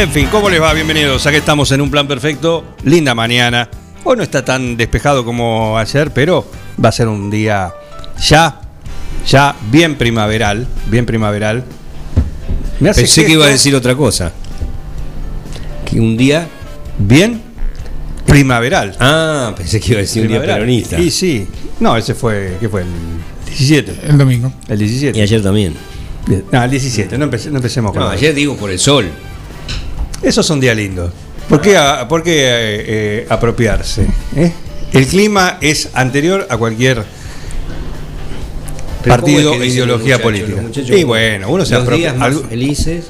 En fin, ¿cómo les va? Bienvenidos. Aquí estamos en un plan perfecto. Linda mañana. Hoy no está tan despejado como ayer, pero va a ser un día ya, ya bien primaveral. Bien primaveral. Me hace Pensé que iba a decir otra cosa. Que un día. Bien primaveral. Ah, pensé que iba a decir un día peronista. Y sí. No, ese fue. ¿Qué fue? El 17. El domingo. El 17. Y ayer también. No, el 17. No, empece- no empecemos con No, ayer digo por el sol. Esos son días lindos. ¿Por qué, a- por qué, eh, eh, apropiarse? eh? El clima es anterior a cualquier partido ¿cómo es e ideología los política. Los y bueno, uno se los apropia. días más algo- felices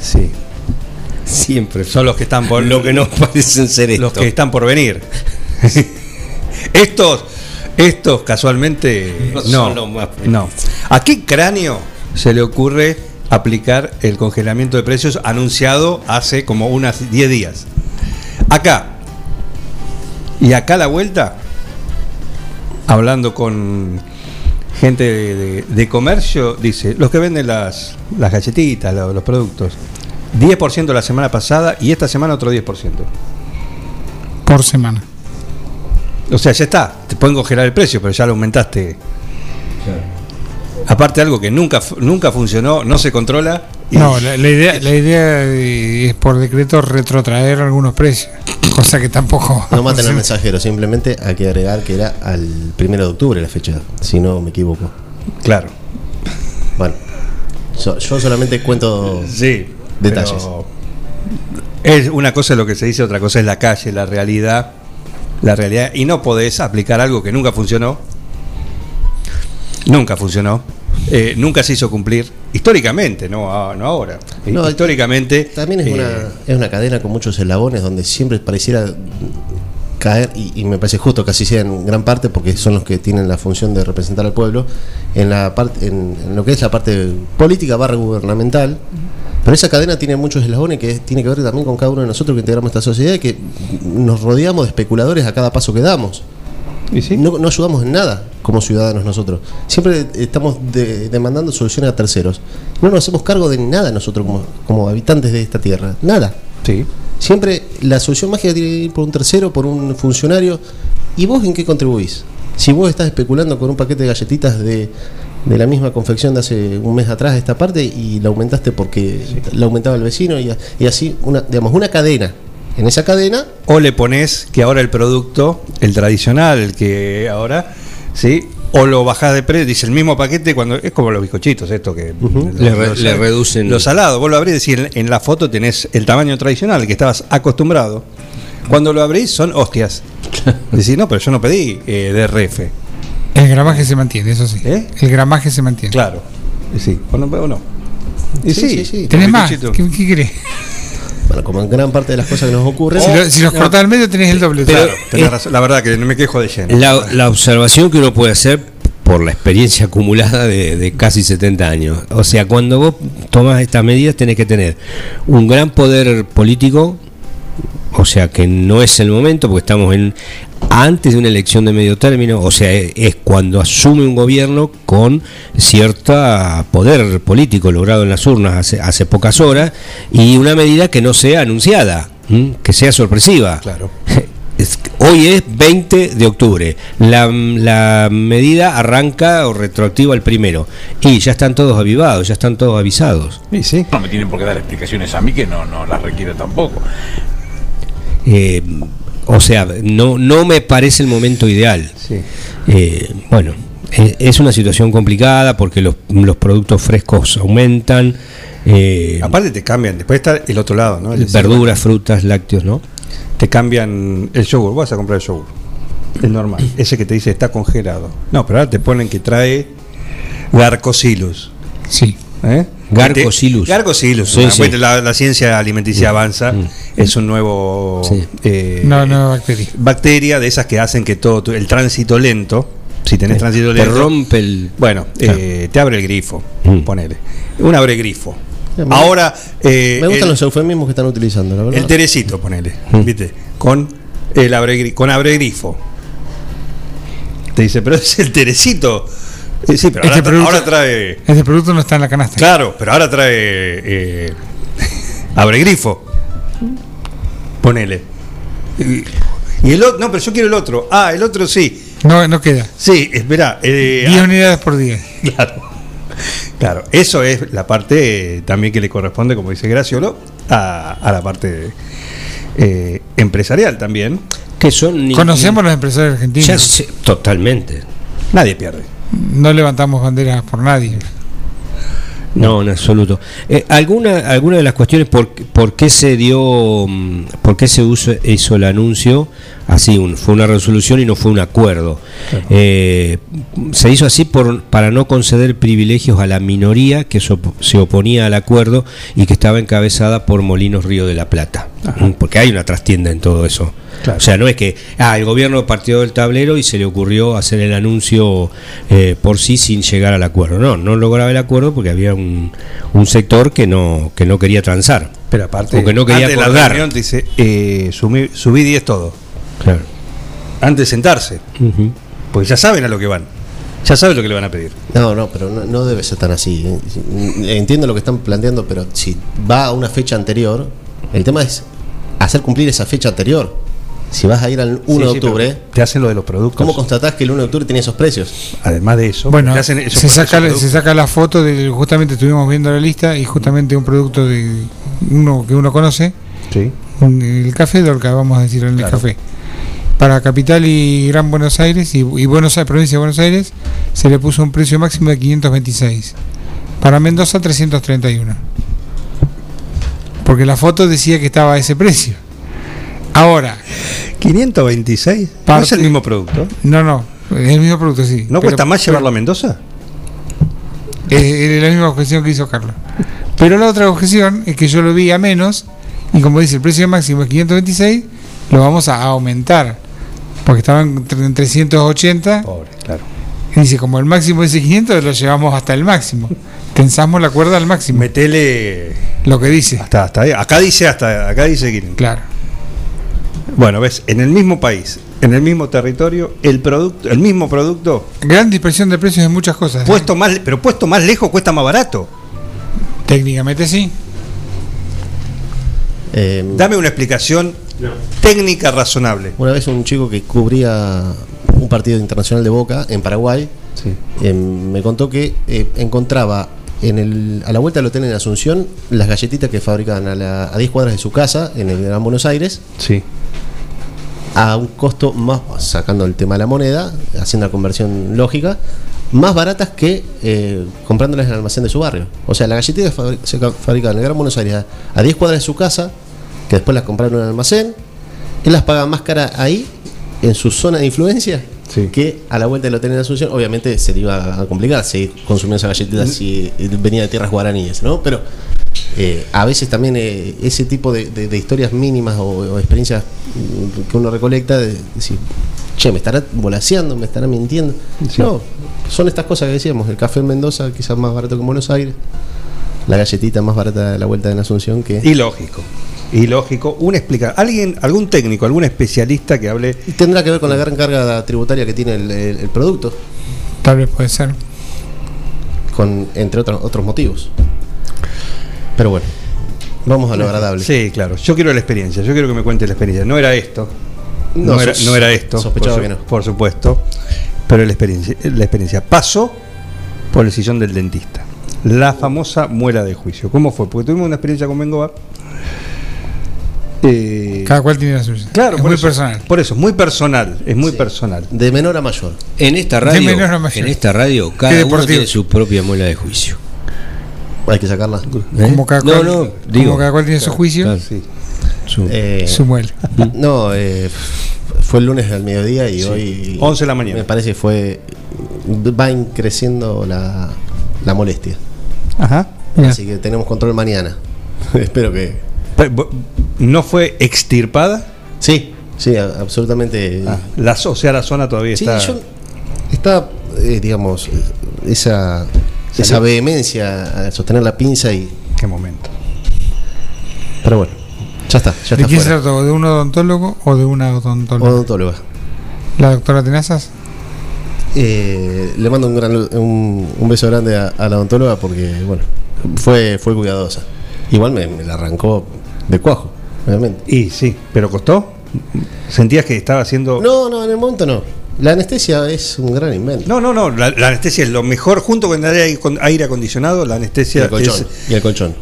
sí, siempre son los que están por lo que nos parecen ser los esto. que están por venir. estos, estos casualmente No no, son los más felices. no. ¿A qué cráneo se le ocurre aplicar el congelamiento de precios anunciado hace como unas 10 días? Acá y acá a la vuelta, hablando con gente de, de- de comercio, dice, los que venden las, las galletitas, lo- los, productos, 10% la semana pasada y esta semana otro 10%. Por semana. O sea, ya está, te pueden congelar el precio, pero ya lo aumentaste. Aparte algo que nunca nunca funcionó, no se controla. y- No, la, la idea, la idea es por decreto retrotraer algunos precios. Cosa que tampoco. No maten al mensajero, simplemente hay que agregar que era al primero de octubre la fecha, si no me equivoco. Claro. Bueno, so- yo solamente cuento Sí. Detalles. Es una cosa lo que se dice, otra cosa es la calle, la realidad. La realidad. Y no podés aplicar algo que nunca funcionó. Nunca funcionó. eh, nunca se hizo cumplir. Históricamente, no, no ahora. No, Históricamente. También es, eh, una, es una cadena con muchos eslabones donde siempre pareciera caer, y, y me parece justo que así sea en gran parte, porque son los que tienen la función de representar al pueblo, en, la parte, en, en lo que es la parte política barra gubernamental. Pero esa cadena tiene muchos eslabones que tiene que ver también con cada uno de nosotros que integramos esta sociedad que nos rodeamos de especuladores a cada paso que damos. ¿Y sí? No, no ayudamos en nada como ciudadanos nosotros. Siempre estamos de- demandando soluciones a terceros. No nos hacemos cargo de nada nosotros como, como habitantes de esta tierra. Nada. Sí. Siempre la solución mágica tiene que ir por un tercero, por un funcionario. ¿Y vos en qué contribuís? Si vos estás especulando con un paquete de galletitas de, de la misma confección de hace un mes atrás esta parte y la aumentaste porque la aumentaba el vecino y, y así, una, digamos, una cadena. En esa cadena O le pones que ahora el producto, el tradicional, el que ahora, ¿sí? O lo bajás de precio, dice el mismo paquete cuando es como los bizcochitos, esto que los- Le re- le reducen- Los salados, vos lo abrís y en, en la foto tenés el tamaño tradicional al que estabas acostumbrado. Cuando lo abrís son hostias. Decís, no, pero yo no pedí eh, DRF. El gramaje se mantiene, eso sí. ¿Eh? El gramaje se mantiene. Claro. Sí, o no, o no. Y Sí, sí, sí, sí. ¿Tenés más? ¿Qué, qué querés? Bueno, como en gran parte de las cosas que nos ocurren. Si, lo- si los no. cortás al medio tenés el doble. Pero- Claro, tenés razón. La verdad que no me quejo de lleno. La, la observación que uno puede hacer por la experiencia acumulada de, de casi 70 años. O sea, cuando vos tomas estas medidas tenés que tener un gran poder político O sea que no es el momento porque estamos en antes de una elección de medio término, o sea, es cuando asume un gobierno con cierto poder político logrado en las urnas hace, hace pocas horas y una medida que no sea anunciada, ¿m? que sea sorpresiva. Claro. Hoy es 20 de octubre. La, la medida arranca o retroactiva el primero. Y ya están todos avivados, ya están todos avisados. Sí, sí. No me tienen por qué dar explicaciones a mí que no, no las requiero tampoco. Eh, o sea, no, no me parece el momento ideal. Sí. Eh, bueno, eh, es una situación complicada porque los, los productos frescos aumentan. eh, Aparte te cambian, después está el otro lado, ¿no? El verduras, frutas, lácteos, ¿no? Te cambian el yogur, vas a comprar el yogur. El normal, ese que te dice está congelado. No, pero ahora te ponen que trae Garcocilus. Sí. ¿eh? Garcocilus. Garcocilus. Sí, sí. La, la ciencia alimenticia avanza. Es un nuevo Sí. eh, No, no, bacteria. bacteria de esas que hacen que todo el tránsito lento, si tenés tránsito Te lento, rompe el. bueno, Claro. eh, te abre el grifo, Mm. ponele. Un abre grifo. Ahora eh, Me gustan el- los eufemismos que están utilizando, la verdad. el terecito, ponele, Mm. ¿viste? Con el abre, con abre grifo. Te dice, pero es el terecito. Eh, sí, pero Este ahora, producto- ahora trae. Este producto no está en la canasta. Claro, pero ahora trae. Eh, abre grifo. Ponele. Y, el otro. No, pero yo quiero el otro. Ah, el otro sí. No, no queda. Sí, espera. Eh, 10 ah, unidades por día. Claro. Claro, eso es la parte eh, también que le corresponde, como dice Graciolo, a, a la parte eh, empresarial también. Que son. ni- Conocemos los empresarios Ya argentinos. sé, totalmente. Nadie pierde. No levantamos banderas por nadie. No, en absoluto. Eh, ¿alguna, ¿Alguna de las cuestiones por, por qué se dio, mm, por qué se hizo el anuncio así? un- fue una resolución y no fue un acuerdo. Eh, se hizo así por, para no conceder privilegios a la minoría que so- se oponía al acuerdo y que estaba encabezada por Molinos Río de la Plata. Mm, Porque hay una trastienda en todo eso. Claro. O sea, no es que ah, el gobierno partió del tablero y se le ocurrió hacer el anuncio eh, por sí sin llegar al acuerdo. No, no lograba el acuerdo porque había un, un sector que no, que no quería transar. Pero aparte, Porque no quería antes la reunión te dice, eh, subí 10 todo. Claro. Antes de sentarse. Porque ya saben a lo que van. Ya saben lo que le van a pedir. No, no, pero no, no debe ser tan así. Eh, Entiendo lo que están planteando, pero si va a una fecha anterior, el tema es hacer cumplir esa fecha anterior. Si vas a ir al 1 Sí, de sí, octubre, te hacen lo de los productos. ¿cómo constatás que el 1 de octubre tiene esos precios? Además de eso, Bueno, te hacen esos- se saca, la- se saca la foto de justamente estuvimos viendo la lista y justamente un producto de uno que uno conoce, Sí. el café Dorca, vamos a decir en el Claro. café. Para Capital y Gran Buenos Aires y, y Buenos Aires, provincia de Buenos Aires se le puso un precio máximo de 526. Para Mendoza 331. Porque la foto decía que estaba a ese precio. Ahora, 526. ¿No Parte- es el mismo producto? no, no, es el mismo producto, sí. ¿No Pero- cuesta más llevarlo a Mendoza? Es, es la misma objeción que hizo Carlos. Pero la otra objeción es que yo lo vi a menos y como dice el precio máximo es 526, lo vamos a aumentar. Porque estaba en tre- en 380 Pobre, claro. y dice como el máximo es 500 lo llevamos hasta el máximo. Tensamos la cuerda al máximo. Metele Lo que dice. hasta, hasta ahí. Acá dice hasta acá dice 500. Claro. Bueno, ves, en el mismo país, en el mismo territorio, el producto, el mismo producto, Gran dispersión de precios en muchas cosas. ¿eh? puesto más, pero puesto más lejos cuesta más barato. Técnicamente sí. Eh, Dame una explicación técnica razonable. una vez un chico que cubría un partido internacional de Boca en Paraguay eh, me contó que eh, encontraba en el, a la vuelta del hotel en Asunción las galletitas que fabricaban a, la- a 10 cuadras de su casa en el Gran Buenos Aires Sí. a un costo más, sacando el tema de la moneda, haciendo la conversión lógica, más baratas que eh, comprándolas en el almacén de su barrio. O sea, la galletita se ca- fabricaba en el Gran Buenos Aires a, a 10 cuadras de su casa, que después las compraron en el almacén, él las pagaba más cara ahí, en su zona de influencia, Sí. que a la vuelta del hotel en Asunción. Obviamente se le iba a complicar seguir consumiendo esa galletita si venía de tierras guaraníes, ¿no? Pero eh, a veces también eh, ese tipo de, de- de historias mínimas o, o experiencias mm, que uno recolecta, de decir, che, me estará volaseando, me estará mintiendo. Sí. No, son estas cosas que decíamos, el café en Mendoza quizás más barato que en Buenos Aires, la galletita más barata de la vuelta de la Asunción que... Y lógico. Ilógico. Un explica, alguien, algún técnico, algún especialista que hable. Y tendrá que ver con la gran carga tributaria que tiene el, el- el producto, Tal vez puede ser. con, entre otros, otros motivos. Pero bueno, vamos a lo agradable. Sí, claro. Yo quiero la experiencia. Yo quiero que me cuente la experiencia. No era esto. No, No, era, sos- no era esto. sospechaba por, su- que no. por supuesto. Pero la experiencia, la experiencia pasó por el sillón del dentista. La famosa muela de juicio. ¿Cómo fue? Porque tuvimos una experiencia con Bengoa. Eh, Cada cual tiene la suya. claro, es por muy eso, personal. Por eso, muy personal. Es muy Sí. personal. De menor a mayor. En esta De radio, menor a mayor. en esta radio, cada uno tiene su propia muela de juicio. Hay que sacarla. ¿Eh? Como cada no, cual, no, como digo, cada cual tiene su juicio, claro, Sí. su- Eh, su muela. no, eh, fue el lunes al mediodía y hoy. 11 de la mañana. Me parece que fue. Va creciendo la, la molestia. Ajá. Así que tenemos control mañana. Espero que. ¿No fue extirpada? Sí, sí, absolutamente. Ah, la, o sea, la zona todavía Sí, está. yo. Está, eh, digamos, esa, esa vehemencia a sostener la pinza y. ¿Qué momento? Pero bueno, ya está, ya ¿De está quién se trató? ¿De un odontólogo o de una odontóloga? Odontóloga. ¿La doctora Tenazas? Eh, le mando un, gran, un, un beso grande a, a la odontóloga porque, bueno, fue, fue cuidadosa. Igual me, me la arrancó de cuajo, obviamente. Y sí, pero costó. ¿Sentías que estaba haciendo.? No, no, en el momento no. La anestesia es un gran invento. No, no, no, La, la anestesia es lo mejor. Junto con el aire, con aire acondicionado, la y anestesia el colchón. es. Y el colchón.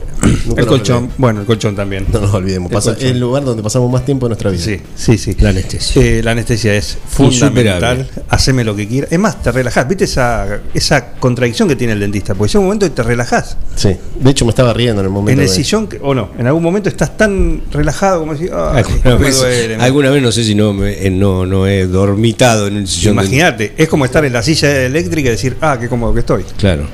Nunca El colchón. Bueno, el colchón también. No nos olvidemos. El Pasa, el lugar donde pasamos más tiempo de nuestra vida. Sí, sí, sí. La anestesia. Eh, la anestesia es fundamental. Haceme lo que quieras. Es más, te relajás. ¿Viste esa, esa contradicción que tiene el dentista? Porque llega un momento y te relajás. Sí. De hecho, me estaba riendo en el momento. En el de- sillón, que- o no, en algún momento estás tan relajado como decir, "Ay, Alguna me vez, duele, alguna vez no sé si no, me- eh, no, no he dormitado en el sillón. Imagínate, es como estar en la silla eléctrica y decir, ah, qué cómodo que estoy. Claro.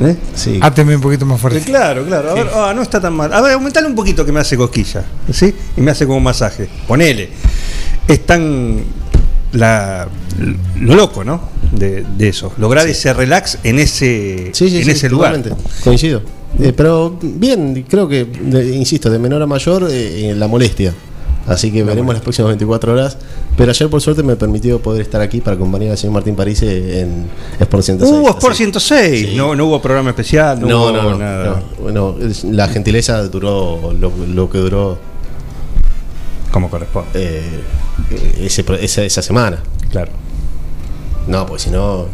¿Eh? Sí. Áteme un poquito más Eh, fuerte. Claro, claro. A ver, ah, no está tan mal. A ver, aumentale un poquito que me hace cosquilla. ¿Sí? Y me hace como masaje. Ponele. Es tan. La, lo loco, ¿no? De, de eso. Lograr ese relax en ese, Sí, sí, en sí, ese lugar. Coincido. Eh, pero bien, creo que, de- insisto, de menor a mayor, eh, en la molestia. Así que veremos las próximas 24 horas. Pero ayer, por suerte, me permitió poder estar aquí para acompañar al señor Martín París en Sport 106. Hubo Sport Así- 106. Sí. No, no hubo programa especial, no, No, hubo no, no, nada. no. Bueno, la gentileza duró lo, lo que duró Como corresponde. eh, ese esa, esa semana. Claro. No, pues si no,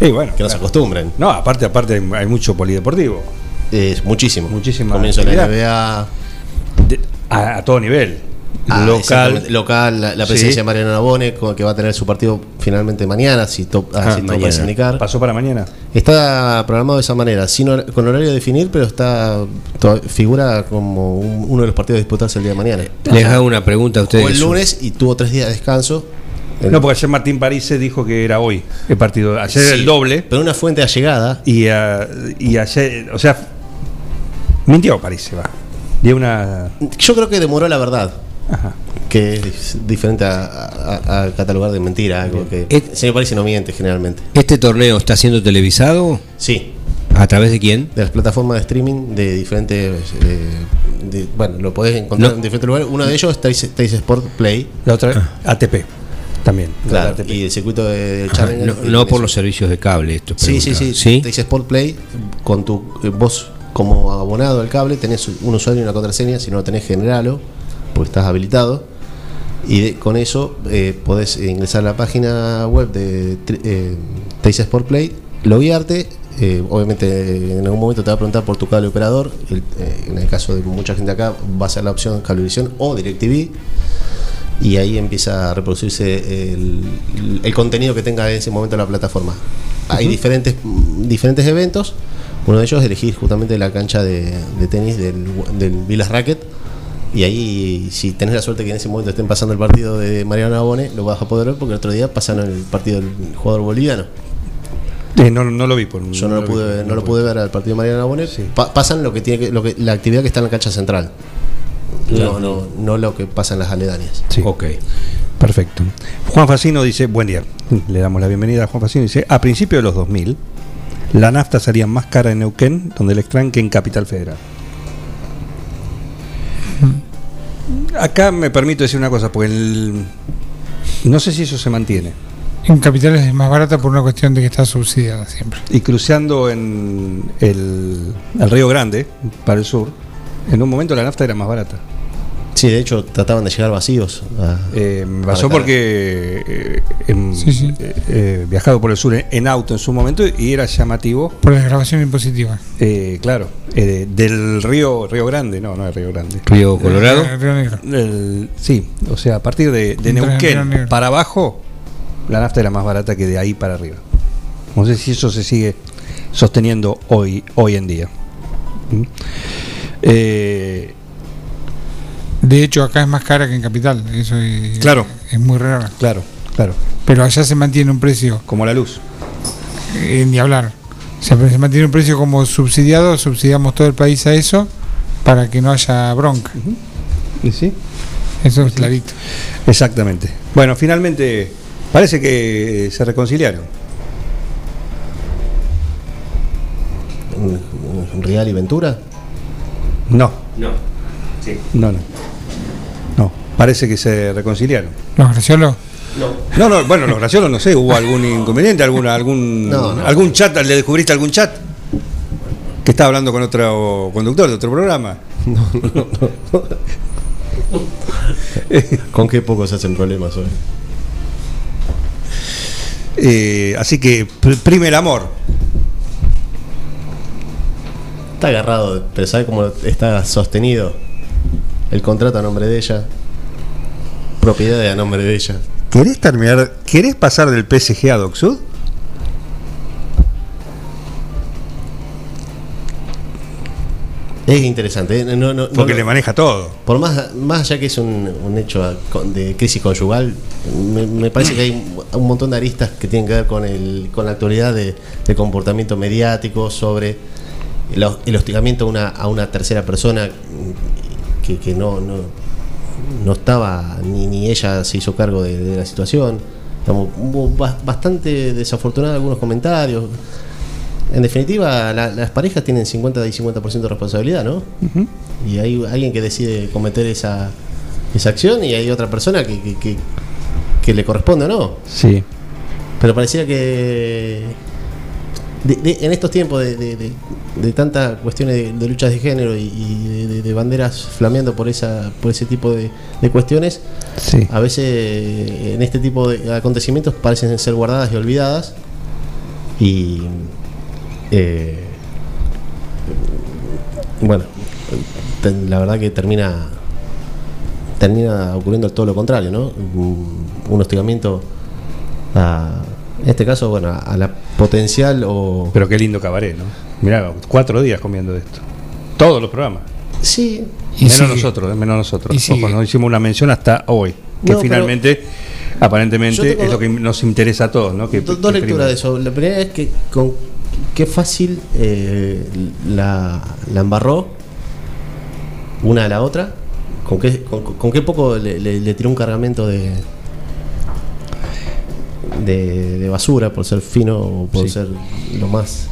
Y bueno. que no se claro. acostumbren. No, aparte, aparte hay- mucho polideportivo. Es muchísimo. Muchísima Comienzo la. NBA. De- a, a todo nivel. Ah, local. local, la, la presencia Sí. de Mariano Nabone, que va a tener su partido finalmente mañana, si, to, ah, Ah, si mañana. indicar. Pasó para mañana. Está programado de esa manera, sin hor- con horario a definir, pero está to- figura como un- uno de los partidos a disputarse el día de mañana. Les hago una pregunta a ustedes. O el lunes y tuvo tres días de descanso. El- No, porque ayer Martín París se dijo que era hoy el partido. Ayer era el doble. Pero una fuente allegada. Y, ah, y ayer, o sea, mintió París, se va. Dio una. Yo creo que demoró la verdad, Ajá. que es dif- diferente a, a- a catalogar de mentira, algo que el señor París no miente generalmente. ¿Este torneo está siendo televisado? Sí, ¿A través de quién? de las plataformas de streaming de diferentes. eh, de- bueno, lo podés encontrar No. en diferentes lugares. Uno de ellos es Teis Sport Play, La otra, ATP. También. claro, y el circuito de Challenger. no, no por eso. los servicios de cable. Esto Sí, sí, sí. Teis Sport Play, con tu eh, vos como abonado al cable, tenés un usuario y una contraseña. Si no lo tenés, generalo, porque estás habilitado. Y de- con eso eh, podés ingresar a la página web de eh, Teis Sport Play, loguearte. eh, obviamente, en algún momento te va a preguntar por tu cable operador. el- eh, en el caso de mucha gente acá, va a ser la opción Cablevisión o DirecTV. Y ahí empieza a reproducirse el, el contenido que tenga en ese momento la plataforma. Hay diferentes, diferentes eventos. Uno de ellos es elegir justamente la cancha de, de tenis del, del Vilas Racket. Y ahí, si tenés la suerte que en ese momento estén pasando el partido de Mariano Nabone, lo vas a poder ver porque el otro día pasaron el partido del jugador boliviano. Eh, no, no lo vi por Yo no, lo vi, pude, no lo pude ver al partido de Mariano Nabone. Sí. Pa- pasan lo que tiene que, lo que, la actividad que está en la cancha central. No, no, no lo que pasa en las aledañas. Sí. Ok. Perfecto. Juan Facino dice, buen día, le damos la bienvenida a Juan Facino, dice, a principios de los 2000, la nafta salía más cara en Neuquén, donde el extraen, que en Capital Federal. Acá me permito decir una cosa, porque el- no sé si eso se mantiene. En capitales es más barata por una cuestión de que está subsidiada siempre. Y cruceando en el, el Río Grande, para el sur, en un momento la nafta era más barata. Sí, de hecho trataban de llegar vacíos. a- Eh, me pasó porque eh, en- Sí, sí. eh, eh, viajado por el sur en, en auto en su momento y era llamativo, Por desgrabación impositiva. eh, claro, eh, del río Río Grande, no, no es Río Grande. Río Colorado. Eh, Río Negro. El- sí, o sea, a partir de, Neuquén para abajo, la nafta era más barata que de ahí para arriba. No sé si eso se sigue sosteniendo hoy, hoy en día. ¿Mm? Eh, De hecho, acá es más cara que en capital. Eso es, Claro. es muy raro. claro, claro, Pero allá se mantiene un precio, como la luz. eh, ni hablar. Se, se mantiene un precio como subsidiado, subsidiamos todo el país a eso para que no haya bronca. ¿Y sí? Eso es clarito. Exactamente. Bueno, finalmente parece que se reconciliaron. un- un Real y Ventura. No, No. no, no. No, parece que se reconciliaron. Los graciolos. No, no, bueno, los graciosos no sé, hubo algún inconveniente, alguna, algún, No, no. algún chat, ¿le descubriste algún chat? Que estaba hablando con otro conductor de otro programa. Con qué poco se hacen problemas hoy. Eh, así que, pr- primer amor. Está agarrado, pero ¿sabe cómo está sostenido? El contrato a nombre de ella. Propiedades a nombre de ella. ¿Querés terminar, querés pasar del PSG a Docsud? Es interesante. ¿eh? No, no, no, Porque no- le maneja todo. Por más, más allá que es un, un hecho de crisis conyugal, me, me parece que hay un- montón de aristas que tienen que ver con, el, con la actualidad de, de comportamiento mediático, sobre el, hos- el hostigamiento a una, a una tercera persona que, que no, no, no estaba, ni, ni ella se hizo cargo de, de la situación. Digamos, hubo ba- bastante desafortunado algunos comentarios. En definitiva, la- las parejas tienen 50 y 50% de responsabilidad, ¿no? Y hay alguien que decide cometer esa, esa acción y hay otra persona que, que, que- que le corresponde o no. Sí. Pero parecía que de- de- en estos tiempos de, de, de- tantas cuestiones de, luchas de género y, y de, de- de banderas flameando por esa por ese tipo de, de cuestiones, Sí. a veces eh, en este tipo de acontecimientos parecen ser guardadas y olvidadas. Y eh, bueno, la verdad que termina termina ocurriendo todo lo contrario, ¿no? Un, hostigamiento a, en este caso, bueno, a la potencial o Pero qué lindo cabaret, ¿no? Mirá, cuatro días comiendo de esto. Todos los programas. sí, Y menos sigue. nosotros, eh, menos nosotros. Ojo, no hicimos una mención hasta hoy. Que No, finalmente, aparentemente, es lo que nos interesa a todos, ¿no? Que, Do- dos lecturas de eso. La primera es que con qué fácil eh, la, la embarró una a la otra. Con qué, con, con qué poco le, le- le tiró un cargamento de, de, de basura por ser fino o por Sí. ser lo más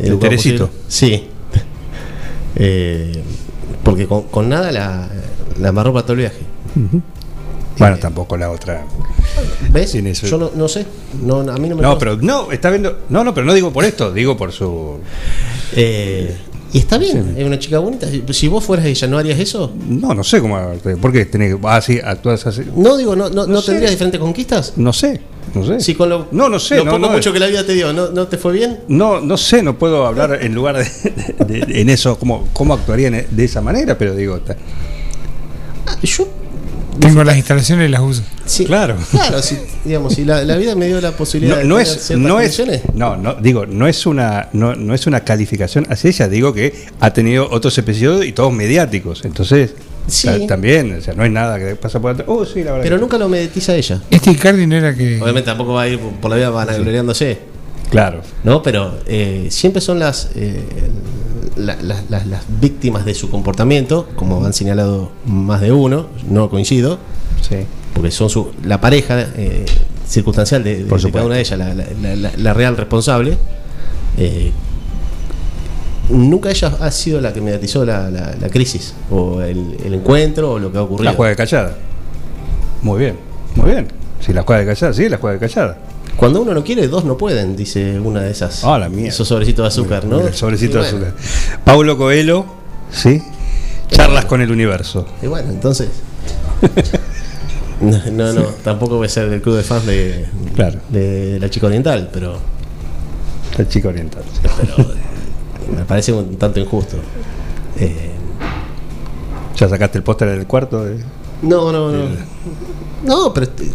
El Teresito. Sí. Eh, porque con, con nada la, la para todo el viaje. Bueno, tampoco la otra. ¿Ves? Eso. Yo no, no sé. No, a mí no me No, pero no, está viendo. No, no, pero no digo por esto, digo por su. Eh, y está bien, es una chica bonita. Si- vos fueras ella, ¿no harías eso? No, no sé cómo. ¿Por qué tenés que. Ah, sí, actúas así. No, digo, ¿no, no, No no sé. tendrías diferentes conquistas? No sé, no sé. Si con lo, No, no sé, lo no, poco no, mucho es- que la vida te dio, ¿no, no te fue bien? No, no sé, no puedo hablar en lugar de, de- de- en eso, cómo, cómo actuaría de esa manera, pero digo, está- Ah, Yo, Tengo las instalaciones y las uso. Sí, Claro. Claro, si, digamos, si la, la vida me dio la posibilidad no, de no tener es, ciertas no es, no, no, digo, no es una, no, no es una calificación hacia ella, digo que ha tenido otros episodios y todos mediáticos, entonces Sí. también, o sea, no es nada que pasa por atrás. Oh, sí, la verdad. pero que- nunca lo meditiza ella. Este Icardi no era que. Obviamente tampoco va a ir por la vida vanagloriándose, Claro. ¿no? Pero eh, siempre son las, eh, la- la- las- las víctimas de su comportamiento, como han señalado más de uno, no coincido, Sí. Porque son su, la pareja eh, circunstancial de, de- de cada una de ellas, la, la- la- la- la real responsable. eh, nunca ella ha sido la que mediatizó la, la- crisis, o el, el encuentro, o lo que ha ocurrido. La juega de callada. Muy bien, muy bien. Si la juega de callada, sí, la juega de callada. Cuando uno no quiere, dos no pueden, dice una de esas. Ah, la mierda. Esos sobrecitos de azúcar, ¿no? El sobrecito de azúcar. Paulo Coelho, ¿sí? Charlas con el universo. Y bueno, entonces. No, no, no, tampoco voy a ser del club de fans de, Claro. de la chica oriental, pero, El chico oriental. pero me parece un tanto injusto. Eh, ¿Ya sacaste el póster del cuarto? eh? no, no, no. No, pero este-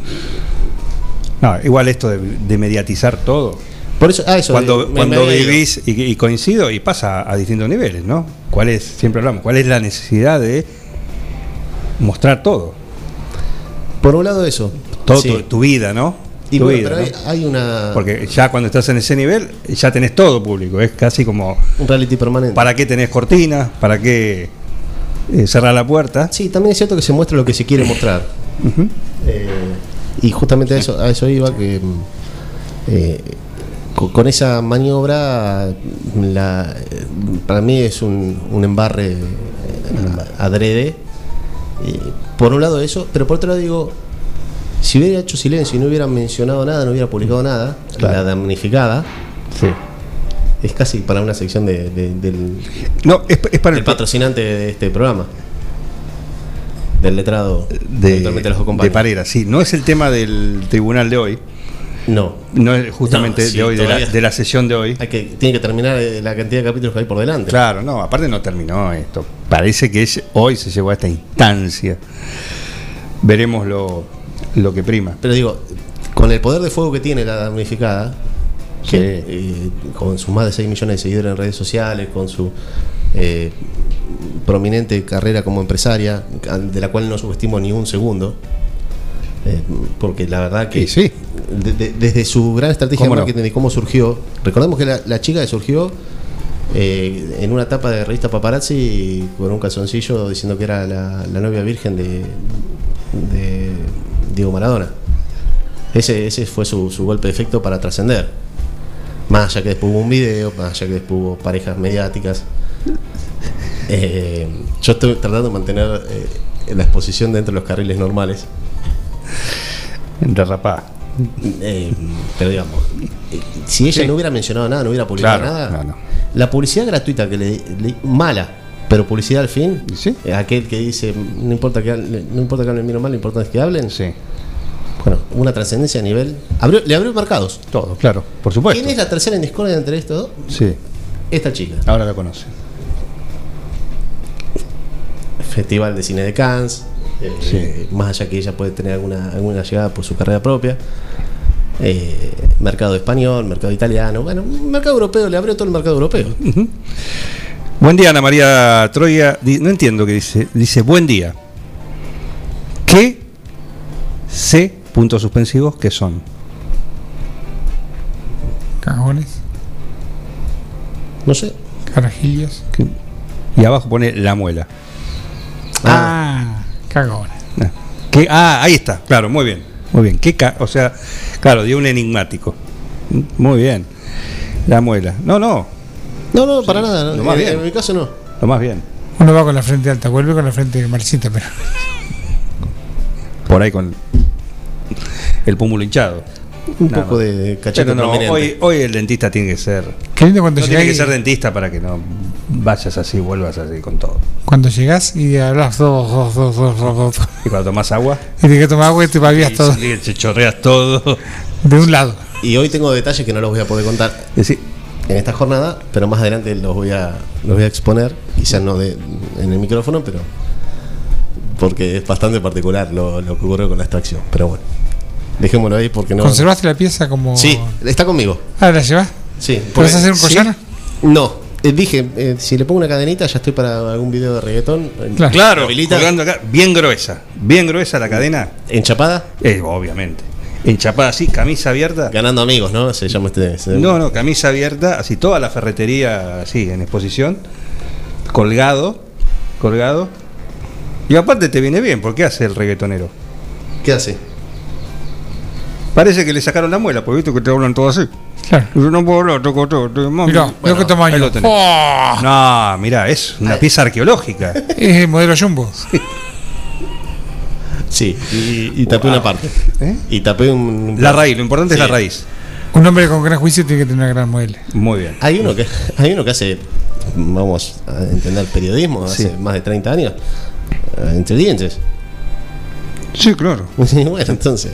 No, igual esto de, de mediatizar todo. por eso, ah, eso. Cuando, me- me cuando vivís y, y coincido y pasa a distintos niveles, ¿no? ¿Cuál es, siempre hablamos, cuál es la necesidad de mostrar todo? Por un lado, eso. Todo Sí. tu, tu vida, ¿no? Y Tu bueno, vida, pero ¿no? hay, una. Porque ya cuando estás en ese nivel, ya tenés todo público. Es casi como, un reality permanente. ¿para qué tenés cortinas? ¿Para qué eh, cerrar la puerta? Sí, también es cierto que se muestra lo que se quiere mostrar. Eh, y justamente a eso, a eso iba que mm, eh, con, esa maniobra la, para mí es un, un embarre adrede. Por un lado eso, pero por otro lado digo, si hubiera hecho silencio y no hubiera mencionado nada, no hubiera publicado nada, Claro. la damnificada, Sí. es casi para una sección de- de- del, No, es, es para el patrocinante de este programa. Del letrado. de, los de. Parera, sí. No es el tema del tribunal de hoy. No. No es justamente No, sí, de hoy, de la, todavía. de la sesión de hoy. Hay que, tiene que terminar eh, la cantidad de capítulos que hay por delante. Claro, no, aparte no terminó esto. Parece que es, hoy se llegó a esta instancia. Veremos lo, lo que prima. Pero digo, con el poder de fuego que tiene la damnificada, Sí. que, eh, con sus más de 6 millones de seguidores en redes sociales, con su eh, prominente carrera como empresaria, de la cual no subestimo ni un segundo, eh, porque la verdad que sí. de- de- desde su gran estrategia de ¿Cómo no? marketing y cómo surgió, recordemos que la, la chica que surgió eh, en una etapa de revista paparazzi con un calzoncillo diciendo que era la, la novia virgen de, de Diego Maradona. Ese, ese fue su, su golpe de efecto para trascender. Más allá que después hubo un video, más allá que después hubo parejas mediáticas. Eh, yo estoy tratando de mantener la exposición dentro de los carriles normales. Derrapá. Eh, pero digamos, eh, si ella Sí. no hubiera mencionado nada, no hubiera publicado Claro, nada, no, no. la publicidad gratuita que le, le- mala, pero publicidad al fin, ¿Y sí? eh, aquel que dice no importa que no importa que hablen bien o mal, lo importante es que hablen, Sí, bueno, una trascendencia a nivel, abrió- le abrió mercados. todo, claro, por supuesto. ¿Quién es la tercera en discordia entre estos dos? Sí, Esta chica. ahora la conoce. Festival de Cine de Cannes, eh, Sí. más allá que ella puede tener alguna, alguna llegada por su carrera propia. eh, mercado español, mercado italiano, bueno, mercado europeo, le abrió todo el mercado europeo. Buen día, Ana María Troya. No entiendo qué dice. Dice, buen día. ¿Qué C, puntos suspensivos, qué son? Cagones, No sé. carajillos. ¿Qué? Y abajo pone la muela. Ah. Ah, ¿Qué? Ah, ahí está, claro, muy bien. Muy bien. ¿Qué ca- o sea, claro, dio un enigmático. Muy bien. La muela. No, no, No, no, para nada. no. lo más En- bien. En mi caso no. lo más bien. Uno va con la frente alta, vuelve con la frente marchita, pero Por ahí con el pómulo hinchado. Un Nada poco más. de cachete Pero no, hoy, hoy el dentista tiene que ser. qué lindo cuando No tiene que ser y- dentista para que no vayas así, vuelvas así con todo. cuando llegás y hablas dos, dos, dos, dos, dos, dos, Y cuando tomas agua, y te que tomar agua y te babias y todo salís, te chorreas todo. de un lado. Y hoy tengo detalles que no los voy a poder contar Decí, en esta jornada, pero más adelante los voy a, los voy a exponer, quizás no de, en el micrófono, pero porque es bastante particular lo, lo que ocurrió con la extracción. Pero bueno, dejémoslo ahí porque no. ¿Conservaste la pieza como.? Sí, está conmigo. Ah, ¿la llevás? Sí. ¿Puedes hacer un Sí. collar? No, eh, dije, eh, si le pongo una cadenita ya estoy para algún video de reggaetón. Eh, Claro. acá, bien gruesa, bien gruesa la cadena, Enchapada, eh, obviamente. Enchapada así, camisa abierta. ganando amigos, ¿no? Se llama este. se- No, no, camisa abierta, así toda la ferretería así en exposición, colgado, colgado. Y aparte te viene bien, ¿por qué hace el reggaetonero? ¿Qué hace? Parece que le sacaron la muela, porque viste que te hablan todo así. Claro. Yo no puedo hablar, toco todo. estoy- mami. Mirá, mirá qué tamaño. ahí lo tenés. ¡Oh! No, mira, es una pieza arqueológica. Es el modelo Jumbo. Sí, y, y tapé una parte. ¿Eh? Y tapé un. La raíz, lo importante es Sí. la raíz. Un hombre con gran juicio tiene que tener una gran modelo. Muy bien. Hay uno que hay uno que hace, vamos a entender periodismo, hace Sí. más de 30 años, eh, entre dientes. Sí, claro. Y bueno, entonces.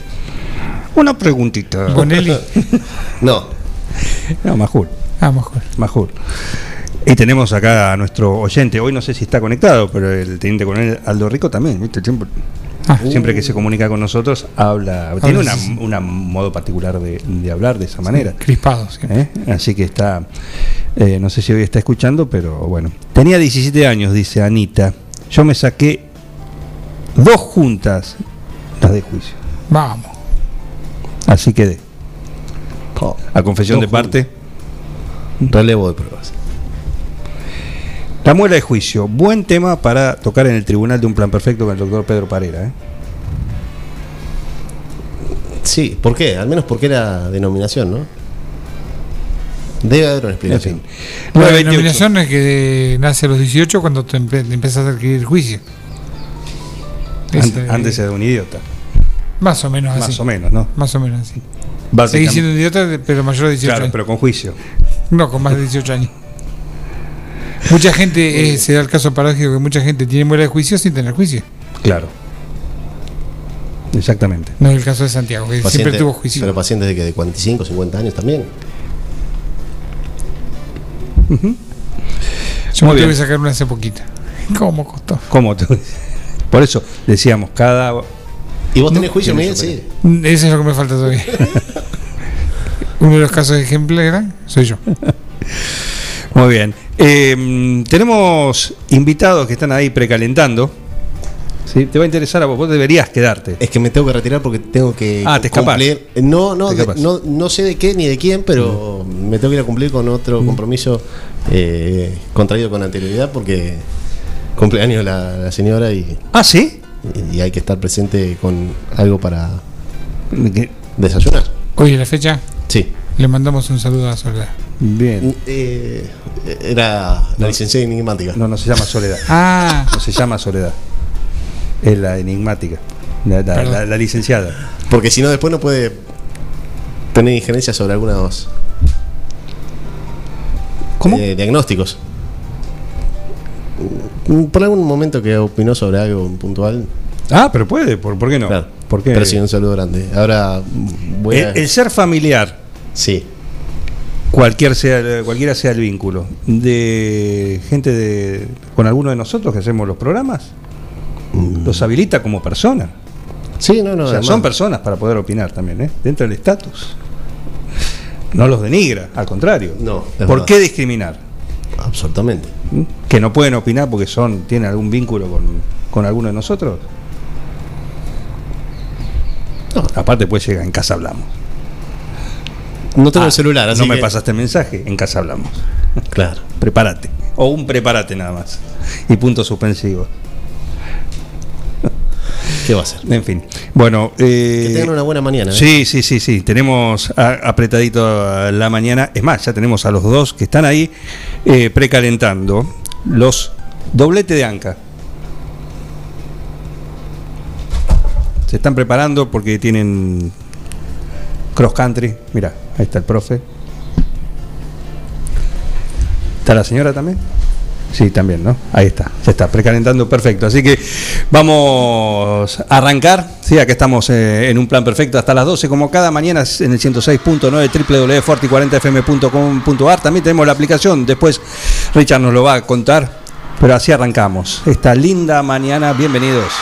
Una preguntita. Bonelli. No, No, Majul. Ah, mejor. Majul. Y tenemos acá a nuestro oyente. Hoy no sé si está conectado, pero el teniente coronel Aldo Rico también, ¿viste? Siempre, Ah. siempre que se comunica con nosotros, habla. tiene sí, un modo particular de, de hablar de esa manera. Crispado, sí. ¿eh? Así que está. eh, no sé si hoy está escuchando, pero bueno. Tenía 17 años, dice Anita. Yo me saqué dos juntas las de juicio. Vamos. Así quedé. A confesión de parte. relevo de pruebas. La muela de juicio, buen tema para tocar en el tribunal de un plan perfecto con el doctor Pedro Parera. ¿eh? Sí, ¿por qué? Al menos porque era denominación, ¿no? Debe haber una En explicación. fin. La 928. denominación es que nace a los 18 cuando te empe- empiezas a adquirir juicio. Es, Ant- eh, Antes era un idiota. Más o menos así. Más o menos, ¿no? Más o menos así. Seguís siendo un idiota, pero mayor de 18 Claro, años. pero con juicio. No, con más de 18 años. Mucha gente, eh, se da el caso paradójico que mucha gente tiene muela de juicio sin tener juicio. Claro. Exactamente. No es el caso de Santiago, que Paciente- siempre tuvo juicio. Pero pacientes de que de 45, 50 años también. Yo Muy me tuve que sacar una hace poquito. ¿Cómo costó? ¿Cómo? te- Por eso decíamos, cada. ¿Y vos tenés juicio, Miguel? Sí. Eso es lo que me falta todavía. Uno de los casos ejemplares soy yo. Muy bien. Eh, tenemos invitados que están ahí precalentando. ¿Sí? Te va a interesar a vos, vos deberías quedarte. Es que me tengo que retirar porque tengo que Ah, te cumplir. No, no, Te de- no, no sé de qué ni de quién, pero me tengo que ir a cumplir con otro compromiso eh, contraído con anterioridad porque cumpleaños la, la señora y, Ah, ¿sí? Y hay que estar presente con algo para desayunar. Hoy la fecha Sí. le mandamos un saludo a Soledad. Bien. Eh, era la licenciada enigmática. No, no se llama Soledad. Ah, No se llama Soledad. Es la enigmática. La, la- Perdón. la- la licenciada. Porque si no, después no puede tener injerencia sobre algunos ¿Cómo? eh, diagnósticos. Mm, Por algún momento que opinó sobre algo puntual. Ah, pero puede, ¿por, por qué no? Claro. ¿Por qué? Pero sí, un saludo grande. Ahora mm, voy a. el, el ser familiar, Sí. cualquier sea, cualquiera sea el vínculo, de gente de, con alguno de nosotros que hacemos los programas, los habilita como personas. Sí, no, no. o sea, además- son personas para poder opinar también, ¿eh? dentro del estatus. No los denigra, al contrario. No, ¿Por verdad. qué discriminar? Absolutamente. ¿Que no pueden opinar porque son tienen algún vínculo con, con alguno de nosotros? No. Aparte, pues llega en casa hablamos. No tengo Ah, el celular, así no me pasaste el mensaje, en casa hablamos. Claro. Prepárate. O un prepárate nada más. Y punto suspensivo. ¿Qué va a hacer? En fin. Bueno. eh, Que tengan una buena mañana. ¿eh? Sí, sí, sí, sí. Tenemos a- apretadito la mañana. Es más, ya tenemos a los dos que están ahí eh, precalentando los doblete de anca. Se están preparando porque tienen cross country. Mira, ahí está el profe. ¿Está la señora también? Sí, también, ¿no? Ahí está, se está precalentando perfecto. Así que vamos a arrancar. Sí, acá estamos eh, en un plan perfecto hasta las 12, como cada mañana en el 106.9 www.forti40fm.com.ar. También tenemos la aplicación. Después Richard nos lo va a contar. Pero así arrancamos. Esta linda mañana, bienvenidos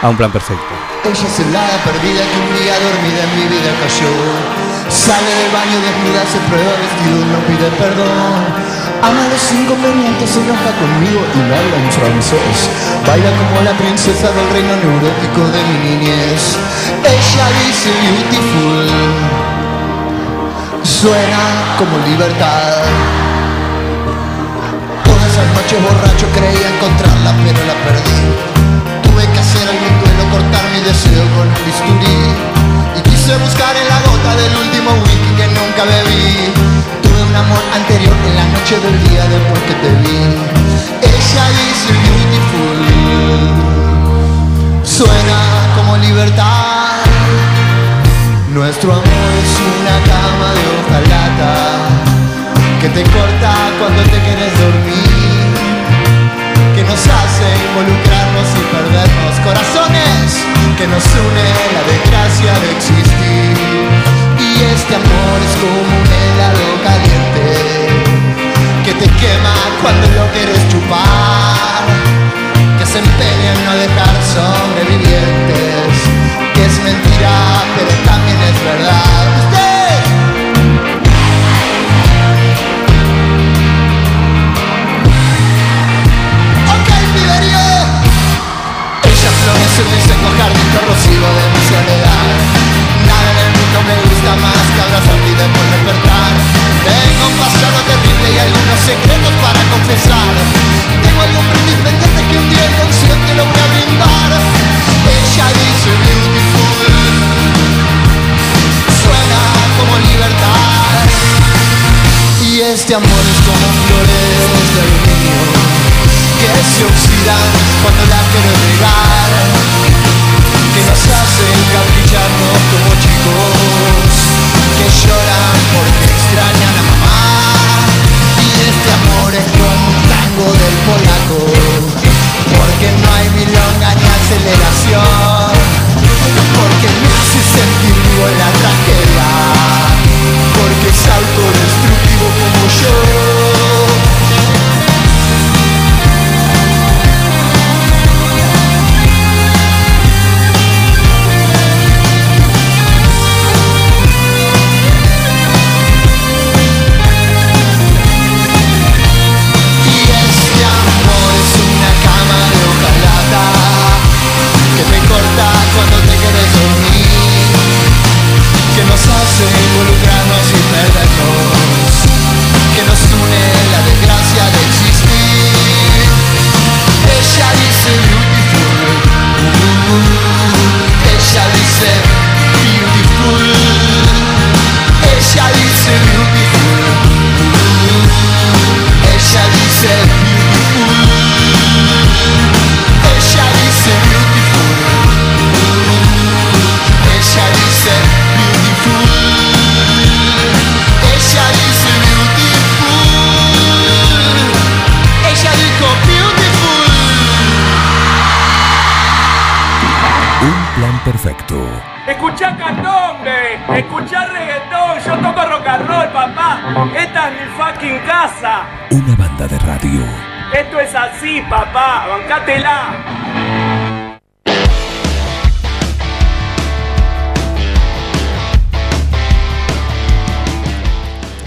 a un plan perfecto. Ella es helada perdida que un día dormida en mi vida cayó. Sale del baño desnuda, se prueba vestido, no pide perdón. Ama los inconvenientes, se enoja conmigo y no habla en francés. Baila como la princesa del reino neurótico de mi niñez. Ella dice beautiful. Suena como libertad. Todas esas noches borracho creía encontrarla, pero la perdí. Tuve que hacer algún duelo, cortar mi deseo con un bisturí. Y quise buscar en la gota del último whisky que nunca bebí. Tuve un amor anterior en la noche del día después que te vi. Ella dice beautiful. Suena como libertad. Nuestro amor es una cama de hojalata que te corta cuando te quieres dormir, que nos hace involucrarnos y perdernos, corazones que nos une la desgracia de existir. Y este amor es como un helado caliente que te quema cuando lo quieres chupar, que se empeña en no dejar sobrevivientes, que es mentira, pero también es verdad. Mi seco jardín corrosivo de mi soledad. Nada en el mundo me gusta más que abrazarte y después despertar. Tengo un pasado terrible y algunos secretos para confesar. Tengo algún brindis pendiente que un día inconsciente lo voy a brindar. Ella dice beautiful. Suena como libertad. Y este amor es como flores de aluminio que se oxidan cuando la quieres regar, que nos hacen capricharnos como chicos, que lloran porque extrañan a mamá. Y este amor es como un tango del polaco, porque no hay milonga ni aceleración, porque me hace sentir vivo en la tragedia,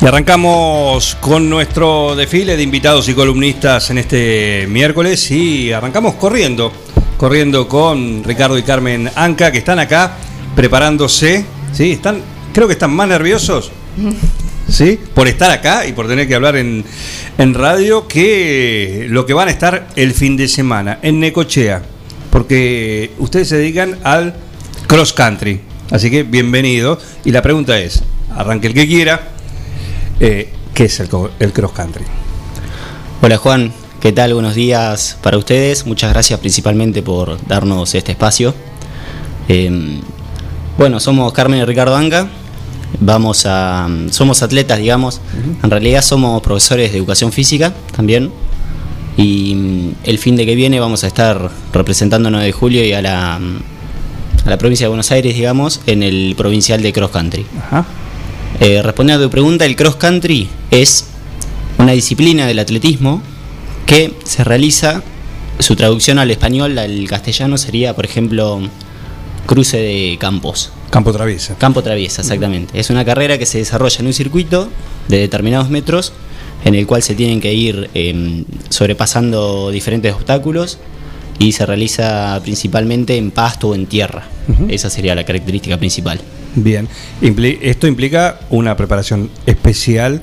Arrancamos con nuestro desfile de invitados y columnistas en este miércoles y arrancamos corriendo, corriendo con Ricardo y Carmen Anca que están acá preparándose, ¿sí? Están, creo que están más nerviosos, ¿sí? Por estar acá y por tener que hablar en, en radio que lo que van a estar el fin de semana en Necochea, porque ustedes se dedican al cross country, así que bienvenido. Y la pregunta es, arranque el que quiera. Eh, ¿Qué es el, el cross country? Hola Juan, ¿qué tal? Buenos días para ustedes. Muchas gracias principalmente por darnos este espacio. Eh, bueno, somos Carmen y Ricardo Anga. Vamos a, somos atletas, digamos. En realidad somos profesores de educación física también. Y mm, el fin de que viene vamos a estar representando 9 de julio y a la, a la provincia de Buenos Aires, digamos, en el provincial de cross country. Ajá. Eh, respondiendo a tu pregunta, el cross country es una disciplina del atletismo que se realiza, su traducción al español, al castellano sería, por ejemplo, cruce de campos. Campo Traviesa. Campo traviesa, exactamente. Es una carrera que se desarrolla en un circuito de determinados metros en el cual se tienen que ir eh, sobrepasando diferentes obstáculos y se realiza principalmente en pasto o en tierra. Esa sería la característica principal. Bien. Impli- esto implica una preparación especial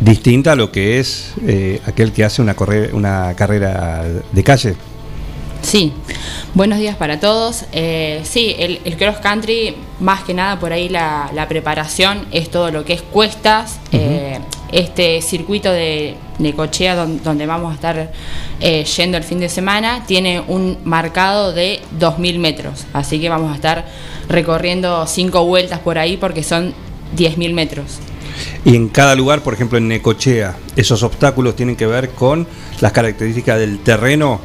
distinta a lo que es eh, aquel que hace una, una carrera de calle. Sí, buenos días para todos. Eh, sí, el, el cross country, más que nada por ahí la, la preparación es todo lo que es cuestas. eh, este circuito de Necochea don- donde vamos a estar eh, yendo el fin de semana tiene un marcado de 2.000 metros. Así que vamos a estar recorriendo cinco vueltas por ahí porque son 10.000 metros. Y en cada lugar, por ejemplo en Necochea, esos obstáculos tienen que ver con las características del terreno.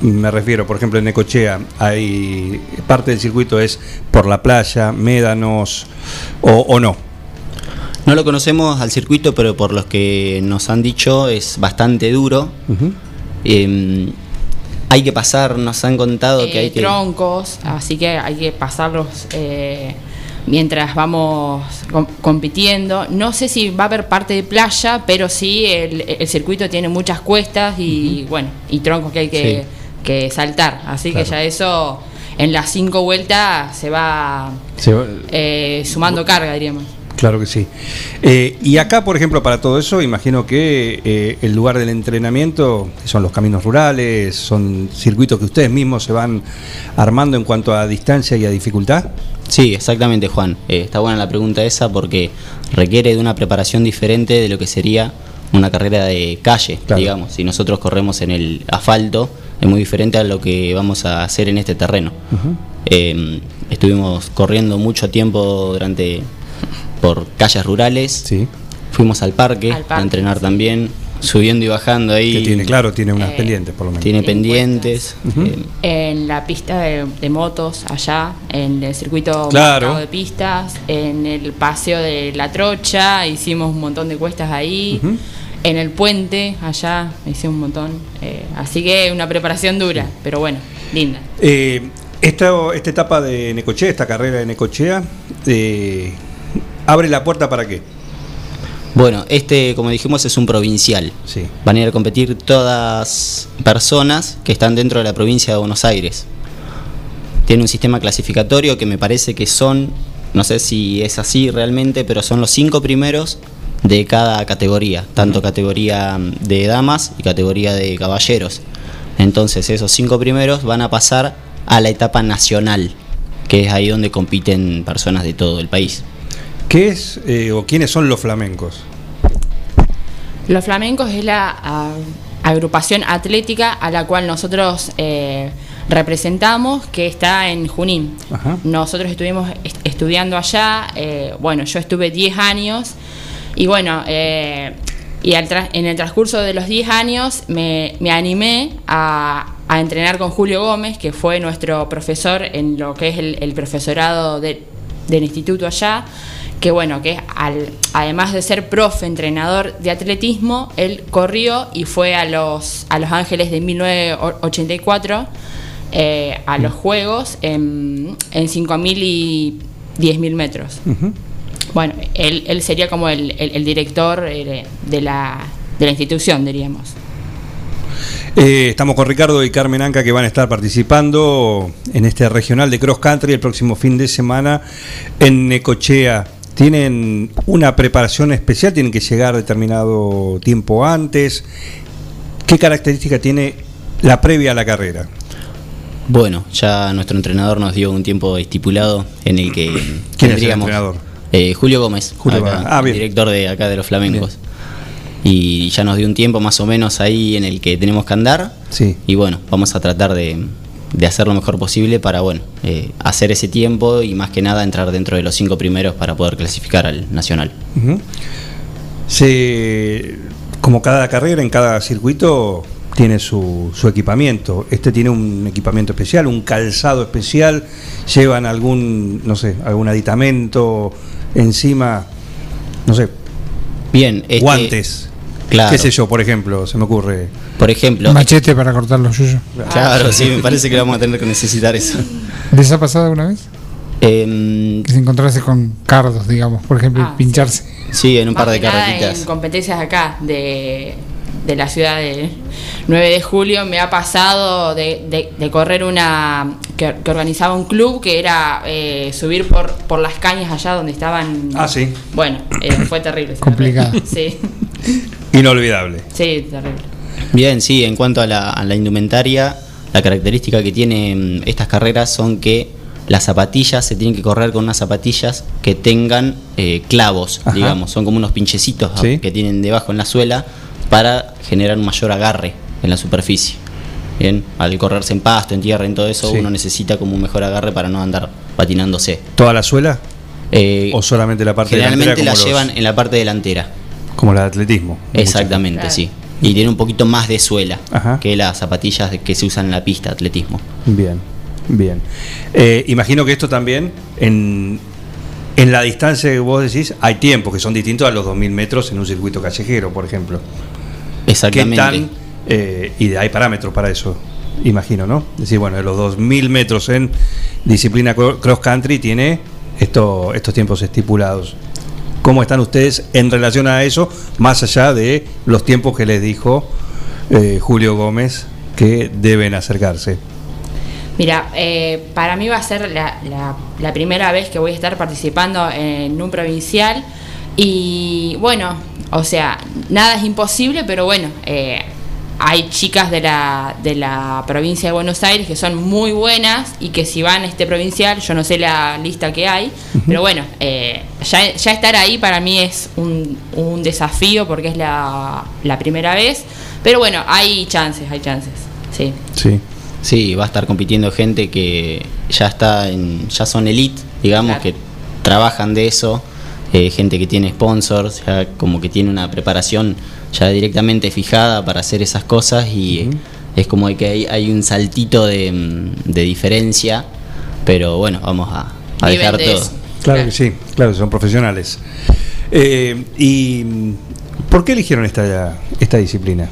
Me refiero, por ejemplo, en Necochea hay parte del circuito es por la playa, médanos o, o no. No lo conocemos al circuito, pero por los que nos han dicho es bastante duro. Eh, hay que pasar, nos han contado que Eh, hay que... troncos, así que hay que pasarlos eh, mientras vamos com- compitiendo. No sé si va a haber parte de playa, pero sí el, el circuito tiene muchas cuestas y bueno, y troncos que hay que, que saltar. Así Claro. que ya eso en las cinco vueltas se va Se va- eh, sumando carga, diríamos. Claro que sí. Eh, y acá, por ejemplo, para todo eso, imagino que eh, el lugar del entrenamiento son los caminos rurales, son circuitos que ustedes mismos se van armando en cuanto a distancia y a dificultad. Sí, exactamente, Juan. Eh, está buena la pregunta esa porque requiere de una preparación diferente de lo que sería una carrera de calle, digamos. Si nosotros corremos en el asfalto, es muy diferente a lo que vamos a hacer en este terreno. Estuvimos corriendo mucho tiempo durante por calles rurales. Fuimos al parque, Al parque, a entrenar también, subiendo y bajando ahí. Que tiene, claro, tiene unas Eh, pendientes, por lo menos. Tiene pendientes. eh, En la pista de, de motos allá, en el circuito Claro. de pistas, en el paseo de la trocha, hicimos un montón de cuestas ahí, en el puente allá, hicimos un montón. eh, así que una preparación dura, pero bueno, linda. Eh, esta, esta etapa de Necochea, esta carrera de Necochea, eh, abre la puerta para qué? Bueno, este, como dijimos, es un provincial. Sí. Van a ir a competir todas personas que están dentro de la provincia de Buenos Aires. Tiene un sistema clasificatorio que me parece que son, no sé si es así realmente, pero son los cinco primeros de cada categoría, tanto categoría de damas y categoría de caballeros. Entonces esos cinco primeros van a pasar a la etapa nacional, que es ahí donde compiten personas de todo el país. ¿Qué es eh, o quiénes son los flamencos? Los flamencos es la agrupación atlética a la cual nosotros eh, representamos, que está en Junín. Ajá. Nosotros estuvimos est- estudiando allá, eh, bueno, yo estuve 10 años y bueno, y en el transcurso de los 10 años me, me animé a, a entrenar con Julio Gómez, que fue nuestro profesor en lo que es el, el profesorado de- del instituto allá, que bueno, que al- además de ser profe, entrenador de atletismo, él corrió y fue a los, a Los Ángeles de 1984 eh, a los Juegos en, en 5.000 y 10.000 metros. Bueno, él, él sería como el, el- el director eh, de, la, de la institución, diríamos. Eh, estamos con Ricardo y Carmen Anca que van a estar participando en este regional de cross country el próximo fin de semana en Necochea. ¿Tienen una preparación especial? ¿Tienen que llegar determinado tiempo antes? ¿Qué característica tiene la previa a la carrera? Bueno, ya nuestro entrenador nos dio un tiempo estipulado en el que ¿Quién es el entrenador? Eh, Julio Gómez, Julio acá. Ah, bien. director de acá de los flamencos. Y ya nos dio un tiempo más o menos ahí en el que tenemos que andar. Sí. Y bueno, vamos a tratar de, de hacer lo mejor posible para bueno eh, hacer ese tiempo y más que nada entrar dentro de los cinco primeros para poder clasificar al nacional. Ujú. Se, como cada carrera, en cada circuito tiene su, su equipamiento. Este tiene un equipamiento especial, un calzado especial. Llevan algún, no sé, algún aditamento encima, no sé, Bien, este- guantes. Claro. Qué sé yo, por ejemplo, se me ocurre. Por ejemplo, Machete para cortar los yuyos. claro, sí, me parece que vamos a tener que necesitar eso. ¿Les ha pasado alguna vez? Em, Que se encontrase con cardos, digamos, por ejemplo, Ah, pincharse. sí, en un Más par de carretitas. En competencias acá de, de la ciudad de 9 de julio me ha pasado de, de- de correr una que, que organizaba un club que era eh, subir por, por las cañas allá donde estaban. Ah, sí. Bueno, eh, fue terrible. Complicado. Sí, Inolvidable. sí, terrible. Bien, sí, en cuanto a la, a la indumentaria, la característica que tienen estas carreras son que las zapatillas se tienen que correr con unas zapatillas que tengan eh, clavos, Ajá. digamos, son como unos pinchecitos Sí. que tienen debajo en la suela para generar un mayor agarre en la superficie. Bien, al correrse en pasto, en tierra, en todo eso, Sí. uno necesita como un mejor agarre para no andar patinándose. ¿Toda la suela? Eh, ¿O solamente la parte generalmente delantera la como los- llevan en la parte delantera. Como la de atletismo. Exactamente, Claro. sí. Y tiene un poquito más de suela Ajá. que las zapatillas que se usan en la pista de atletismo. Bien, bien. Eh, imagino que esto también, en, en la distancia que vos decís, hay tiempos que son distintos a los 2.000 metros en un circuito callejero, por ejemplo. ¿Qué Exactamente. tan, eh, y hay parámetros para eso, imagino, ¿no? Es decir, bueno, de los 2.000 metros en disciplina cro- cross country tiene esto, estos tiempos estipulados. ¿Cómo están ustedes en relación a eso, más allá de los tiempos que les dijo eh, Julio Gómez que deben acercarse? Mira, eh, para mí va a ser la, primera vez que voy a estar participando en un provincial y bueno, o sea, nada es imposible, pero bueno, eh, hay chicas de la, de la provincia de Buenos Aires que son muy buenas y que si van a este provincial, yo no sé la lista que hay, pero bueno, eh, ya, ya estar ahí para mí es un, un desafío porque es la, la primera vez, pero bueno, hay chances, hay chances, sí. Sí. Sí, va a estar compitiendo gente que ya está en, ya son elite, digamos, Claro. que trabajan de eso, eh, gente que tiene sponsors, ya como que tiene una preparación ya directamente fijada para hacer esas cosas y es como que hay, hay un saltito de, mm, de diferencia, pero bueno, vamos a, a dejar de todo. eso. Claro que sí, claro, son profesionales. Eh, ¿Y mm, por qué eligieron esta, esta disciplina?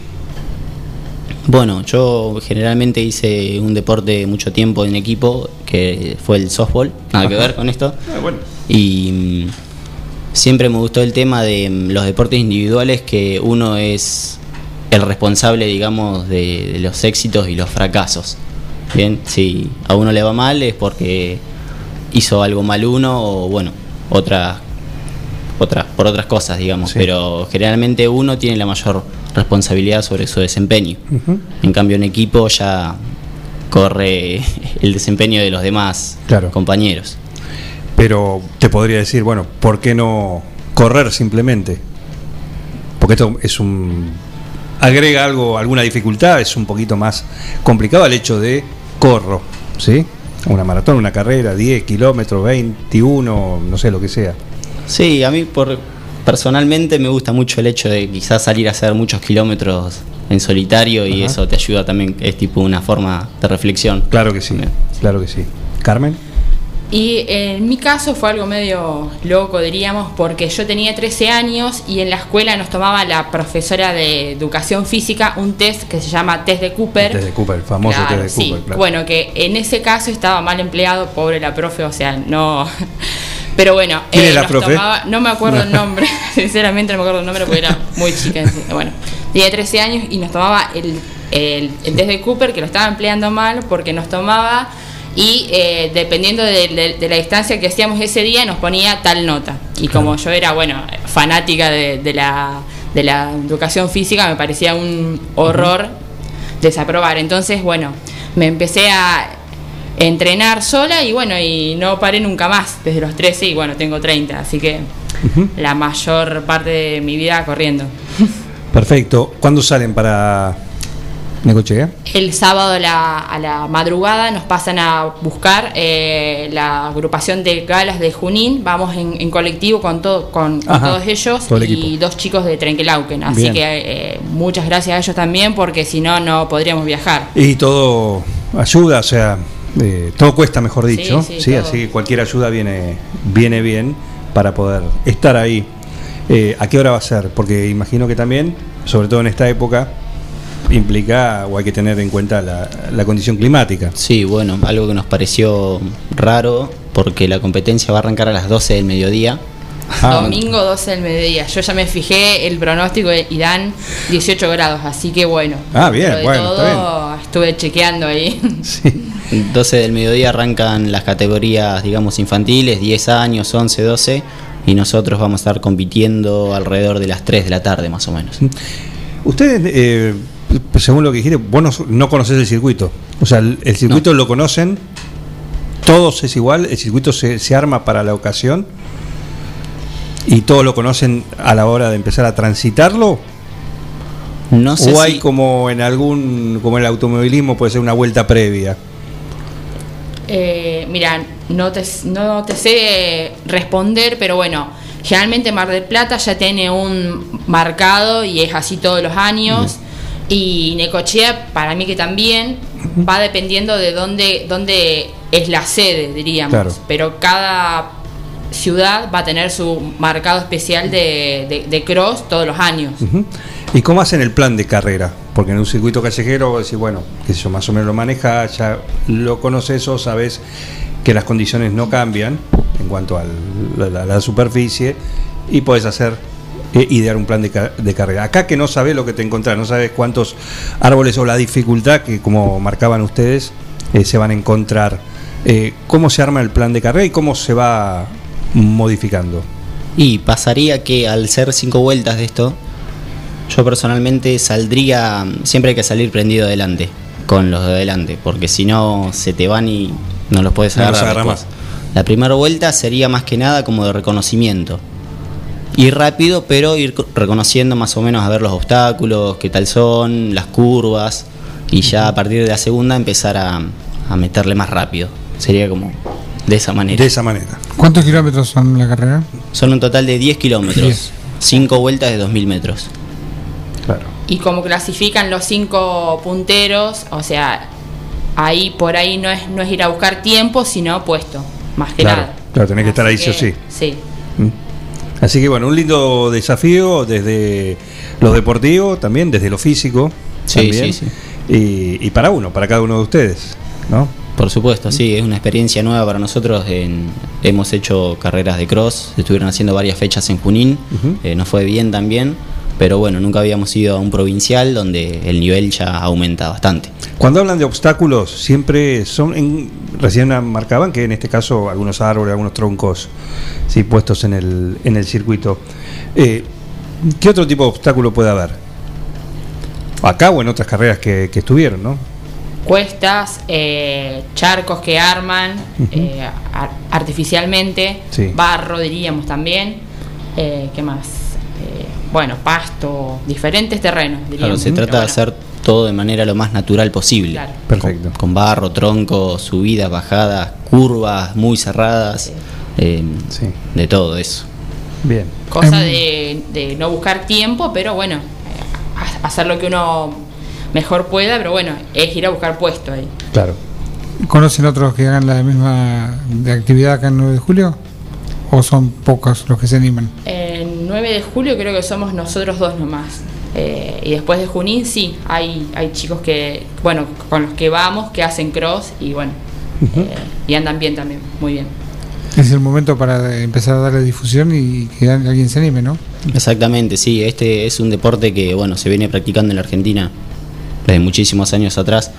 Bueno, yo generalmente hice un deporte mucho tiempo en equipo, que fue el softball, nada que ver con esto. Ah, bueno. Y mm, siempre me gustó el tema de mm, los deportes individuales, que uno es el responsable, digamos, de, de los éxitos y los fracasos. Bien, si a uno le va mal es porque hizo algo mal uno o bueno, otra, otra, por otras cosas, digamos. Sí. Pero generalmente uno tiene la mayor responsabilidad sobre su desempeño. En cambio, en equipo ya corre el desempeño de los demás Claro. compañeros. Pero te podría decir, bueno, ¿por qué no correr simplemente? Porque esto es un. agrega algo, alguna dificultad, es un poquito más complicado el hecho de corro, ¿sí? Una maratón, una carrera, 10 kilómetros, 21, no sé lo que sea. Sí, a mí por personalmente me gusta mucho el hecho de quizás salir a hacer muchos kilómetros en solitario y Ajá. eso te ayuda también, es tipo una forma de reflexión. Claro que sí, claro que sí. Carmen. Y en mi caso fue algo medio loco, diríamos, porque yo tenía 13 años y en la escuela nos tomaba la profesora de educación física un test que se llama test de Cooper. Test de Cooper, el famoso Claro, test de sí. Cooper, claro. Bueno, que en ese caso estaba mal empleado, pobre la profe, o sea, no. Pero bueno, ¿Quién es la nos profe? tomaba- no me acuerdo el nombre, sinceramente no me acuerdo el nombre porque era muy chica. Bueno, tenía 13 años y nos tomaba el, el, el test de Cooper, que lo estaba empleando mal porque nos tomaba y eh, dependiendo de, de- de la distancia que hacíamos ese día nos ponía tal nota. Y como yo era, bueno, fanática de, de la, de la educación física, me parecía un horror desaprobar. Entonces, bueno, me empecé a entrenar sola y bueno, y no paré nunca más desde los 13 y bueno, tengo 30, así que la mayor parte de mi vida corriendo. Perfecto. ¿Cuándo salen para Necochea? El sábado a la, a la madrugada nos pasan a buscar eh, la agrupación de galas de Junín. Vamos en, en colectivo con, todo, con, con Ajá, todos ellos todo el y dos chicos de Trenquelauquen. Así Bien. que eh, muchas gracias a ellos también porque si no, no podríamos viajar. Y todo ayuda, o sea, eh, todo cuesta, mejor Sí, dicho. sí, Sí, todo. así que cualquier ayuda viene, viene bien para poder estar ahí. ¿A qué hora va a ser? Porque imagino que también, sobre todo en esta época, implica o hay que tener en cuenta la, la condición climática. Sí, bueno, algo que nos pareció raro porque la competencia va a arrancar a las 12 del mediodía. Ah, Domingo 12 del mediodía. Yo ya me fijé el pronóstico y dan 18 grados, así que bueno. Ah, bien, de bueno, está Estuve chequeando ahí. Sí. 12 del mediodía arrancan las categorías, digamos, infantiles, 10 años, 11, 12, y nosotros vamos a estar compitiendo alrededor de las 3 de la tarde más o menos. Ustedes, eh, según lo que dijiste, vos no, no conocés el circuito. O sea, el, el circuito lo conocen, todos es igual, el circuito se, se arma para la ocasión y todos lo conocen a la hora de empezar a transitarlo. No sé o hay si- como en algún, como en el automovilismo, puede ser una vuelta previa. Eh, mira, no te, no te sé responder, pero bueno, generalmente Mar del Plata ya tiene un marcado y es así todos los años. Y Necochea, para mí que también, va dependiendo de dónde, dónde es la sede, diríamos. Claro. Pero cada ciudad va a tener su marcado especial de, de- de cross todos los años. ¿Y cómo hacen el plan de carrera? Porque en un circuito callejero, vos decís, bueno, que yo más o menos lo maneja, ya lo conoces o sabes que las condiciones no cambian en cuanto a la, la superficie y puedes hacer, eh, idear un plan de, de carrera. Acá que no sabes lo que te encontrás, no sabes cuántos árboles o la dificultad que, como marcaban ustedes, eh, se van a encontrar. Eh, ¿Cómo se arma el plan de carrera y cómo se va modificando? Y pasaría que al ser cinco vueltas de esto, yo personalmente saldría, siempre hay que salir prendido adelante, con los de adelante, porque si no se te van y no los puedes No los agarrar. agarra después. La primera vuelta sería más que nada como de reconocimiento. Ir rápido, pero ir co- reconociendo más o menos a ver los obstáculos, qué tal son, las curvas, y ya a partir de la segunda empezar a, a meterle más rápido. Sería como de esa manera. De esa manera. ¿Cuántos kilómetros son la carrera? Son un total de 10 kilómetros. Diez. 5 vueltas de 2.000 metros. Claro. Y como clasifican los cinco punteros, o sea, ahí por ahí no es, no es ir a buscar tiempo, sino puesto, más que Claro, nada. claro, tenés que estar ahí Así sí o sí. Sí. Así que bueno, un lindo desafío desde lo deportivo también, desde lo físico Sí, también, sí, Y, y para uno, para cada uno de ustedes, ¿no? Por supuesto, sí, es una experiencia nueva para nosotros. En- hemos hecho carreras de cross, estuvieron haciendo varias fechas en Junín, eh, nos fue bien también, pero bueno, nunca habíamos ido a un provincial donde el nivel ya aumenta bastante. Cuando hablan de obstáculos, siempre son, en- recién marcaban que en este caso algunos árboles, algunos troncos, sí, puestos en el, en el circuito. Eh, ¿Qué otro tipo de obstáculo puede haber? Acá o en otras carreras que, que estuvieron, ¿no? Cuestas, eh, charcos que arman eh, ar- artificialmente, Sí. barro diríamos también, eh, ¿qué más? Bueno, pasto, diferentes terrenos, Claro, se Pero trata de bueno, hacer todo de manera lo más natural posible. Claro. Perfecto. Con barro, tronco, subidas, bajadas, curvas muy cerradas, eh, Sí. de todo eso. Bien. Cosa de, de no buscar tiempo, pero bueno, eh, ha- hacer lo que uno mejor pueda, pero bueno, es ir a buscar puesto ahí. Claro. ¿Conocen otros que hagan la misma de actividad acá en 9 de julio? ¿O son pocos los que se animan? El 9 de julio creo que somos nosotros dos nomás. Eh, y después de Junín sí, hay, hay chicos que, bueno, con los que vamos, que hacen cross y bueno, eh, y andan bien también, muy bien. Es el momento para empezar a darle difusión y que alguien se anime, ¿no? Exactamente, sí, este es un deporte que bueno, se viene practicando en la Argentina desde muchísimos años atrás,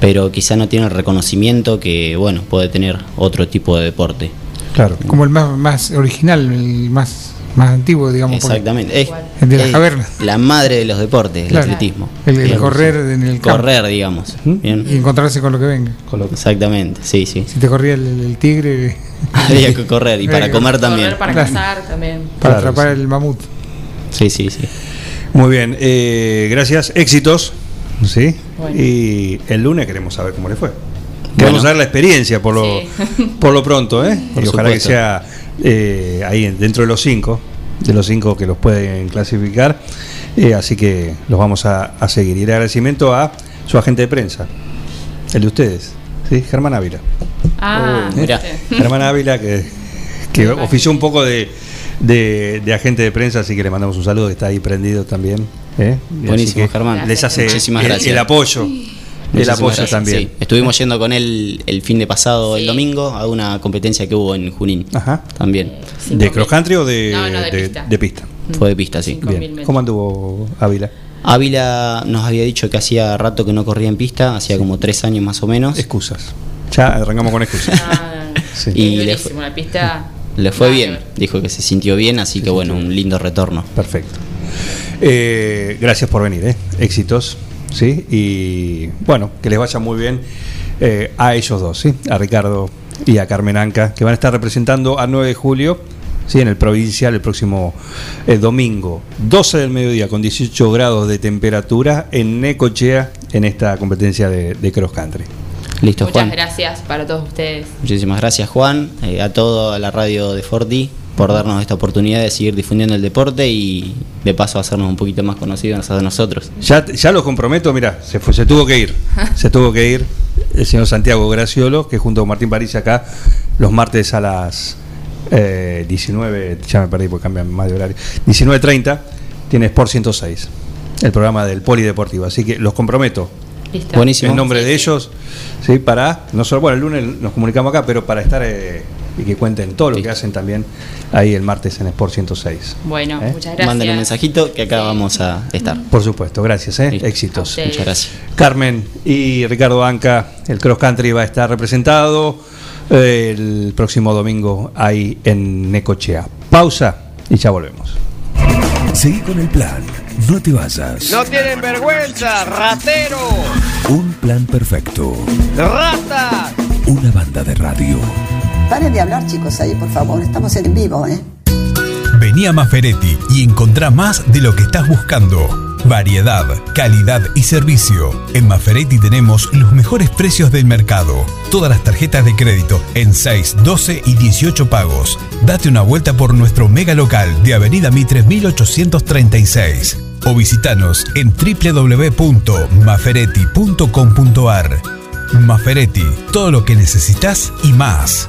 pero quizá no tiene el reconocimiento que bueno, puede tener otro tipo de deporte. Claro. Como el más, más original, el más, más antiguo, digamos. Exactamente, es, El de las es cavernas. la madre de los deportes, Claro. el atletismo. El, correr en el campo correr, digamos. Bien. y encontrarse con lo que venga. Exactamente, sí, sí. Si te corría el, el tigre Había que correr y para comer también. Correr para Claro. cazar también. para Claro, atrapar sí. el mamut. Sí, sí, sí. Muy bien, eh, gracias, éxitos. ¿sí? Bueno. Y el lunes queremos saber cómo le fue. Queremos Bueno. saber la experiencia por lo, Sí. por lo pronto, ¿eh? Por y ojalá que sea eh, ahí en- dentro de los cinco, de los cinco que los pueden clasificar. Eh, así que los vamos a, a seguir. Y el agradecimiento a su agente de prensa, el de ustedes, ¿sí? Germán Ávila. Ah, Oh, mirá. viste. Germán Ávila, que, que ofició un poco de, de, de agente de prensa, así que le mandamos un saludo, que está ahí prendido también. ¿eh? Buenísimo, Germán. Les hace Muchísimas el, gracias. el apoyo. Apoyo gracias, también. sí. Estuvimos yendo con él el fin de pasado, el domingo, a una competencia que hubo en Junín. Ajá. También. Cinco ¿De cross country o de, No, no, de pista. de pista? Fue de pista, sí. Bien. ¿Cómo anduvo Ávila? Ávila nos había dicho que hacía rato que no corría en pista, hacía como tres años más o menos. Excusas. Ya arrancamos con excusas. Ah, Sí. Y le buenísimo, la pista. Le fue bien, dijo que se sintió bien, así que bueno, un lindo retorno. Perfecto. Eh, gracias por venir, ¿eh? Éxitos. ¿Sí? Y bueno, que les vaya muy bien eh, a ellos dos, ¿sí? A Ricardo y a Carmen Anca, que van a estar representando a 9 de julio, ¿sí? En el provincial el próximo eh, domingo, 12 del mediodía, con 18 grados de temperatura en Necochea, en esta competencia de, de cross country. Listo, Muchas Juan. gracias para todos ustedes. Muchísimas gracias, Juan, eh, a toda la radio de Forti por darnos esta oportunidad de seguir difundiendo el deporte y de paso hacernos un poquito más conocidos a nosotros. Ya, ya lo comprometo, mira, se, fue, se tuvo que ir. se tuvo que ir el señor Santiago Graciolo, que junto con Martín París acá, los martes a las eh, 19, ya me perdí porque cambian más de horario, 19.30, tiene Sport 106, el programa del Polideportivo. Así que los comprometo. Listo. Buenísimo. En nombre de ellos, sí, para, no solo, bueno, el lunes nos comunicamos acá, pero para estar eh, y que cuenten todo lo que hacen también ahí el martes en Sport 106. Bueno, ¿Eh? muchas gracias. Manden un mensajito que acá vamos a estar. Por supuesto, gracias, ¿eh? Éxitos. Muchas gracias. Carmen y Ricardo Anca, el cross country va a estar representado eh, el próximo domingo ahí en Necochea. Pausa y ya volvemos. Seguí con el plan. No te vayas. No tienen vergüenza, ratero, Un plan perfecto. rata. Una banda de radio. Paren de hablar, chicos, ahí, por favor. Estamos en vivo, ¿eh? Vení a Maferetti y encontrá más de lo que estás buscando. Variedad, calidad y servicio. En Maferetti tenemos los mejores precios del mercado. Todas las tarjetas de crédito en 6, 12 y 18 pagos. Date una vuelta por nuestro mega local de Avenida Mitre 1836 o visitanos en www.maferetti.com.ar. Maferetti, todo lo que necesitas y más.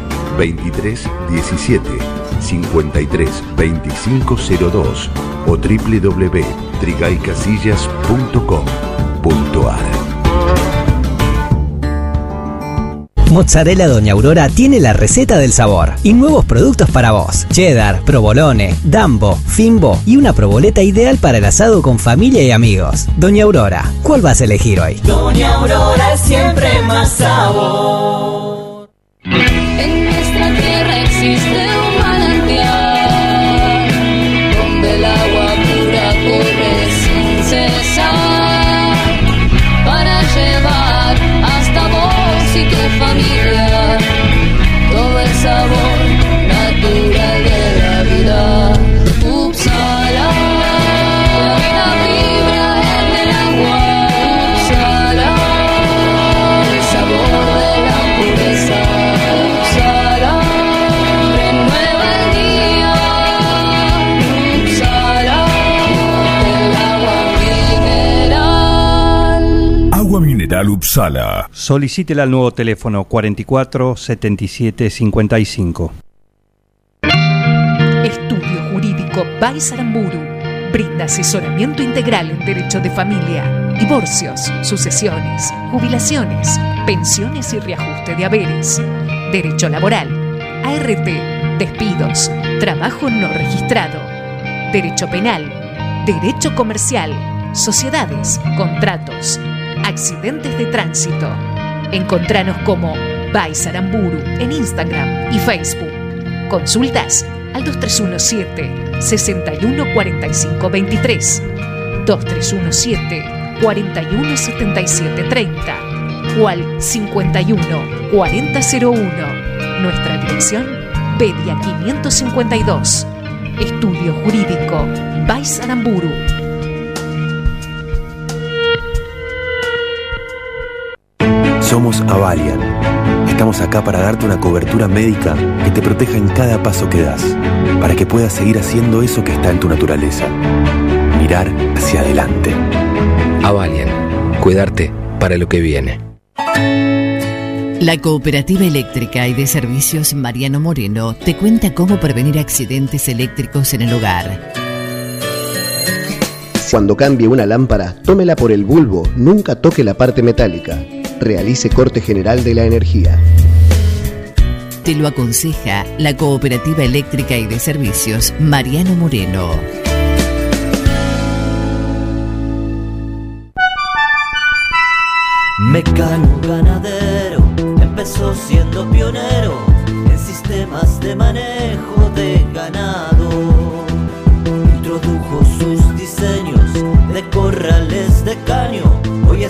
23 17 53 2502 o www.trigaycasillas.com.ar Mozzarella Doña Aurora tiene la receta del sabor y nuevos productos para vos. Cheddar, provolone, dambo, fimbo y una proboleta ideal para el asado con familia y amigos. Doña Aurora, ¿cuál vas a elegir hoy? Doña Aurora siempre más sabor. Upsala. Solicítela al nuevo teléfono 44 77 55. Estudio Jurídico Baisaramburu brinda asesoramiento integral en derecho de familia, divorcios, sucesiones, jubilaciones, pensiones y reajuste de haberes, derecho laboral, ART, despidos, trabajo no registrado, derecho penal, derecho comercial, sociedades, contratos, accidentes de tránsito. Encontranos como Baisaramburu en Instagram y Facebook. Consultas al 2317 6145 23 2317 417730 o al 51 4001. Nuestra dirección Pedia 552. Estudio Jurídico Baisaramburu. Somos Avalian. Estamos acá para darte una cobertura médica que te proteja en cada paso que das, para que puedas seguir haciendo eso que está en tu naturaleza. Mirar hacia adelante. Avalian, cuidarte para lo que viene. La Cooperativa Eléctrica y de Servicios Mariano Moreno te cuenta cómo prevenir accidentes eléctricos en el hogar. Cuando cambie una lámpara, tómela por el bulbo, nunca toque la parte metálica. Realice corte general de la energía. Te lo aconseja la Cooperativa Eléctrica y de Servicios Mariano Moreno. Mecano ganadero empezó siendo pionero en sistemas de manejo de ganado. Introdujo sus diseños de corrales de caño,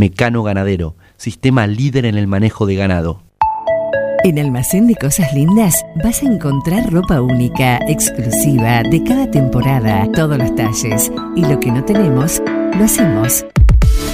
Mecano Ganadero, sistema líder en el manejo de ganado. En Almacén de Cosas Lindas vas a encontrar ropa única, exclusiva, de cada temporada, todos los talles. Y lo que no tenemos, lo hacemos.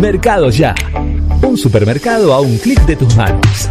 Mercado Ya. Un supermercado a un clic de tus manos.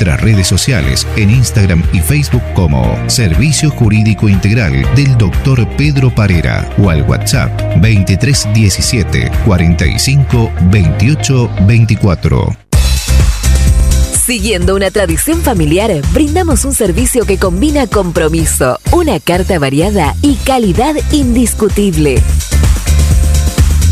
nuestras redes sociales en Instagram y Facebook como Servicio Jurídico Integral del Dr. Pedro Parera o al WhatsApp 2317 45 28 24. Siguiendo una tradición familiar, brindamos un servicio que combina compromiso, una carta variada y calidad indiscutible.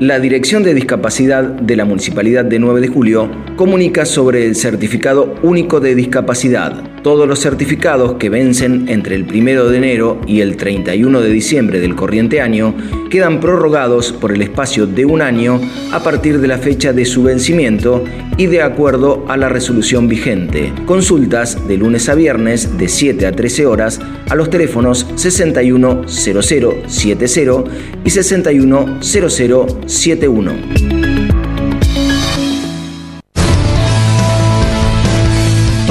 La Dirección de Discapacidad de la Municipalidad de 9 de Julio comunica sobre el Certificado Único de Discapacidad. Todos los certificados que vencen entre el 1 de enero y el 31 de diciembre del corriente año quedan prorrogados por el espacio de un año a partir de la fecha de su vencimiento y de acuerdo a la resolución vigente. Consultas de lunes a viernes de 7 a 13 horas a los teléfonos 610070 y 610071.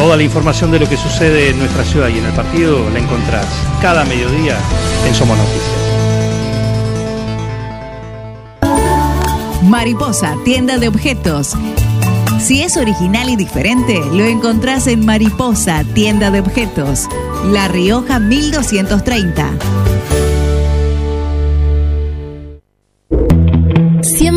Toda la información de lo que sucede en nuestra ciudad y en el partido la encontrás cada mediodía en Somos Noticias. Mariposa, tienda de objetos. Si es original y diferente, lo encontrás en Mariposa, tienda de objetos. La Rioja 1230.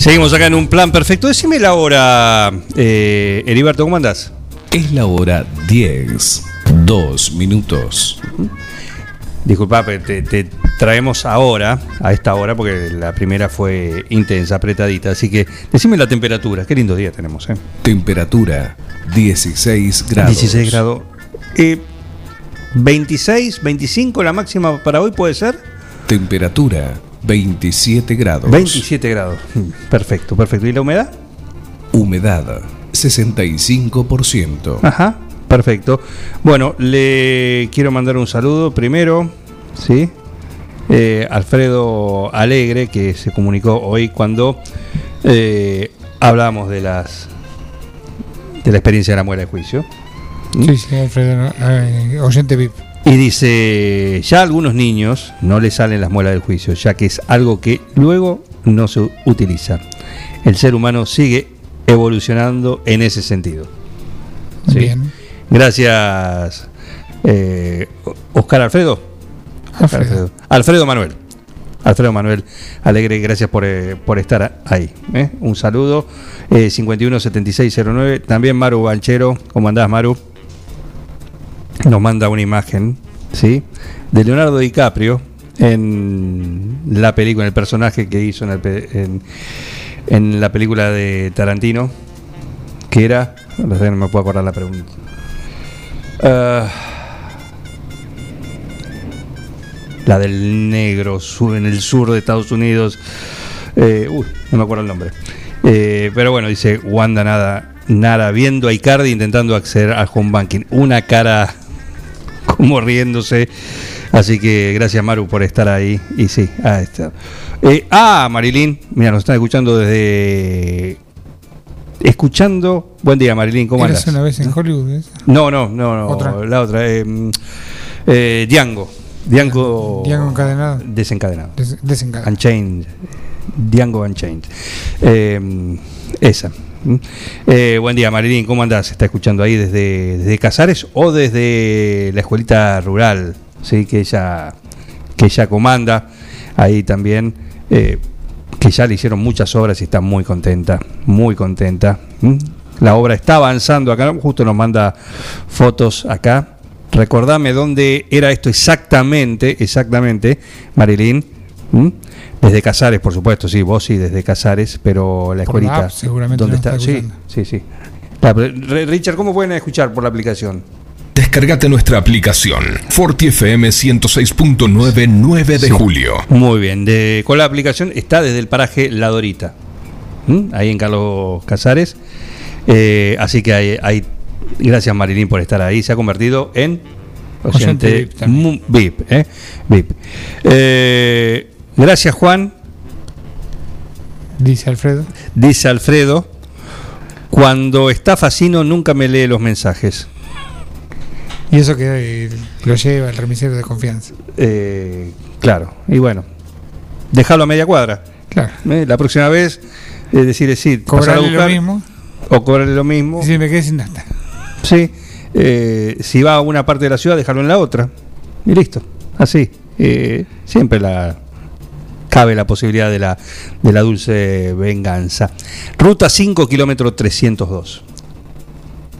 Seguimos acá en un plan perfecto. Decime la hora, eh, Heriberto, ¿cómo andás? Es la hora 10, 2 minutos. Disculpa, te traemos ahora, a esta hora, porque la primera fue intensa, apretadita. Así que decime la temperatura. Qué lindo día tenemos, ¿eh? Temperatura 16 grados. 16 grados. Eh, 26, 25 la máxima para hoy puede ser. Temperatura 27 grados. 27 grados. Perfecto, perfecto. ¿Y la humedad? Humedad 65%. Ajá, perfecto. Bueno, le quiero mandar un saludo primero, ¿sí? Eh, Alfredo Alegre, que se comunicó hoy cuando eh, hablamos de las de la experiencia de la muela de juicio. Sí, sí, Alfredo, eh, oyente VIP. Y dice, ya a algunos niños no les salen las muelas del juicio, ya que es algo que luego no se utiliza. El ser humano sigue evolucionando en ese sentido. ¿Sí? Bien. Gracias, eh, Oscar Alfredo. Alfredo. Alfredo Manuel. Alfredo Manuel Alegre, gracias por, eh, por estar ahí. ¿eh? Un saludo. Eh, 517609. También Maru Banchero. ¿Cómo andás, Maru? Nos manda una imagen, ¿sí? De Leonardo DiCaprio en la película, en el personaje que hizo en, el en- la película de Tarantino, que era. No me puedo acordar la pregunta. Ah, la del negro sur, en el sur de Estados Unidos. Eh, uy, no me acuerdo el nombre. Eh, pero bueno, dice Wanda Nada, Nara viendo a Icardi intentando acceder al home banking. Una cara como riéndose. Así que gracias Maru por estar ahí. Y sí, ahí está. Eh, ah, Marilyn, mira, nos están escuchando desde... Escuchando... Buen día Marilyn, ¿cómo andas? una vez en Hollywood. ¿eh? No, no, no, no. Otra. La otra. Eh, mm, eh, Django. Django. Django encadenado. Desencadenado. Des- desencadenado. Unchained. Django Unchained. Eh, esa. Mm. Eh, buen día, Marilyn. ¿Cómo andás? ¿Está escuchando ahí desde, Casares o desde la escuelita rural? Sí, que ella, que ella comanda. Ahí también. eh, que ya le hicieron muchas obras y está muy contenta. Muy contenta. ¿Mm? La obra está avanzando acá. Justo nos manda fotos acá. Recordame dónde era esto exactamente, exactamente, Marilyn. ¿Mm? Desde Casares, por supuesto, sí, vos sí, desde Casares, pero la Por la escuelita. app, seguramente ¿Dónde está? está Sí, sí, sí. La- Richard, ¿cómo pueden escuchar por la aplicación? Descargate nuestra aplicación Forti FM 106.9 9 de Sí. julio. Muy bien, de, con la aplicación está desde el paraje La Dorita, ¿Mm? ahí en Carlos Casares. Eh, así que hay, hay- gracias Marilyn por estar ahí, se ha convertido en Oyente VIP. ¿eh? VIP. Eh, gracias Juan, Dice Alfredo. dice Alfredo. Cuando está Facino nunca me lee los mensajes. Y eso que eh, lo lleva el remisero de confianza. Eh, claro, y bueno, déjalo a media cuadra. Claro. Eh, La próxima vez, es decir, sí, a Cobrarle lo buscar, mismo. O cobrarle lo mismo. Y si me quedé sin nada. Sí. Si va a una parte de la ciudad, dejarlo en la otra. Y listo. Así. Siempre la cabe la posibilidad de la, de la dulce venganza. Ruta 5, kilómetro 302.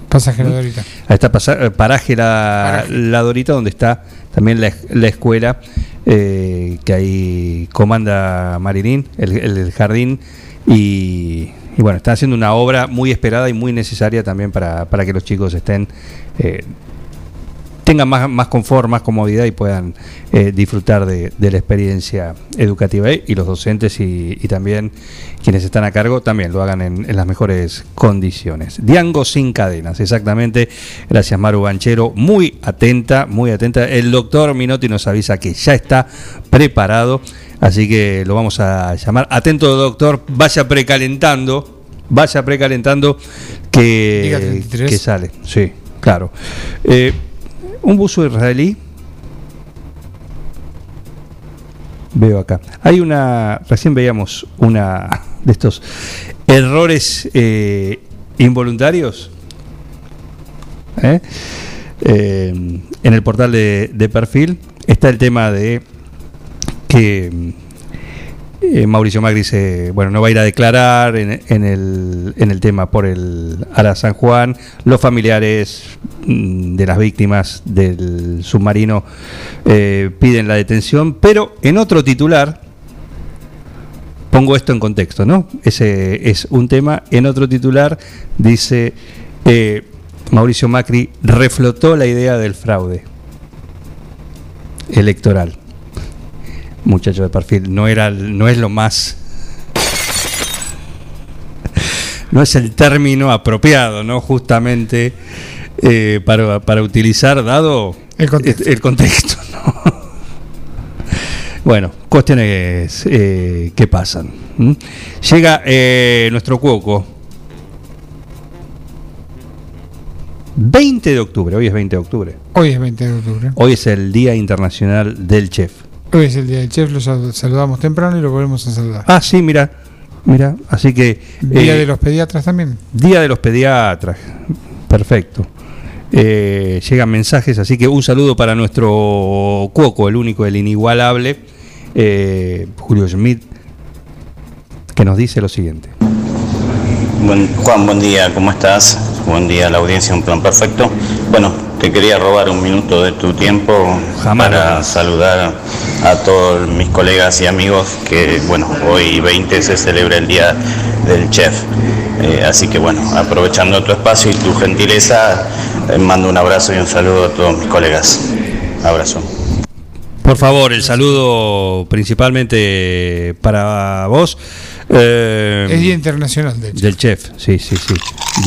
Pasaje la Dorita. Ahí está pasa- eh, paraje la, la Dorita, donde está también la, la escuela eh, que ahí comanda Marilín, el, el- el jardín y, y bueno, están haciendo una obra muy esperada y muy necesaria también para, para que los chicos estén eh, tengan más, más confort, más comodidad y puedan eh, disfrutar de, de la experiencia educativa y los docentes y, y también quienes están a cargo también lo hagan en, en las mejores condiciones. Diango sin cadenas, exactamente. Gracias Maru Banchero, muy atenta, muy atenta. El doctor Minotti nos avisa que ya está preparado, así que lo vamos a llamar. Atento doctor, vaya precalentando, vaya precalentando que, Diga 33. que sale. Sí, claro. Eh, un buzo israelí. Veo acá. Hay una. Recién veíamos una de estos errores eh, involuntarios. ¿eh? Eh, en el portal de, de perfil está el tema de que eh, Mauricio Macri se, bueno, no va a ir a declarar en, en el, en el tema por el Ara San Juan. Los familiares mm, de las víctimas del submarino eh, piden la detención, pero en otro titular, pongo esto en contexto, ¿no? Ese es un tema. En otro titular dice eh, Mauricio Macri reflotó la idea del fraude electoral muchacho de perfil, no era no es lo más no es el término apropiado, ¿no? Justamente eh, para, para utilizar dado El contexto. el contexto, ¿no? Bueno, cuestiones eh, que pasan. Llega eh, nuestro cuoco. 20 de octubre, hoy es 20 de octubre. Hoy es 20 de octubre. Hoy es el Día Internacional del Chef. Hoy es el día del chef, lo sal- saludamos temprano y lo volvemos a saludar. Ah, sí, mira, mira, así que... Día eh, de los pediatras también. Día de los Pediatras, perfecto. Eh, llegan mensajes, así que un saludo para nuestro cuoco, el único, el inigualable, eh, Julio Schmidt, que nos dice lo siguiente. Buen- Juan, buen día, ¿cómo estás? Buen día a la audiencia, un plan perfecto. Bueno, te quería robar un minuto de tu tiempo para saludar a todos mis colegas y amigos que, bueno, hoy 20 se celebra el Día del Chef. Eh, así que, bueno, aprovechando tu espacio y tu gentileza, eh, mando un abrazo y un saludo a todos mis colegas. Abrazo. Por favor, el saludo principalmente para vos. eh, Es Día Internacional del Chef. Del chef, sí, sí, sí.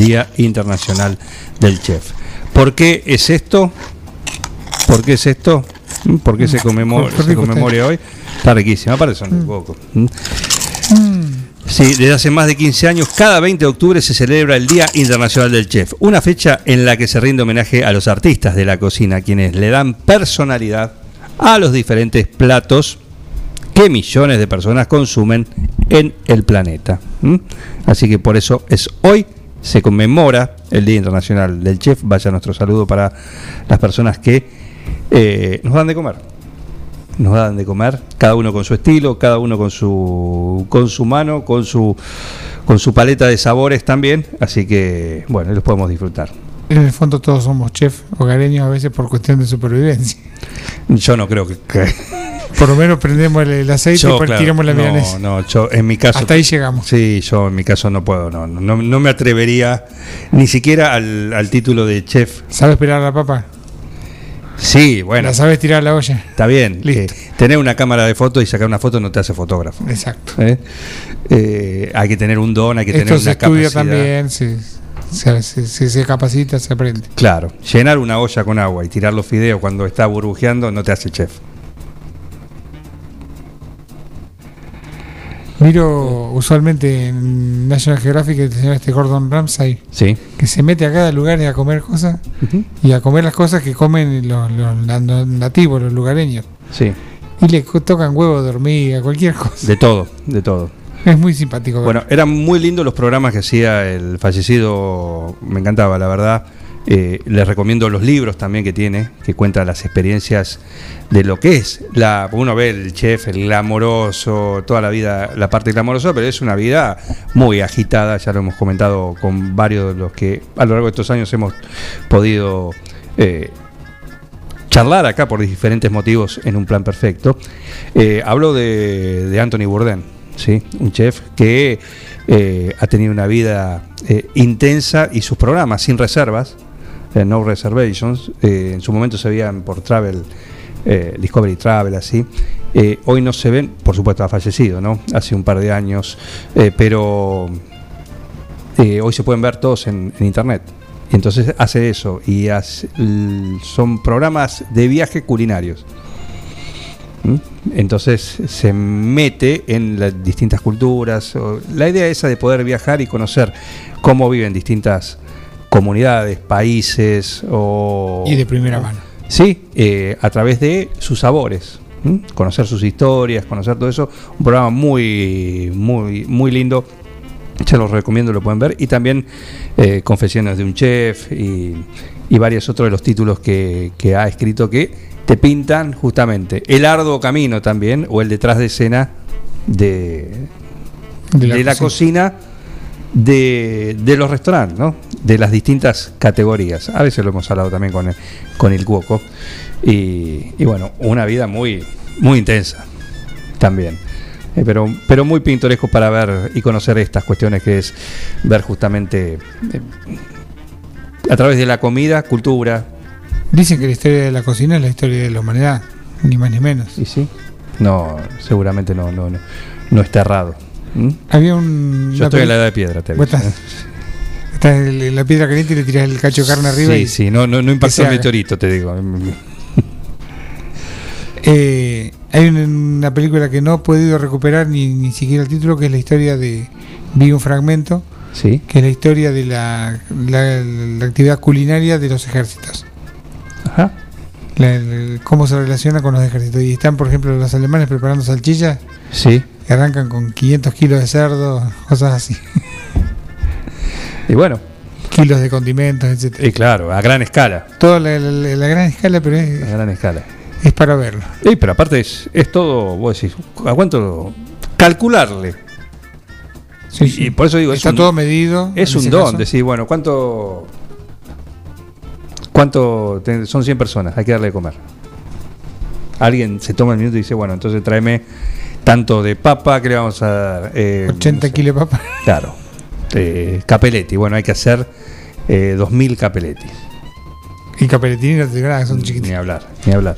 Día Internacional del Chef. ¿Por qué es esto? ¿Por qué es esto? ¿Mm? ¿Por qué se, conmemora, Qué se está. hoy? Está riquísimo, aparte son un poco. ¿Mm? Sí, desde hace más de 15 años, cada 20 de octubre se celebra el Día Internacional del Chef, una fecha en la que se rinde homenaje a los artistas de la cocina, quienes le dan personalidad a los diferentes platos que millones de personas consumen en el planeta. Así que por eso es hoy, se conmemora el Día Internacional del Chef. Vaya nuestro saludo para las personas que eh, nos dan de comer. Nos dan de comer, cada uno con su estilo, cada uno con su, con su mano, con su, con su paleta de sabores también. Así que, bueno, los podemos disfrutar. En el fondo todos somos chef hogareños a veces por cuestión de supervivencia. Yo no creo que. que- Por lo menos prendemos el, aceite y claro, tiramos la no, milanesa. No, yo en mi caso. Hasta ahí llegamos. Sí, yo en mi caso no puedo, no, no, no me atrevería ni siquiera al, al título de chef. ¿Sabes pelar la papa? Sí, bueno. ¿La sabes tirar la olla? Está bien. eh, tener una cámara de fotos y sacar una foto no te hace fotógrafo. Exacto. ¿eh? Eh, hay que tener un don, hay que Esto tener se una estudia capacidad. también, se, se, se- se- se capacita, se aprende. Claro, llenar una olla con agua y tirar los fideos cuando está burbujeando no te hace chef. Miro usualmente en National Geographic el señor este Gordon Ramsay, Sí. que se mete a cada lugar a comer cosas y a comer las cosas que comen los, los na- nativos, los lugareños. Sí. Y le tocan huevos de hormiga, cualquier cosa. De todo, de todo. Es muy simpático. Bueno, eran muy lindos los programas que hacía el fallecido, me encantaba, la verdad. Eh, les recomiendo los libros también que tiene, que cuenta las experiencias de lo que es. La, uno ve el chef, el glamoroso, toda la vida, la parte glamorosa, pero es una vida muy agitada, ya lo hemos comentado con varios de los que a lo largo de estos años hemos podido eh, charlar acá por diferentes motivos en un plan perfecto. Eh, hablo de, de Anthony Bourdain. ¿sí? Un chef que eh, ha tenido una vida intensa y sus programas sin reservas, eh, no reservations, eh, en su momento se veían por Travel, eh, Discovery Travel, así. Eh, hoy no se ven, por supuesto ha fallecido, ¿no? Hace un par de años, pero hoy se pueden ver todos en, internet. Entonces hace eso y son programas de viaje culinarios. ¿Mm? Entonces se mete en las distintas culturas. La idea esa de poder viajar y conocer cómo viven distintas comunidades, países o... Y de primera mano. Sí, eh, a través de sus sabores. ¿m? Conocer sus historias, conocer todo eso. Un programa muy, muy, muy lindo. Se los recomiendo, lo pueden ver. Y también eh, Confesiones de un Chef y, y varios otros de los títulos que, que ha escrito que te pintan justamente el arduo camino también o el detrás de escena de, De la de la cocina de, de los restaurantes, ¿no? de las distintas categorías. A veces lo hemos hablado también con el, con el Cuoco. Y, y bueno, una vida muy, muy intensa también. Eh, pero, pero muy pintoresco para ver y conocer estas cuestiones que es ver justamente eh, a través de la comida, cultura. Dicen que la historia de la cocina es la historia de la humanidad, ni más ni menos. Y sí. No, seguramente no, no, no, no está errado. ¿Mm? Había un. Yo estoy en la edad de piedra, te aviso, estás- en la piedra caliente y le tiras el cacho de carne arriba Sí, y. sí, no, no, no impactó el meteorito, te digo. Eh, hay una, película que no he podido recuperar ni, ni siquiera el título, que es la historia de. Vi un fragmento, Sí. que es la historia de la, la- la actividad culinaria de los ejércitos. Ajá. La- cómo se relaciona con los ejércitos. Y están, por ejemplo, los alemanes preparando salchichas Sí. Que arrancan con 500 kilos de cerdo, cosas así. Y bueno. Kilos de condimentos, etcétera. Y claro, a gran escala. Toda la, la- la gran escala, pero es, A gran escala. es para verlo. Y pero aparte es, es todo, vos decís, ¿a cuánto? Calcularle. y, y por eso digo, Está es un, todo medido. Es un don, decir, bueno, ¿cuánto cuánto son 100 personas? Hay que darle de comer. Alguien se toma el minuto y dice, bueno, entonces tráeme tanto de papa que le vamos a dar. Eh, 80 kilos de papa. Claro. Eh, capeletti, bueno, hay que hacer eh, 2000 capeletti. Y capeletini no son chiquititos. Ni hablar, ni hablar.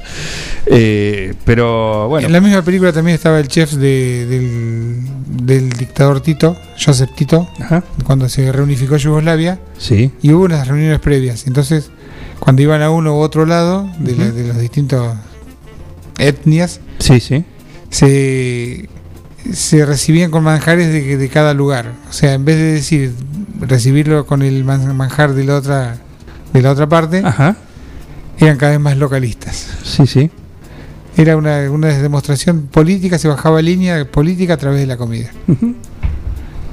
Eh, pero bueno. En la misma película también estaba el chef de- del, del dictador Tito, Joseph Tito, cuando se reunificó Yugoslavia. Sí. Y hubo unas reuniones previas. Entonces, cuando iban a uno u otro lado de, la- de los distintos etnias, Sí, sí. Se, se recibían con manjares de, de cada lugar. O sea, en vez de decir recibirlo con el man- manjar de la otra, de la otra parte, eran cada vez más localistas. Sí, sí. Era una, una demostración política, se bajaba línea política a través de la comida.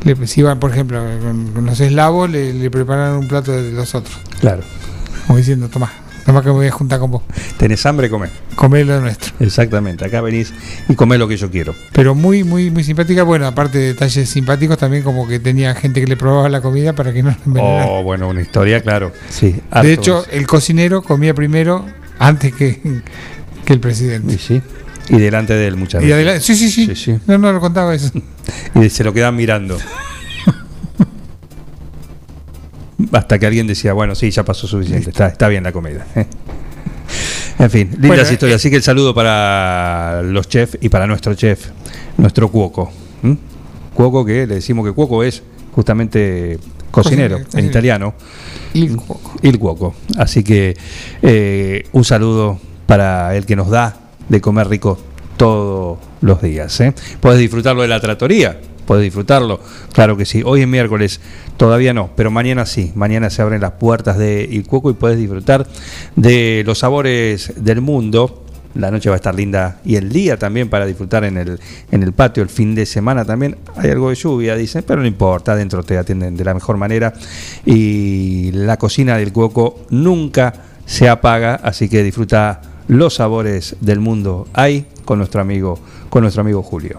Le, si iban, por ejemplo, con, con los eslavos, le, le prepararon un plato de los otros. Claro. Como diciendo, toma, toma que me voy a juntar con vos. Tenés hambre, comé. Comé lo nuestro. Exactamente, acá venís y comés lo que yo quiero. Pero muy, muy, muy simpática. Bueno, aparte de detalles simpáticos, también como que tenía gente que le probaba la comida para que no envenenaran. Oh, bueno, una historia, claro. Sí. de hecho, el cocinero comía primero antes que, que el presidente. Y sí. Y delante de él muchas Y veces. adelante, sí, sí, sí, No, no lo contaba eso. Y se lo quedan mirando. Hasta que alguien decía, bueno, sí, ya pasó suficiente, está, está bien la comida. En fin, lindas Bueno, eh, historias. Así que el saludo para los chefs y para nuestro chef, nuestro cuoco. Cuoco que le decimos que cuoco es justamente cocinero, Cocinero, en italiano. Il cuoco. Il cuoco. Así que eh, un saludo para el que nos da de comer rico todos los días. ¿eh? Puedes disfrutarlo de la tratoría, puedes disfrutarlo, claro que sí. Hoy es miércoles, todavía no, pero mañana sí. Mañana se abren las puertas de Il Cuoco y puedes disfrutar de los sabores del mundo. La noche va a estar linda y el día también para disfrutar en el, en el patio, el fin de semana también. Hay algo de lluvia, dicen, pero no importa, adentro te atienden de la mejor manera. Y la cocina del Cuoco nunca se apaga, así que disfruta los sabores del mundo ahí con nuestro amigo, con nuestro amigo Julio.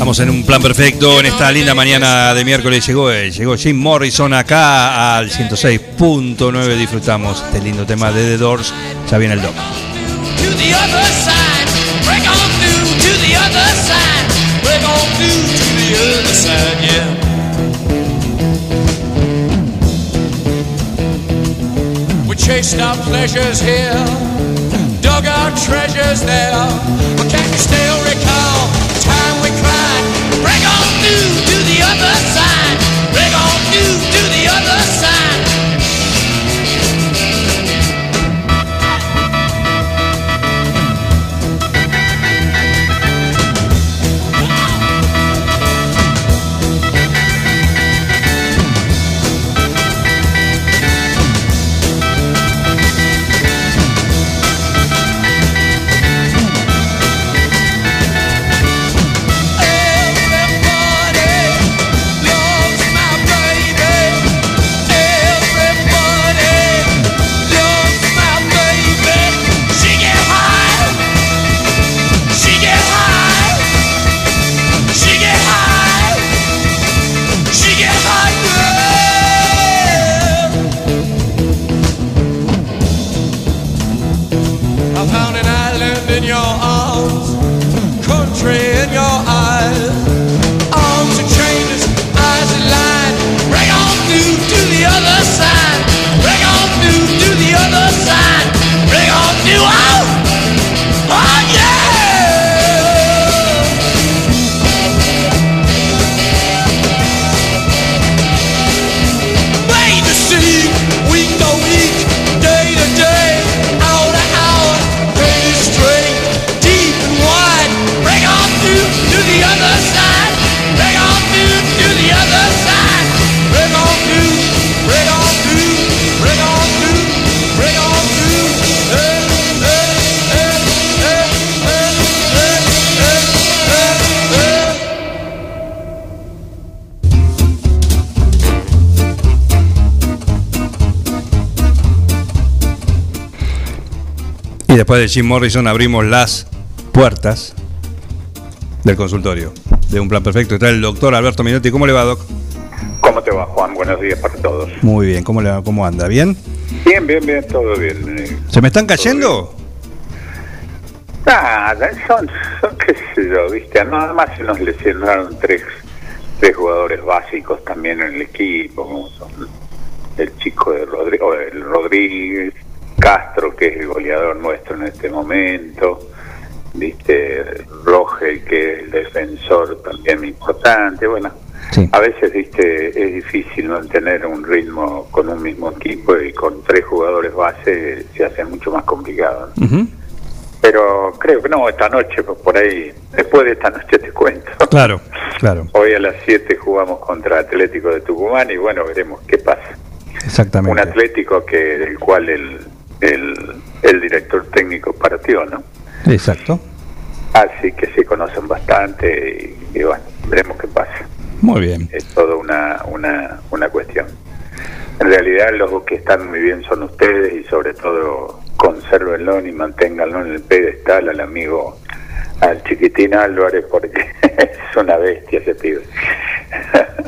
Estamos en un plan perfecto en esta linda mañana de miércoles. Llegó, eh, llegó Jim Morrison acá al 106.9. Disfrutamos este lindo tema de The Doors. Ya viene el doc. chased our pleasures here, dug our treasures there. But can you still recall the time. De Jim Morrison abrimos las puertas del consultorio de un plan perfecto. Está el doctor Alberto Minotti. ¿Cómo le va, Doc? ¿Cómo te va, Juan? Buenos días para todos. Muy bien. ¿Cómo, le va? ¿Cómo anda? ¿Bien? Bien, bien, bien, todo bien. eh. ¿Se me están cayendo? Nada, son, son, qué sé yo, viste, nada más se nos lesionaron tres, tres jugadores básicos también en el equipo, como son el chico de Rodríguez, el Rodríguez, Castro, que es el goleador nuestro en este momento, viste, Rogel, que es el defensor también importante, bueno, a veces, viste, es difícil mantener un ritmo con un mismo equipo y con tres jugadores base se hace mucho más complicado. ¿no? Pero creo que no, esta noche, pues, por ahí, después de esta noche te cuento. Claro, claro. Hoy a las 7 jugamos contra Atlético de Tucumán y bueno, veremos qué pasa. Exactamente. Un Atlético que del cual el, el, el director técnico partió, ¿no? Exacto. Así que se conocen bastante y, y bueno, veremos qué pasa. Muy bien. Es toda una, una, una cuestión. En realidad los que están muy bien son ustedes y sobre todo consérvenlo y manténganlo en el pedestal al amigo, al chiquitín Álvarez porque es una bestia ese pibe.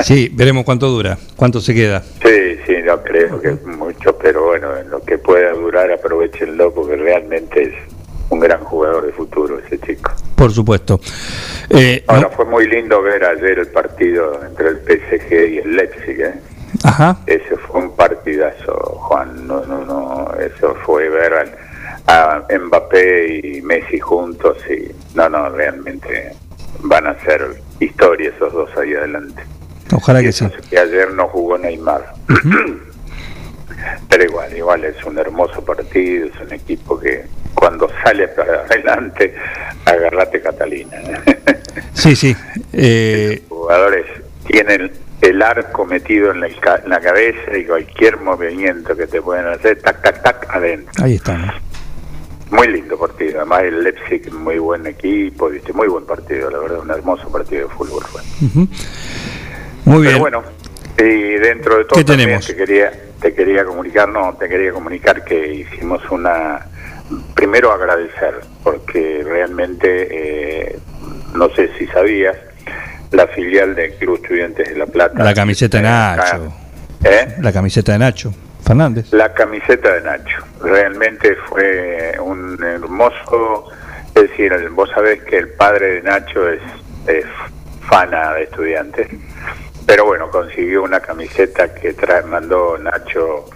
Sí, veremos cuánto dura, cuánto se queda. Sí, sí, no creo que mucho, pero bueno, en lo que pueda durar aprovechenlo porque realmente es un gran jugador de futuro ese chico. Por supuesto. Eh, Ahora fue muy lindo ver ayer el partido entre el PSG y el Leipzig. ¿eh? Ajá. Ese fue un partidazo, Juan. No, no, no. Eso fue ver al- a Mbappé y Messi juntos y no, no, realmente van a ser historia esos dos ahí adelante. Ojalá que sí. Que ayer no jugó Neymar. Pero igual, igual es un hermoso partido, es un equipo que cuando sale para adelante, agarrate Catalina. Sí, sí. Eh, Los jugadores tienen el arco metido en la, ca- en la cabeza y cualquier movimiento que te pueden hacer, tac, tac, tac, adentro. Ahí estamos. Muy lindo partido, además el Leipzig, muy buen equipo, ¿viste? muy buen partido, la verdad, un hermoso partido de fútbol. fue. Muy bien. Bueno, y dentro de todo ¿Qué también tenemos? te quería te quería comunicar, no, te quería comunicar que hicimos una primero agradecer porque realmente eh, no sé si sabías la filial del Club Estudiantes de La Plata. La camiseta de Nacho. ¿Eh? La camiseta de Nacho Fernández. La camiseta de Nacho. Realmente fue un hermoso. Es decir, vos sabés que el padre de Nacho es, es fana de estudiantes. Pero bueno, consiguió una camiseta que trae, mandó Nacho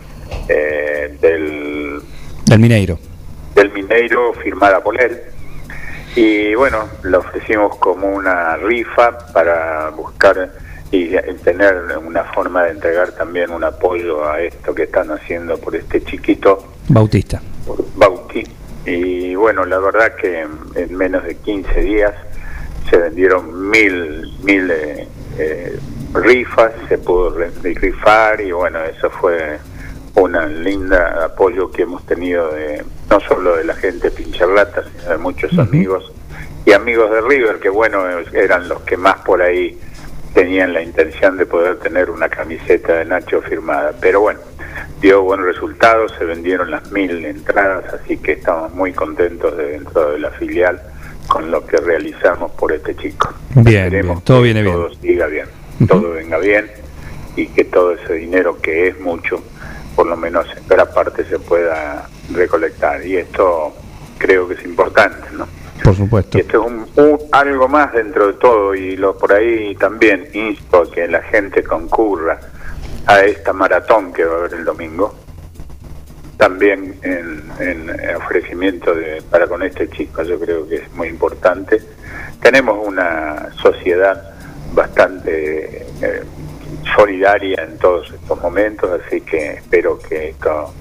eh, del, Del Mineiro. del Mineiro, firmada por él. Y bueno, la ofrecimos como una rifa para buscar y tener una forma de entregar también un apoyo a esto que están haciendo por este chiquito Bautista. Bauti. Y bueno, la verdad que en, en menos de 15 días se vendieron mil, mil eh, eh, rifas, se pudo rifar y bueno, eso fue una linda apoyo que hemos tenido de no solo de la gente pincharlata, sino de muchos amigos y amigos de River, que bueno, eran los que más por ahí tenían la intención de poder tener una camiseta de Nacho firmada. Pero bueno, dio buen resultado, se vendieron las mil entradas, así que estamos muy contentos de dentro de la filial con lo que realizamos por este chico. Bien, todo viene bien. todo siga bien, todo venga bien y que todo ese dinero que es mucho, por lo menos en gran parte se pueda recolectar. Y esto creo que es importante, ¿no? Por supuesto. Y esto es un, un- algo más dentro de todo y lo por ahí también insto a que la gente concurra a esta maratón que va a haber el domingo. También en, en ofrecimiento de, para con este chico, yo creo que es muy importante. Tenemos una sociedad bastante eh, solidaria en todos estos momentos, así que espero que esto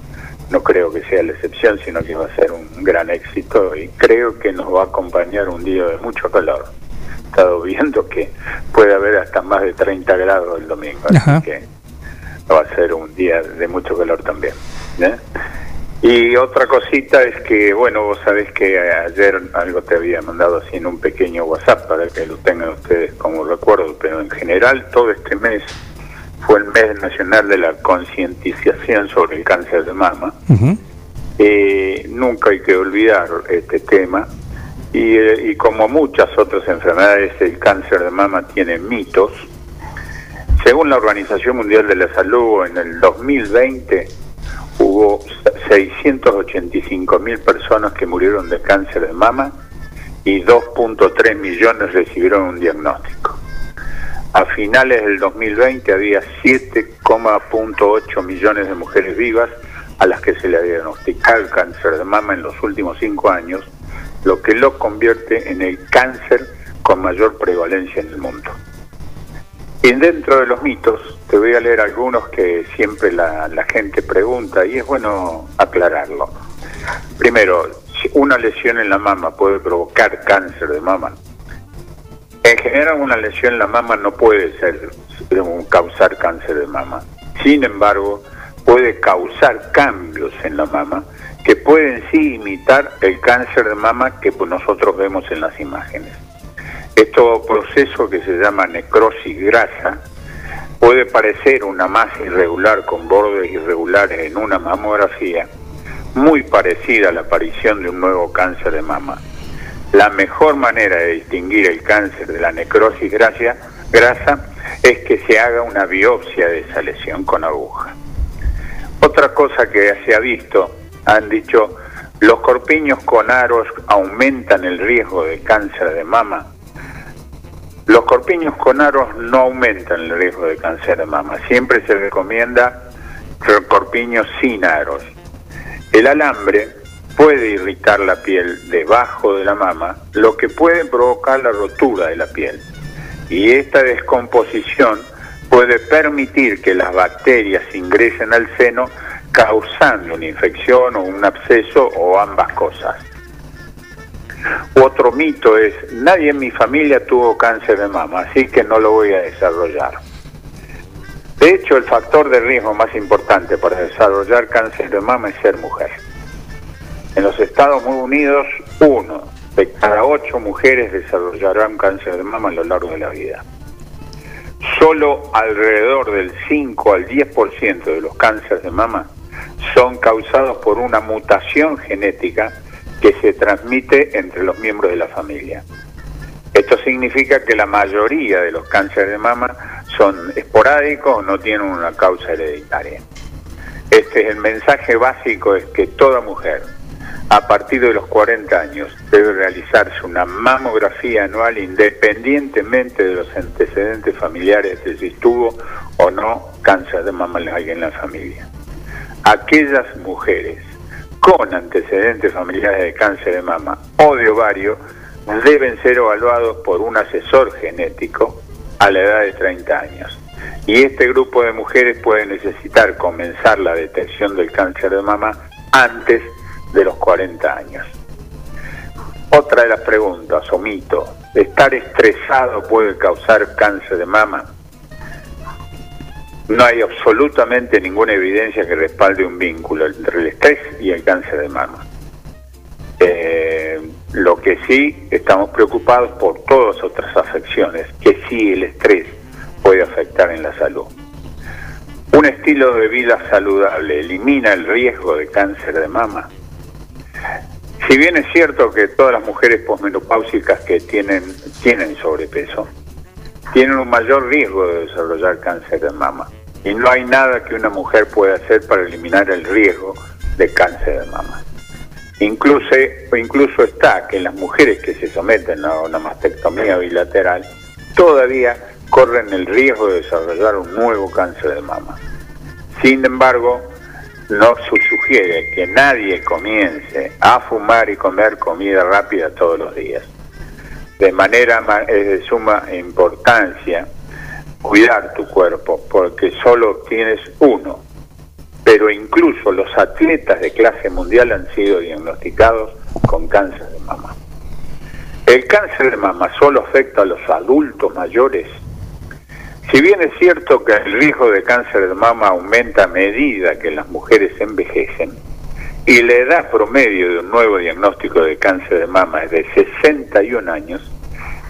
no creo que sea la excepción, sino que va a ser un gran éxito y creo que nos va a acompañar un día de mucho calor. He estado viendo que puede haber hasta más de 30 grados el domingo, Ajá. así que va a ser un día de mucho calor también. ¿eh? Y otra cosita es que, bueno, vos sabés que ayer algo te había mandado así en un pequeño WhatsApp para que lo tengan ustedes como recuerdo, pero en general todo este mes fue el mes nacional de la concientización sobre el cáncer de mama. Eh, nunca hay que olvidar este tema. Y, eh, y como muchas otras enfermedades, el cáncer de mama tiene mitos. Según la Organización Mundial de la Salud, en el 2020 hubo 685 mil personas que murieron de cáncer de mama y 2.3 millones recibieron un diagnóstico. A finales del 2020 había 7,8 millones de mujeres vivas a las que se le había diagnosticado el cáncer de mama en los últimos cinco años, lo que lo convierte en el cáncer con mayor prevalencia en el mundo. Y dentro de los mitos, te voy a leer algunos que siempre la, la gente pregunta y es bueno aclararlo. Primero, una lesión en la mama puede provocar cáncer de mama. En general, una lesión en la mama no puede ser un- causar cáncer de mama. Sin embargo, puede causar cambios en la mama que pueden sí imitar el cáncer de mama que pues, nosotros vemos en las imágenes. Este proceso que se llama necrosis grasa puede parecer una masa irregular con bordes irregulares en una mamografía, muy parecida a la aparición de un nuevo cáncer de mama. La mejor manera de distinguir el cáncer de la necrosis grasa, es que se haga una biopsia de esa lesión con aguja. Otra cosa que se ha visto, han dicho, los corpiños con aros aumentan el riesgo de cáncer de mama. Los corpiños con aros no aumentan el riesgo de cáncer de mama. Siempre se recomienda corpiños sin aros. El alambre puede irritar la piel debajo de la mama, lo que puede provocar la rotura de la piel. Y esta descomposición puede permitir que las bacterias ingresen al seno causando una infección o un absceso o ambas cosas. Otro mito es, nadie en mi familia tuvo cáncer de mama, así que no lo voy a desarrollar. De hecho, el factor de riesgo más importante para desarrollar cáncer de mama es ser mujer. En los Estados Unidos, uno de cada ocho mujeres desarrollarán cáncer de mama a lo largo de la vida. Solo alrededor del 5 al 10% de los cánceres de mama son causados por una mutación genética que se transmite entre los miembros de la familia. Esto significa que la mayoría de los cánceres de mama son esporádicos o no tienen una causa hereditaria. Este es el mensaje básico, es que toda mujer a partir de los 40 años debe realizarse una mamografía anual independientemente de los antecedentes familiares de si tuvo o no cáncer de mama en la familia. Aquellas mujeres con antecedentes familiares de cáncer de mama o de ovario deben ser evaluados por un asesor genético a la edad de 30 años. Y este grupo de mujeres puede necesitar comenzar la detección del cáncer de mama antes de los 40 años. Otra de las preguntas o mito, ¿estar estresado puede causar cáncer de mama? No hay absolutamente ninguna evidencia que respalde un vínculo entre el estrés y el cáncer de mama. Eh, lo que sí estamos preocupados por todas otras afecciones, que sí el estrés puede afectar en la salud. Un estilo de vida saludable elimina el riesgo de cáncer de mama. Si bien es cierto que todas las mujeres posmenopáusicas que tienen, tienen sobrepeso, tienen un mayor riesgo de desarrollar cáncer de mama. Y no hay nada que una mujer pueda hacer para eliminar el riesgo de cáncer de mama. Incluso, incluso está que las mujeres que se someten a una mastectomía bilateral todavía corren el riesgo de desarrollar un nuevo cáncer de mama. Sin embargo, no sugiere que nadie comience a fumar y comer comida rápida todos los días. De manera es de suma importancia cuidar tu cuerpo porque solo tienes uno. Pero incluso los atletas de clase mundial han sido diagnosticados con cáncer de mama. El cáncer de mama solo afecta a los adultos mayores si bien es cierto que el riesgo de cáncer de mama aumenta a medida que las mujeres envejecen, y la edad promedio de un nuevo diagnóstico de cáncer de mama es de 61 años,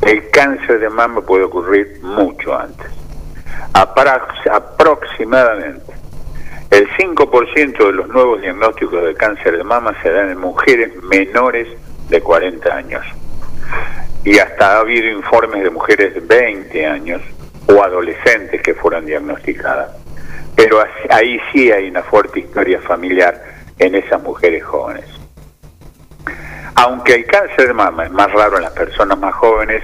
el cáncer de mama puede ocurrir mucho antes. aproximadamente el 5% de los nuevos diagnósticos de cáncer de mama se dan en mujeres menores de 40 años. Y hasta ha habido informes de mujeres de 20 años o adolescentes que fueron diagnosticadas. Pero ahí sí hay una fuerte historia familiar en esas mujeres jóvenes. Aunque el cáncer de mama es más raro en las personas más jóvenes,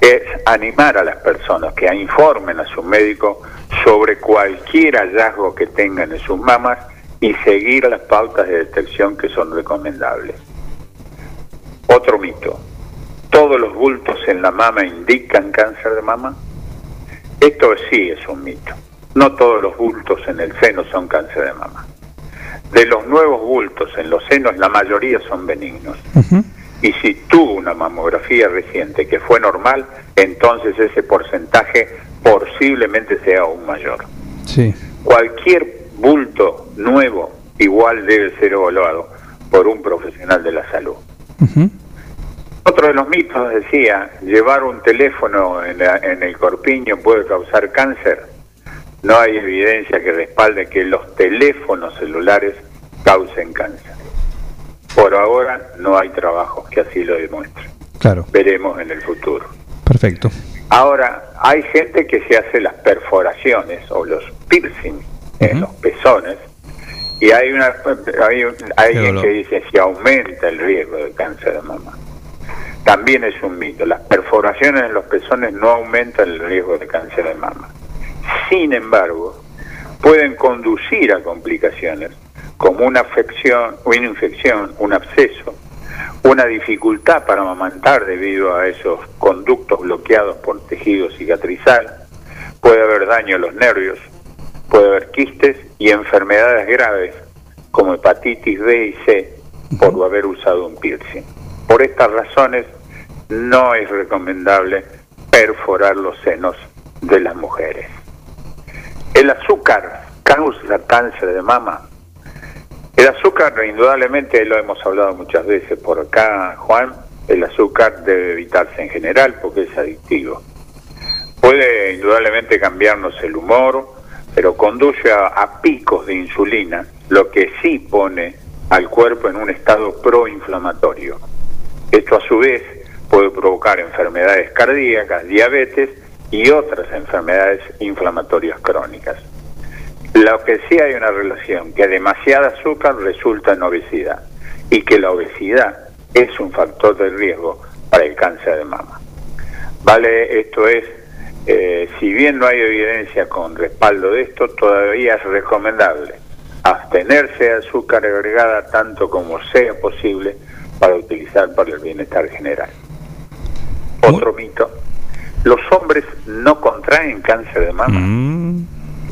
es animar a las personas que informen a su médico sobre cualquier hallazgo que tengan en sus mamas y seguir las pautas de detección que son recomendables. Otro mito. ¿Todos los bultos en la mama indican cáncer de mama? Esto sí es un mito. No todos los bultos en el seno son cáncer de mama. De los nuevos bultos en los senos, la mayoría son benignos. Y si tuvo una mamografía reciente que fue normal, entonces ese porcentaje posiblemente sea aún mayor. Sí. Cualquier bulto nuevo igual debe ser evaluado por un profesional de la salud. Otro de los mitos decía, llevar un teléfono en, el corpiño puede causar cáncer. No hay evidencia que respalde que los teléfonos celulares causen cáncer. Por ahora no hay trabajos que así lo demuestren. Claro. Veremos en el futuro. Perfecto. Ahora, hay gente que se hace las perforaciones o los piercings en los pezones y hay una hay, alguien que dice si aumenta el riesgo de cáncer de mama también es un mito. Las perforaciones en los pezones no aumentan el riesgo de cáncer de mama. Sin embargo, pueden conducir a complicaciones como una afección, una infección, un absceso, una dificultad para amamantar debido a esos conductos bloqueados por tejido cicatrizal, puede haber daño a los nervios, puede haber quistes y enfermedades graves como hepatitis B y C por haber usado un piercing. Por estas razones, no es recomendable perforar los senos de las mujeres. El azúcar causa cáncer de mama. El azúcar, indudablemente, lo hemos hablado muchas veces por acá, Juan, el azúcar debe evitarse en general porque es adictivo. Puede indudablemente cambiarnos el humor, pero conduce a, a picos de insulina, lo que sí pone al cuerpo en un estado proinflamatorio. Esto a su vez puede provocar enfermedades cardíacas, diabetes y otras enfermedades inflamatorias crónicas. Lo que sí hay una relación, que demasiada azúcar resulta en obesidad y que la obesidad es un factor de riesgo para el cáncer de mama. Vale, esto es, eh, si bien no hay evidencia con respaldo de esto, todavía es recomendable abstenerse de azúcar agregada tanto como sea posible para utilizar para el bienestar general. Otro mito, los hombres no contraen cáncer de mama,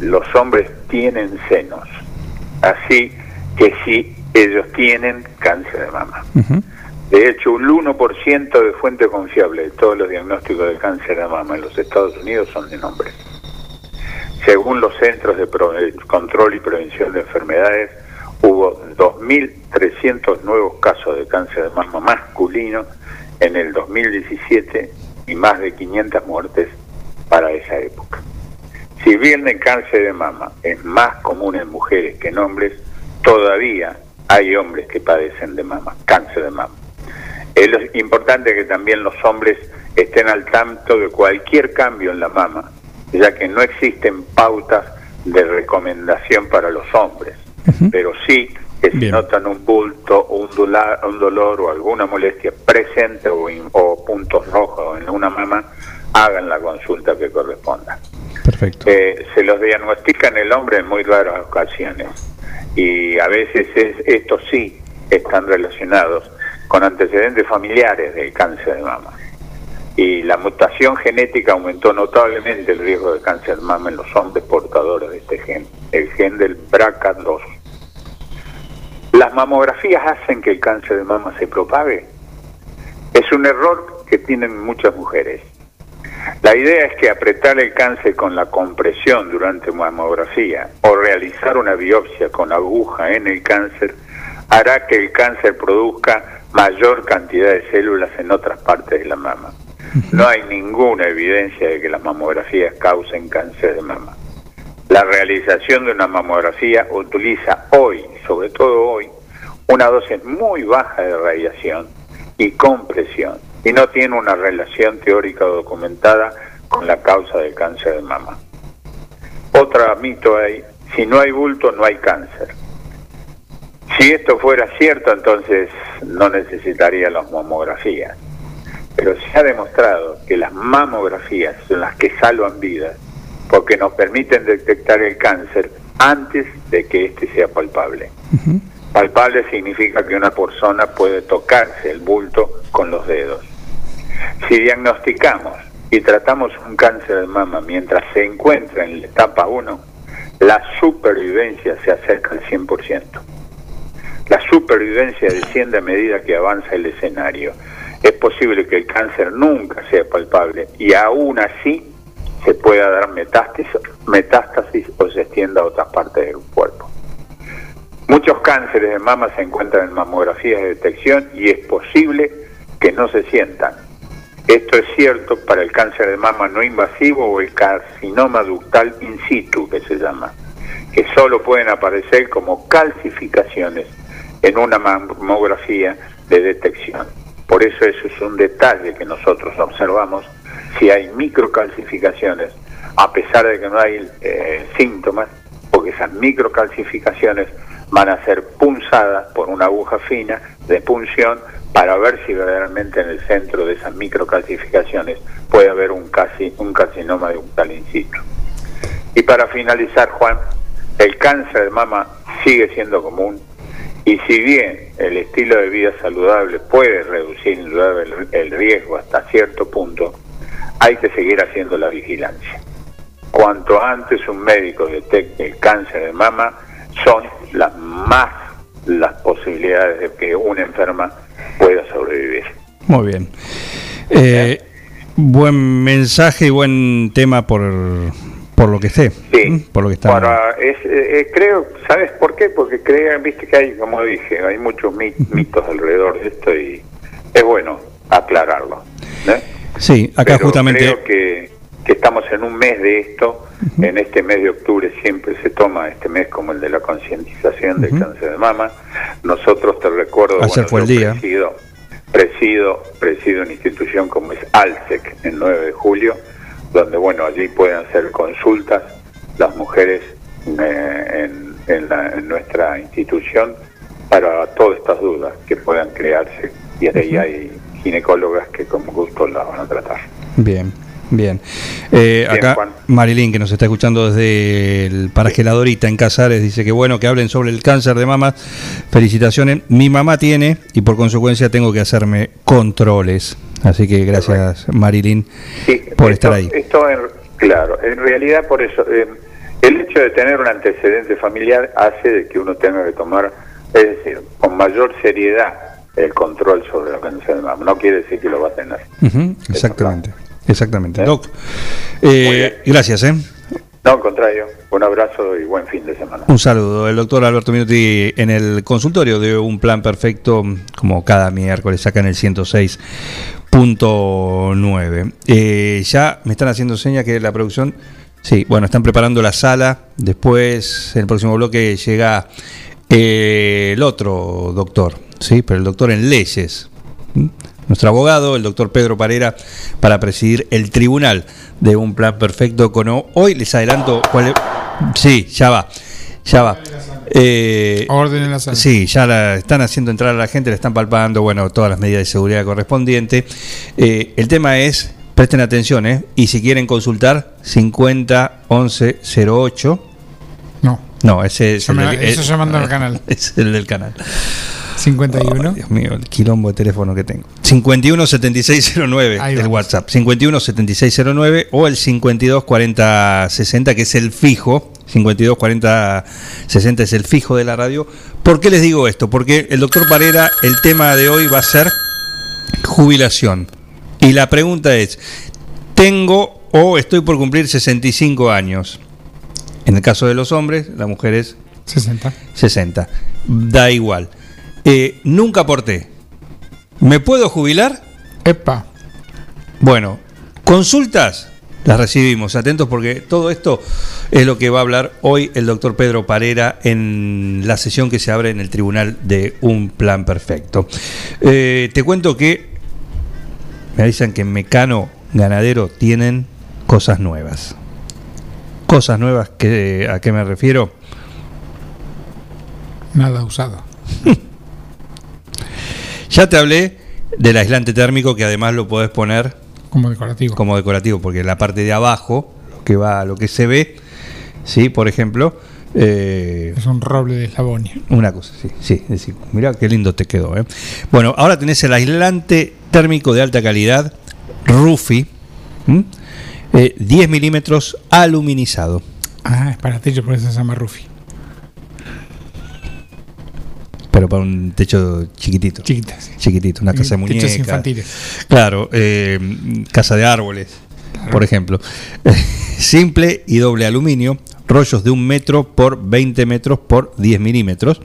los hombres tienen senos, así que sí, ellos tienen cáncer de mama. De hecho, un 1% de fuente confiable de todos los diagnósticos de cáncer de mama en los Estados Unidos son de hombres. Según los Centros de Pro- de Control y Prevención de Enfermedades, hubo 2.300 nuevos casos de cáncer de mama masculino en el 2017 y más de 500 muertes para esa época. Si bien el cáncer de mama es más común en mujeres que en hombres, todavía hay hombres que padecen de mama, cáncer de mama. Es importante que también los hombres estén al tanto de cualquier cambio en la mama, ya que no existen pautas de recomendación para los hombres, pero sí que si notan un bulto, un, dola- un dolor o alguna molestia presente o, in- o puntos rojos en una mama, hagan la consulta que corresponda. Perfecto. Eh, se los diagnostica en el hombre en muy raras ocasiones y a veces es, estos sí están relacionados con antecedentes familiares del cáncer de mama. Y la mutación genética aumentó notablemente el riesgo de cáncer de mama en los hombres portadores de este gen, el gen del BRCA2. ¿Las mamografías hacen que el cáncer de mama se propague? Es un error que tienen muchas mujeres. La idea es que apretar el cáncer con la compresión durante mamografía o realizar una biopsia con aguja en el cáncer hará que el cáncer produzca mayor cantidad de células en otras partes de la mama. No hay ninguna evidencia de que las mamografías causen cáncer de mama. La realización de una mamografía utiliza hoy, sobre todo hoy, una dosis muy baja de radiación y compresión y no tiene una relación teórica documentada con la causa del cáncer de mama. Otra mito hay, si no hay bulto no hay cáncer. Si esto fuera cierto, entonces no necesitaría las mamografías. Pero se ha demostrado que las mamografías son las que salvan vidas porque nos permiten detectar el cáncer antes de que éste sea palpable. Palpable significa que una persona puede tocarse el bulto con los dedos. Si diagnosticamos y tratamos un cáncer de mama mientras se encuentra en la etapa 1, la supervivencia se acerca al 100%. La supervivencia desciende a medida que avanza el escenario. Es posible que el cáncer nunca sea palpable y aún así se pueda dar metástasis, metástasis o se extienda a otras partes del cuerpo. Muchos cánceres de mama se encuentran en mamografías de detección y es posible que no se sientan. Esto es cierto para el cáncer de mama no invasivo o el carcinoma ductal in situ, que se llama, que solo pueden aparecer como calcificaciones en una mamografía de detección. Por eso eso es un detalle que nosotros observamos si hay microcalcificaciones, a pesar de que no hay eh, síntomas, porque esas microcalcificaciones van a ser punzadas por una aguja fina de punción para ver si verdaderamente en el centro de esas microcalcificaciones puede haber un, casi, un carcinoma de un tal in situ. Y para finalizar, Juan, el cáncer de mama sigue siendo común y si bien el estilo de vida saludable puede reducir el riesgo hasta cierto punto, hay que seguir haciendo la vigilancia. Cuanto antes un médico detecte el cáncer de mama, son las más las posibilidades de que una enferma pueda sobrevivir. Muy bien. Eh, buen mensaje y buen tema por, por lo que sé. Sí. Por lo que está. Para, es, eh, creo, ¿sabes por qué? Porque crean, viste que hay, como dije, hay muchos mi- mitos alrededor de esto y es bueno aclararlo. ¿eh? Sí, acá Pero justamente. Creo que, que estamos en un mes de esto. En este mes de octubre siempre se toma este mes como el de la concientización del cáncer de mama. Nosotros te recuerdo. Ayer fue el día. Presido, presido, presido una institución como es ALSEC, el 9 de julio, donde, bueno, allí pueden hacer consultas las mujeres eh, en, en la- en nuestra institución para todas estas dudas que puedan crearse. Y ahí hay ginecólogas que con gusto las van a tratar. Bien, bien. Eh, Bien, acá Juan. Marilyn, que nos está escuchando desde el paraje La Dorita en Casares, dice que bueno que hablen sobre el cáncer de mama. Felicitaciones. Mi mamá tiene y por consecuencia tengo que hacerme controles. Así que gracias, Marilyn, por estar ahí. Esto, en- claro, en realidad por eso, eh, el hecho de tener un antecedente familiar hace de que uno tenga que tomar, es decir, con mayor seriedad el control sobre la cáncer de mama. No quiere decir que lo va a tener. Exactamente, exactamente. Doc, eh, gracias, ¿eh? No, al contrario, un abrazo y buen fin de semana. Un saludo. El doctor Alberto Minuti en el consultorio de Un Plan Perfecto, como cada miércoles, acá en el 106.9. Eh, ya me están haciendo señas que la producción, sí, bueno, están preparando la sala. Después, en el próximo bloque, llega eh, el otro doctor, sí, pero el doctor en leyes. ¿Mm? Nuestro abogado, el doctor Pedro Parera, para presidir el tribunal de un plan perfecto con hoy les adelanto cuál es. Sí, ya va, ya va. Eh, Orden en la sala. Sí, ya la están haciendo entrar a la gente, le están palpando, bueno, todas las medidas de seguridad correspondientes. Eh, el tema es, presten atención, ¿eh? Y si quieren consultar, 50 11 08. No. Ese es el del- eso eh, llamando al canal. Es el del canal. 51. Dios mío, el quilombo de teléfono que tengo. 517609 Ahí del vamos. WhatsApp. 517609 o el 524060 que es el fijo. 524060 es el fijo de la radio. ¿Por qué les digo esto? Porque el doctor Parera, el tema de hoy va a ser jubilación. Y la pregunta es, ¿tengo o estoy por cumplir 65 años? En el caso de los hombres, las mujeres 60. 60. Da igual. Eh, nunca aporté. ¿Me puedo jubilar? Epa. Bueno, consultas las recibimos. Atentos porque todo esto es lo que va a hablar hoy el doctor Pedro Parera en la sesión que se abre en el tribunal de Un Plan Perfecto. Eh, te cuento que me avisan que en Mecano Ganadero tienen cosas nuevas. Cosas nuevas, que, ¿a qué me refiero? Nada usado. Ya te hablé del aislante térmico que además lo podés poner Como decorativo. como decorativo, porque la parte de abajo, lo que va, lo que se ve, sí, por ejemplo, eh, Es un roble de eslabonia. una cosa, sí, sí, decir, mirá qué lindo te quedó. ¿eh? Bueno, ahora tenés el aislante térmico de alta calidad, Rufi, ¿m? Eh, 10 milímetros aluminizado. Ah, es para techo, por eso se llama Rufi. Pero para un techo chiquitito. Chiquita, sí. Chiquitito, una casa de Techos muñecas. infantiles. Claro, eh, casa de árboles, por ejemplo. Simple y doble aluminio, rollos de un metro por 20 metros por 10 milímetros.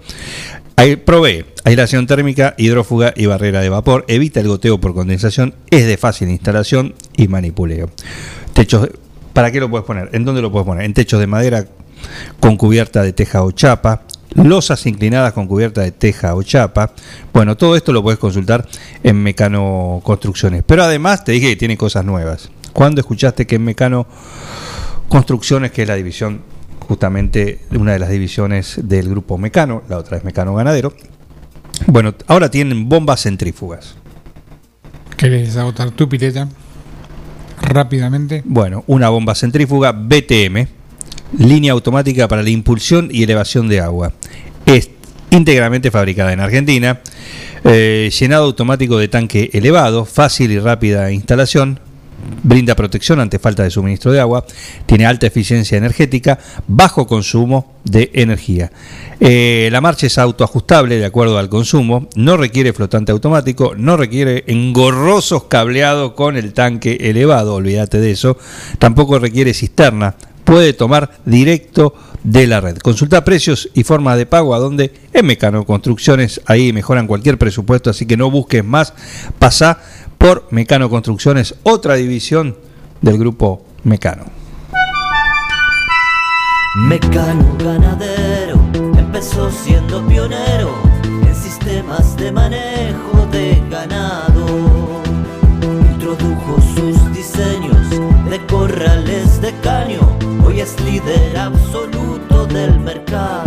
Ahí provee aislación térmica, hidrófuga y barrera de vapor. Evita el goteo por condensación. Es de fácil instalación y manipuleo. Techos, ¿Para qué lo puedes poner? ¿En dónde lo puedes poner? En techos de madera con cubierta de teja o chapa, losas inclinadas con cubierta de teja o chapa. Bueno, todo esto lo puedes consultar en Mecano Construcciones. Pero además te dije que tiene cosas nuevas. ¿Cuándo escuchaste que en Mecano Construcciones, que es la división, justamente una de las divisiones del grupo Mecano, la otra es Mecano Ganadero, bueno, ahora tienen bombas centrífugas. ¿Querés agotar tu pileta? Rápidamente. Bueno, una bomba centrífuga BTM, línea automática para la impulsión y elevación de agua. Es íntegramente fabricada en Argentina, eh, llenado automático de tanque elevado, fácil y rápida instalación, brinda protección ante falta de suministro de agua, tiene alta eficiencia energética, bajo consumo de energía. Eh, la marcha es autoajustable de acuerdo al consumo, no requiere flotante automático, no requiere engorrosos cableados con el tanque elevado, olvídate de eso, tampoco requiere cisterna puede tomar directo de la red. Consulta precios y forma de pago a donde en Mecano Construcciones, ahí mejoran cualquier presupuesto, así que no busques más, pasa por Mecano Construcciones, otra división del grupo Mecano. Mecano ganadero empezó siendo pionero en sistemas de manejo de ganado. Introdujo sus diseños de corrales de caño, hoy es líder absoluto del mercado.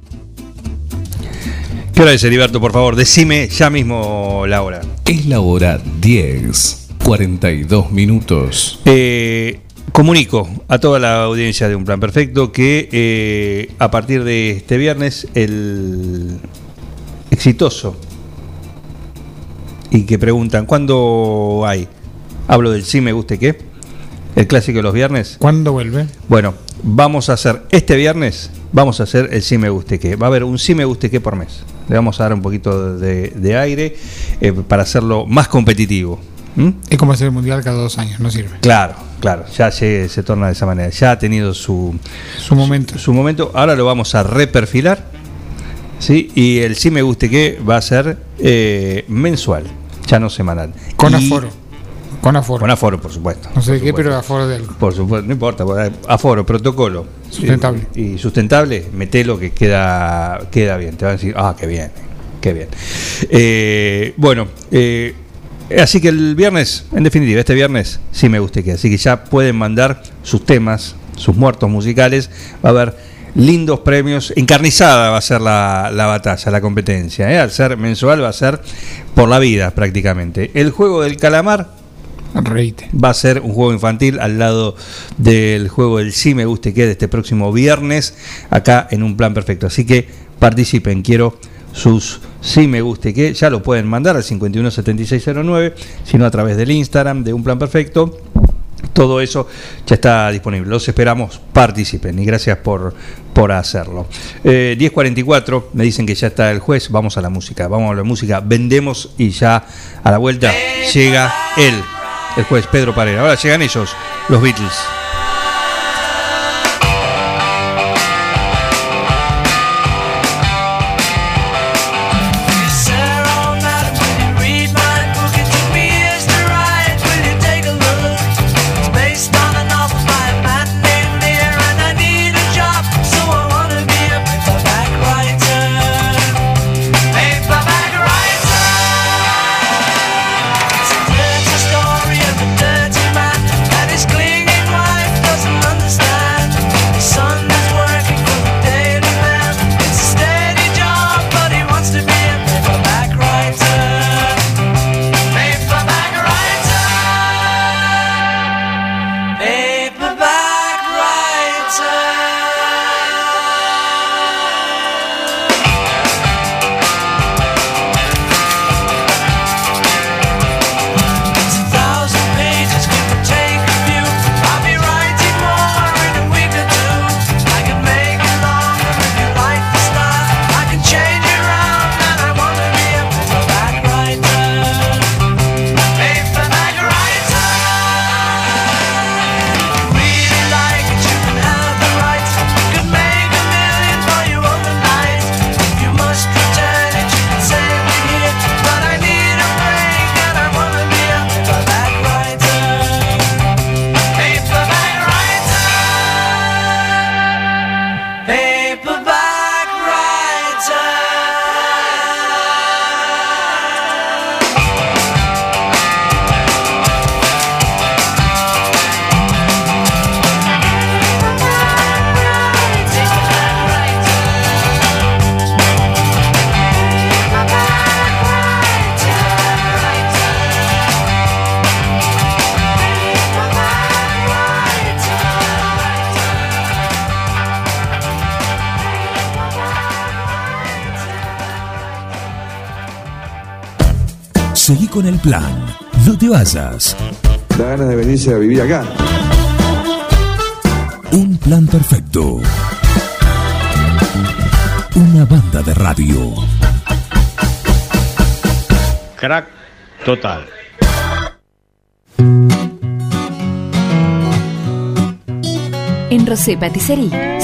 ¿Qué hora es, Heriberto, por favor? Decime ya mismo la hora. Es la hora 10, 42 minutos. Eh, comunico a toda la audiencia de Un Plan Perfecto que eh, a partir de este viernes el exitoso y que preguntan ¿cuándo hay? Hablo del sí me guste qué, el clásico de los viernes. ¿Cuándo vuelve? Bueno, vamos a hacer este viernes, vamos a hacer el sí me guste qué. Va a haber un sí me guste qué por mes. Le vamos a dar un poquito de, de aire eh, para hacerlo más competitivo. ¿Mm? Es como hacer el mundial cada dos años, no sirve. Claro, claro, ya se, se torna de esa manera. Ya ha tenido su, Su momento. Su momento. Ahora lo vamos a reperfilar. ¿sí? Y el sí me guste que va a ser eh, mensual, ya no semanal. Con Y- aforo. Con aforo. Con aforo, por supuesto. No sé qué, supuesto. pero aforo de algo. Por supuesto, no importa, aforo, protocolo. Sustentable. Y, y sustentable, metelo que queda, queda bien. Te van a decir, ah, qué bien, qué bien. Eh, bueno, eh, así que el viernes, en definitiva, este viernes sí me guste que. Así que ya pueden mandar sus temas, sus muertos musicales. Va a haber lindos premios. Encarnizada va a ser la, la batalla, la competencia. ¿eh? Al ser mensual va a ser por la vida prácticamente. El juego del calamar Reite. Va a ser un juego infantil al lado del juego del Sí Me Guste Que de este próximo viernes, acá en un plan perfecto. Así que participen, quiero sus Sí Me Guste Que, ya lo pueden mandar al 517609, sino a través del Instagram de un plan perfecto. Todo eso ya está disponible. Los esperamos, participen y gracias por, por hacerlo. Eh, 10.44, me dicen que ya está el juez. Vamos a la música, vamos a la música. Vendemos y ya a la vuelta llega él, el juez Pedro Parera. Ahora llegan ellos, los Beatles. Plan. No te vayas. Da ganas de venirse a vivir acá. Un plan perfecto. Una banda de radio. Crack total. En Rosé Patisserie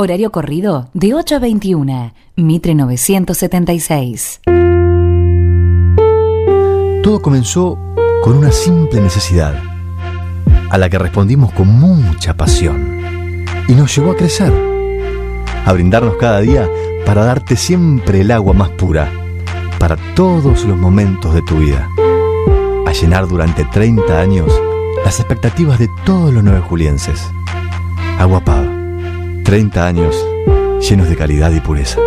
Horario corrido de 8 a 21. Mitre 976. Todo comenzó con una simple necesidad, a la que respondimos con mucha pasión, y nos llevó a crecer, a brindarnos cada día para darte siempre el agua más pura, para todos los momentos de tu vida, a llenar durante 30 años las expectativas de todos los nueve julienses. Agua Pava, 30 años llenos de calidad y pureza.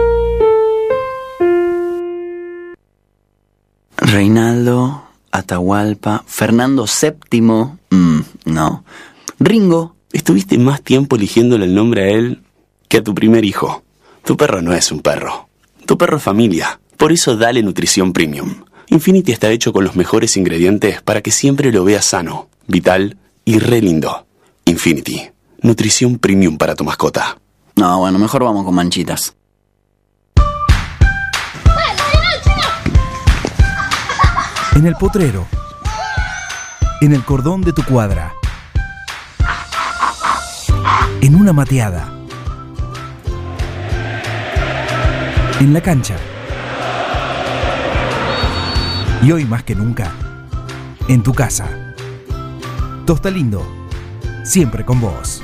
Reinaldo, Atahualpa, Fernando VII, mm, no. Ringo, Estuviste más tiempo eligiéndole el nombre a él que a tu primer hijo. Tu perro no es un perro. Tu perro es familia. Por eso dale nutrición premium. Infinity está hecho con los mejores ingredientes para que siempre lo veas sano, vital y re lindo. Infinity. Nutrición premium para tu mascota. No, bueno, mejor vamos con manchitas. En el potrero. En el cordón de tu cuadra. En una mateada. En la cancha. Y hoy más que nunca, en tu casa. Tosta Lindo, siempre con vos.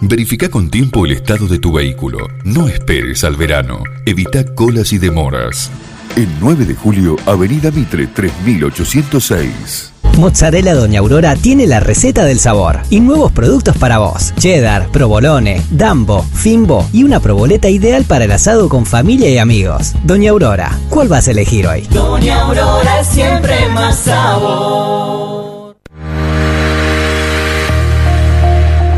Verifica con tiempo el estado de tu vehículo. No esperes al verano. Evita colas y demoras. El 9 de julio, Avenida Mitre 3806. Mozzarella Doña Aurora tiene la receta del sabor y nuevos productos para vos. Cheddar, provolone, dambo, fimbo y una proboleta ideal para el asado con familia y amigos. Doña Aurora, ¿cuál vas a elegir hoy? Doña Aurora es siempre más sabor.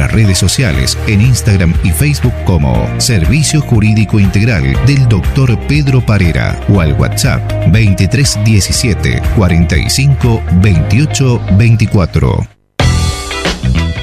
nuestras redes sociales en Instagram y Facebook como Servicio Jurídico Integral del Dr. Pedro Parera o al WhatsApp 2317 45 28 24.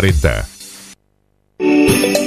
40.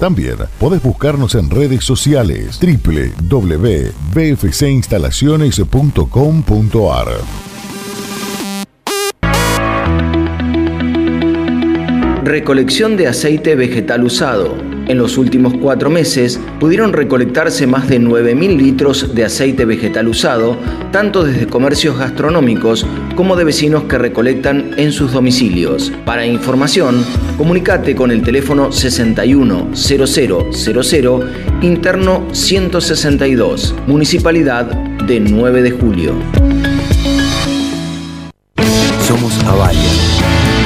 También podés buscarnos en redes sociales www.bfcinstalaciones.com.ar. Recolección de aceite vegetal usado. En los últimos cuatro meses pudieron recolectarse más de 9.000 litros de aceite vegetal usado, tanto desde comercios gastronómicos como de vecinos que recolectan en sus domicilios. Para información, comunicate con el teléfono 610000 interno 162, Municipalidad de 9 de Julio. Somos Avalia.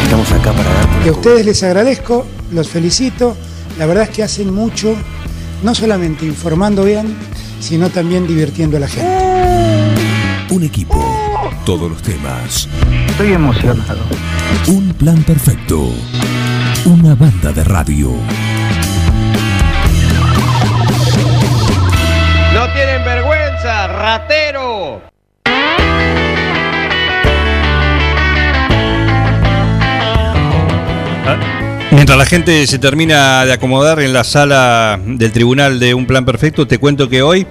Estamos acá para dar Que a ustedes les agradezco, los felicito. La verdad es que hacen mucho, no solamente informando bien, sino también divirtiendo a la gente. Un equipo, todos los temas. Estoy emocionado. Un plan perfecto. Una banda de radio. ¡No tienen vergüenza, ratero! Mientras la gente se termina de acomodar en la sala del tribunal de Un Plan Perfecto, te cuento que hoy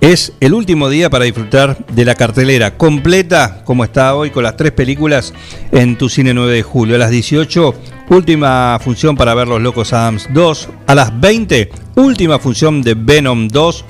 es el último día para disfrutar de la cartelera completa, como está hoy, con las tres películas en tu cine 9 de julio. A las 18, última función para ver Los Locos Adams 2. A las 20, última función de Venom 2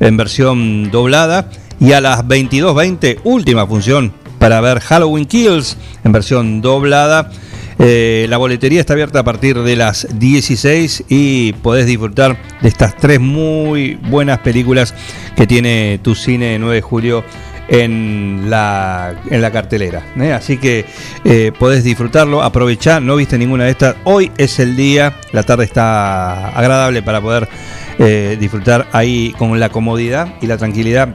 en versión doblada. Y a las 22.20, última función para ver Halloween Kills en versión doblada. Eh, la boletería está abierta a partir de las 16 y podés disfrutar de estas tres muy buenas películas que tiene tu cine 9 de julio en la, en la cartelera. ¿eh? Así que eh, podés disfrutarlo, aprovechar, no viste ninguna de estas. Hoy es el día, la tarde está agradable para poder eh, disfrutar ahí con la comodidad y la tranquilidad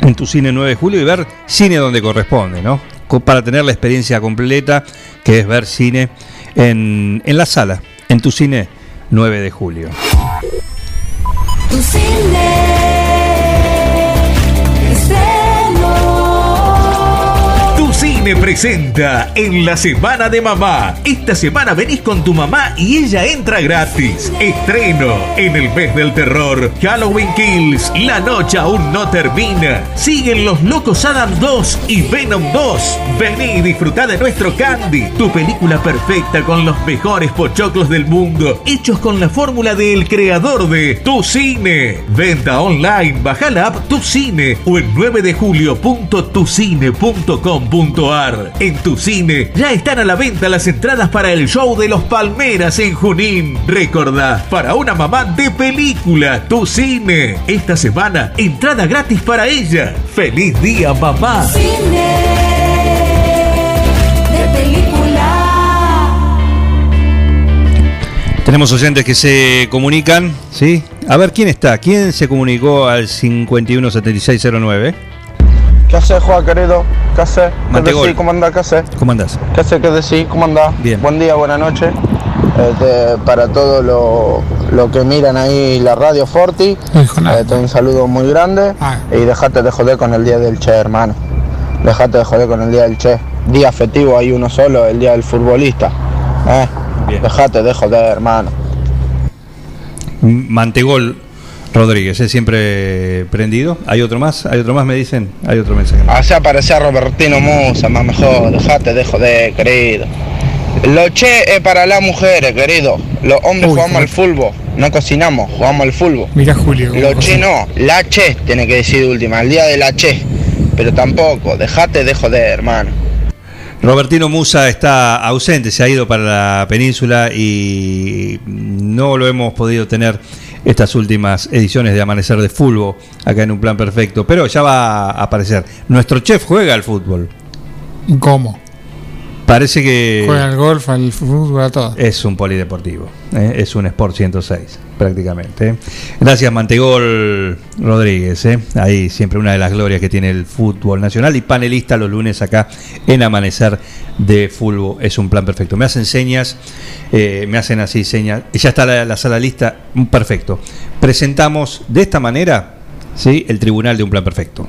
en tu cine 9 de julio y ver cine donde corresponde, ¿no? Para tener la experiencia completa, que es ver cine en, en la sala, en tu cine 9 de julio. Tu cine Presenta en la Semana de Mamá. Esta semana venís con tu mamá y ella entra gratis. Estreno en el mes del terror. Halloween Kills. La noche aún no termina. Siguen los Locos Adam 2 y Venom 2. Vení y disfrutá de nuestro Candy. Tu película perfecta con los mejores pochoclos del mundo. Hechos con la fórmula del creador de Tu Cine. Venta online. Baja la app Tu Cine o en 9 de julio.tucine.com.ar. En Tu Cine ya están a la venta las entradas para el show de los Palmeras en Junín. Recordá, para una mamá de película, Tu Cine. Esta semana, entrada gratis para ella. ¡Feliz día, mamá! de película. Tenemos oyentes que se comunican, ¿sí? A ver, ¿quién está? ¿Quién se comunicó al 517609? ¿Qué haces, Juan, querido? ¿Qué haces? ¿Qué Mantegol. decís? ¿Cómo andás? ¿Qué haces? ¿Cómo andás? ¿Qué haces? ¿Qué decís? ¿Cómo andás? Bien. Buen día, buena noche. Este, para todo lo, lo que miran ahí la radio Forti, este, un saludo muy grande y dejate de joder con el día del Che, hermano. Dejate de joder con el día del Che. Día festivo hay uno solo, el día del futbolista. ¿eh? Dejate de joder, hermano. Mantegol Rodríguez, es siempre prendido. ¿Hay otro más? ¿Hay otro más? Me dicen. Hay otro mensaje. Así aparecía Robertino Musa, más mejor, dejate de joder, querido. Lo che es para las mujeres, querido. Los hombres jugamos al fútbol, no cocinamos, jugamos al fútbol. Mira Julio. Lo che no, la che tiene que decir de última, el día de la che. Pero tampoco, dejate de joder, hermano. Robertino Musa está ausente, se ha ido para la península y no lo hemos podido tener estas últimas ediciones de Amanecer de Fútbol acá en un plan perfecto, pero ya va a aparecer. Nuestro chef juega al fútbol. ¿Cómo? Parece que Juega al golf, al fútbol, a todo. es un polideportivo, ¿eh? es un Sport 106 prácticamente. Gracias Mantegol Rodríguez, ¿eh? ahí siempre una de las glorias que tiene el fútbol nacional y panelista los lunes acá en Amanecer de Fútbol. Es un plan perfecto. Me hacen señas, eh, me hacen así señas. Ya está la, la sala lista, perfecto. Presentamos de esta manera ¿sí? el tribunal de un plan perfecto.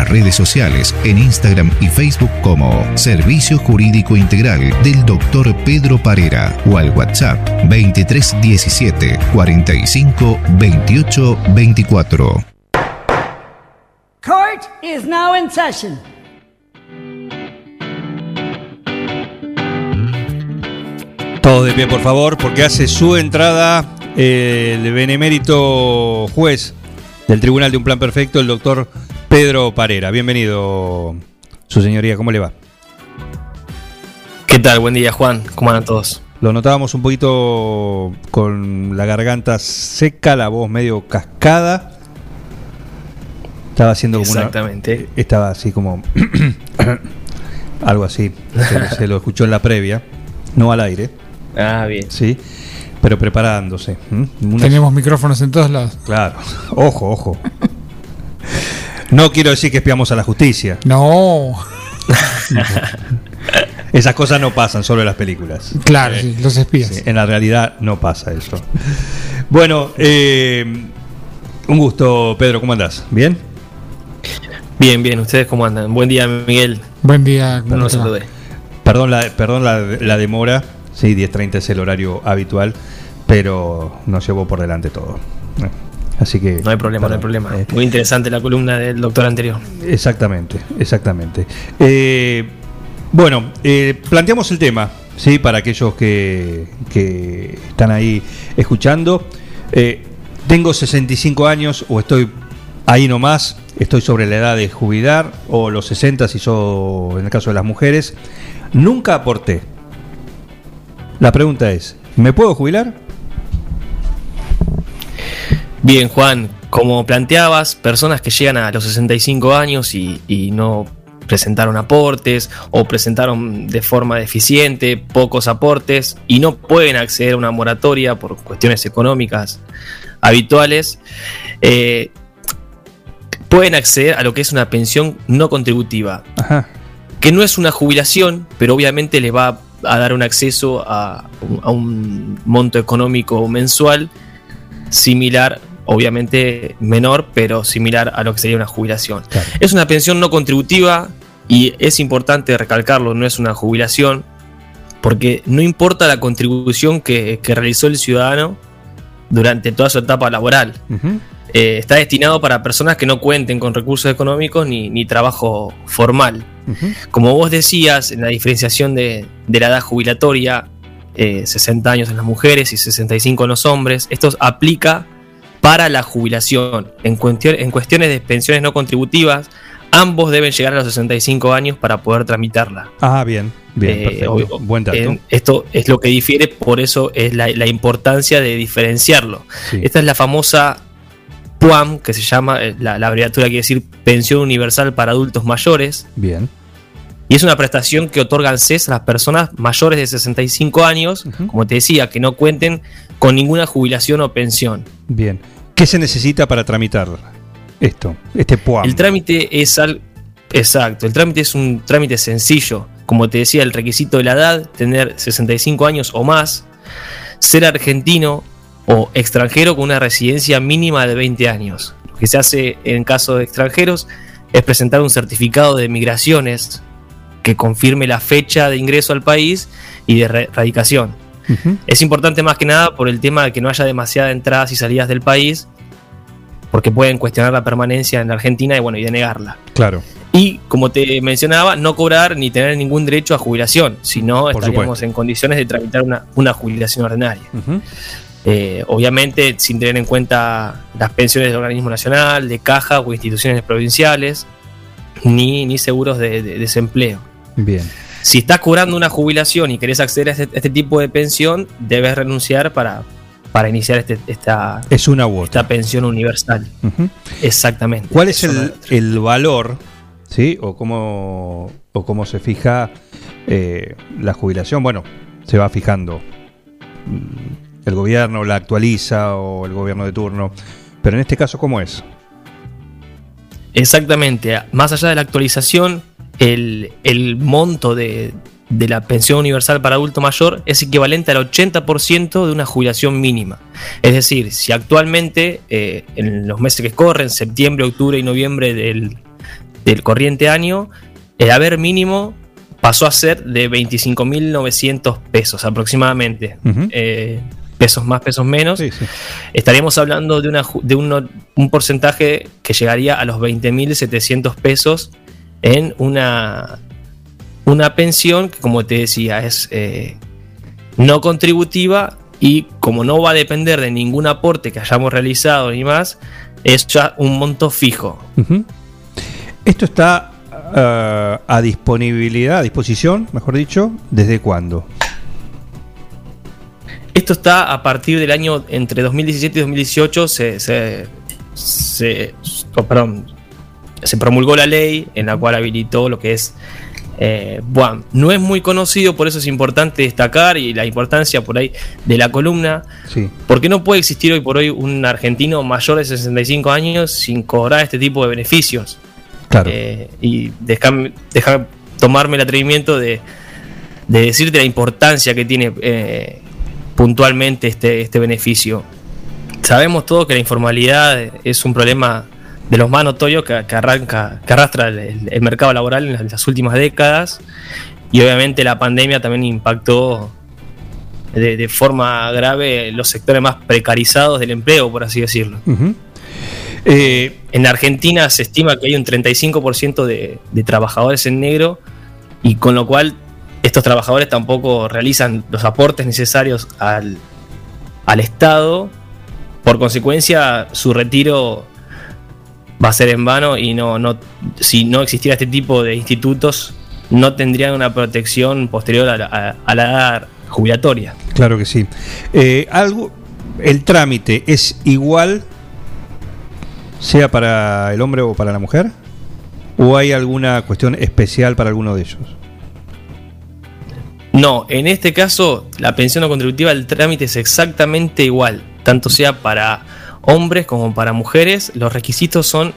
nuestras redes sociales en Instagram y Facebook como Servicio Jurídico Integral del Dr. Pedro Parera o al WhatsApp 2317 45 28 24. Court is now in session. Todo de pie, por favor, porque hace su entrada el benemérito juez del Tribunal de un Plan Perfecto, el doctor Pedro Parera. Bienvenido, su señoría, ¿cómo le va? ¿Qué tal? Buen día, Juan. ¿Cómo andan todos? Lo notábamos un poquito con la garganta seca, la voz medio cascada. Estaba haciendo como una- Exactamente. estaba así como. algo así. Se, se lo escuchó en la previa, no al aire. Ah, bien. Sí, pero preparándose. ¿m? Una- Tenemos micrófonos en todos lados. Claro, ojo, ojo. No quiero decir que espiamos a la justicia. No. Esas cosas no pasan solo en las películas. Claro, sí, los espías. Sí, en la realidad no pasa eso. Bueno, eh, un gusto, Pedro, ¿cómo andás? ¿Bien? Bien, bien. ¿Ustedes cómo andan? Buen día, Miguel. Buen día. No los saludé. Perdón la, perdón la, la demora, sí, 10.30 es el horario habitual, pero nos llevó por delante todo. Eh, Así que... No hay problema, no hay problema. Muy interesante la columna del doctor anterior. Exactamente, exactamente. Eh, bueno, eh, planteamos el tema, ¿sí? Para aquellos que, que están ahí escuchando. Eh, tengo 65 años o estoy ahí nomás, estoy sobre la edad de jubilar o los 60 si soy en el caso de las mujeres. Nunca aporté. La pregunta es, ¿me puedo jubilar? Bien, Juan, como planteabas, personas que llegan a los 65 años y, y no presentaron aportes o presentaron de forma deficiente pocos aportes y no pueden acceder a una moratoria por cuestiones económicas habituales, eh, pueden acceder a lo que es una pensión no contributiva, que no es una jubilación, pero obviamente les va a dar un acceso a, a un monto económico mensual similar, obviamente menor, pero similar a lo que sería una jubilación. Es una pensión no contributiva y es importante recalcarlo, no es una jubilación, porque no importa la contribución que, que realizó el ciudadano durante toda su etapa laboral. Eh, está destinado para personas que no cuenten con recursos económicos ni, ni trabajo formal. Como vos decías, en la diferenciación de, de la edad jubilatoria, eh, 60 años en las mujeres y 65 en los hombres. Esto aplica para la jubilación. En, cuestiones de pensiones no contributivas, ambos deben llegar a los 65 años para poder tramitarla. Ah, bien, bien, Eh, perfecto. obvio, Buen dato. eh, esto es lo que difiere, por eso es la, la importancia de diferenciarlo. Sí. Esta es la famosa PUAM, que se llama, eh, la, la abreviatura quiere decir Pensión Universal para Adultos Mayores, Bien. y es una prestación que otorgan CES a las personas mayores de 65 años, como te decía, que no cuenten con ninguna jubilación o pensión. Bien. ¿Qué se necesita para tramitar esto? Este PUAM. El trámite es al... Exacto, el trámite es un trámite sencillo. Como te decía, el requisito de la edad, tener 65 años o más, ser argentino o extranjero con una residencia mínima de 20 años. Lo que se hace en caso de extranjeros es presentar un certificado de migraciones que confirme la fecha de ingreso al país y de ra- Es importante más que nada por el tema de que no haya demasiadas entradas y salidas del país, porque pueden cuestionar la permanencia en la Argentina y bueno, y denegarla. Claro. Y como te mencionaba, no cobrar ni tener ningún derecho a jubilación, sino Por estaríamos supuesto. en condiciones de tramitar una, una jubilación ordinaria. Eh, obviamente sin tener en cuenta las pensiones del organismo nacional, de caja o instituciones provinciales, ni, ni seguros de- de desempleo. Bien. Si estás cobrando una jubilación y querés acceder a este, este tipo de pensión, debes renunciar para, para iniciar este- esta, Es una esta pensión universal. Exactamente. ¿Cuál es el, el valor, sí, o cómo, o cómo se fija eh, la jubilación? Bueno, se va fijando. Mm, El gobierno la actualiza o el gobierno de turno. Pero en este caso, ¿cómo es? Exactamente. Más allá de la actualización, el, el monto de, de la pensión universal para adulto mayor es equivalente al 80% de una jubilación mínima. Es decir, si actualmente eh, en los meses que corren, septiembre, octubre y noviembre del, del corriente año, el haber mínimo pasó a ser de 25.900 pesos aproximadamente. Eh, pesos más, pesos menos. Estaríamos hablando de, una, ju- de uno- un porcentaje que llegaría a los 20.700 pesos en una, una pensión que, como te decía, es eh, no contributiva y como no va a depender de ningún aporte que hayamos realizado ni más, es ya un monto fijo. Esto está eh, a disponibilidad, a disposición, mejor dicho, ¿desde cuándo? Esto está a partir del año entre 2017 y 2018 se, se, se- oh, perdón, se promulgó la ley en la cual habilitó lo que es eh, BUAM. No es muy conocido, por eso es importante destacar y la importancia por ahí de la columna, Sí. porque no puede existir hoy por hoy un argentino mayor de 65 años sin cobrar este tipo de beneficios. Claro. Eh, y déjame tomarme el atrevimiento de, de decirte la importancia que tiene eh, puntualmente este, este beneficio. Sabemos todos que la informalidad es un problema de los más notorios que, que arranca, que arrastra el, el mercado laboral en las, últimas décadas. Y obviamente la pandemia también impactó de, de forma grave los sectores más precarizados del empleo, por así decirlo. Eh, En Argentina se estima que hay un 35% de, de trabajadores en negro y con lo cual estos trabajadores tampoco realizan los aportes necesarios al, al Estado. Por consecuencia, su retiro va a ser en vano y no, no, si no existiera este tipo de institutos, no tendrían una protección posterior a la, a- a la edad jubilatoria. Claro que sí. Eh, algo, el trámite es igual, sea para el hombre o para la mujer, o hay alguna cuestión especial para alguno de ellos. No, en este caso la pensión no contributiva, el trámite es exactamente igual, tanto sea para hombres como para mujeres, los requisitos son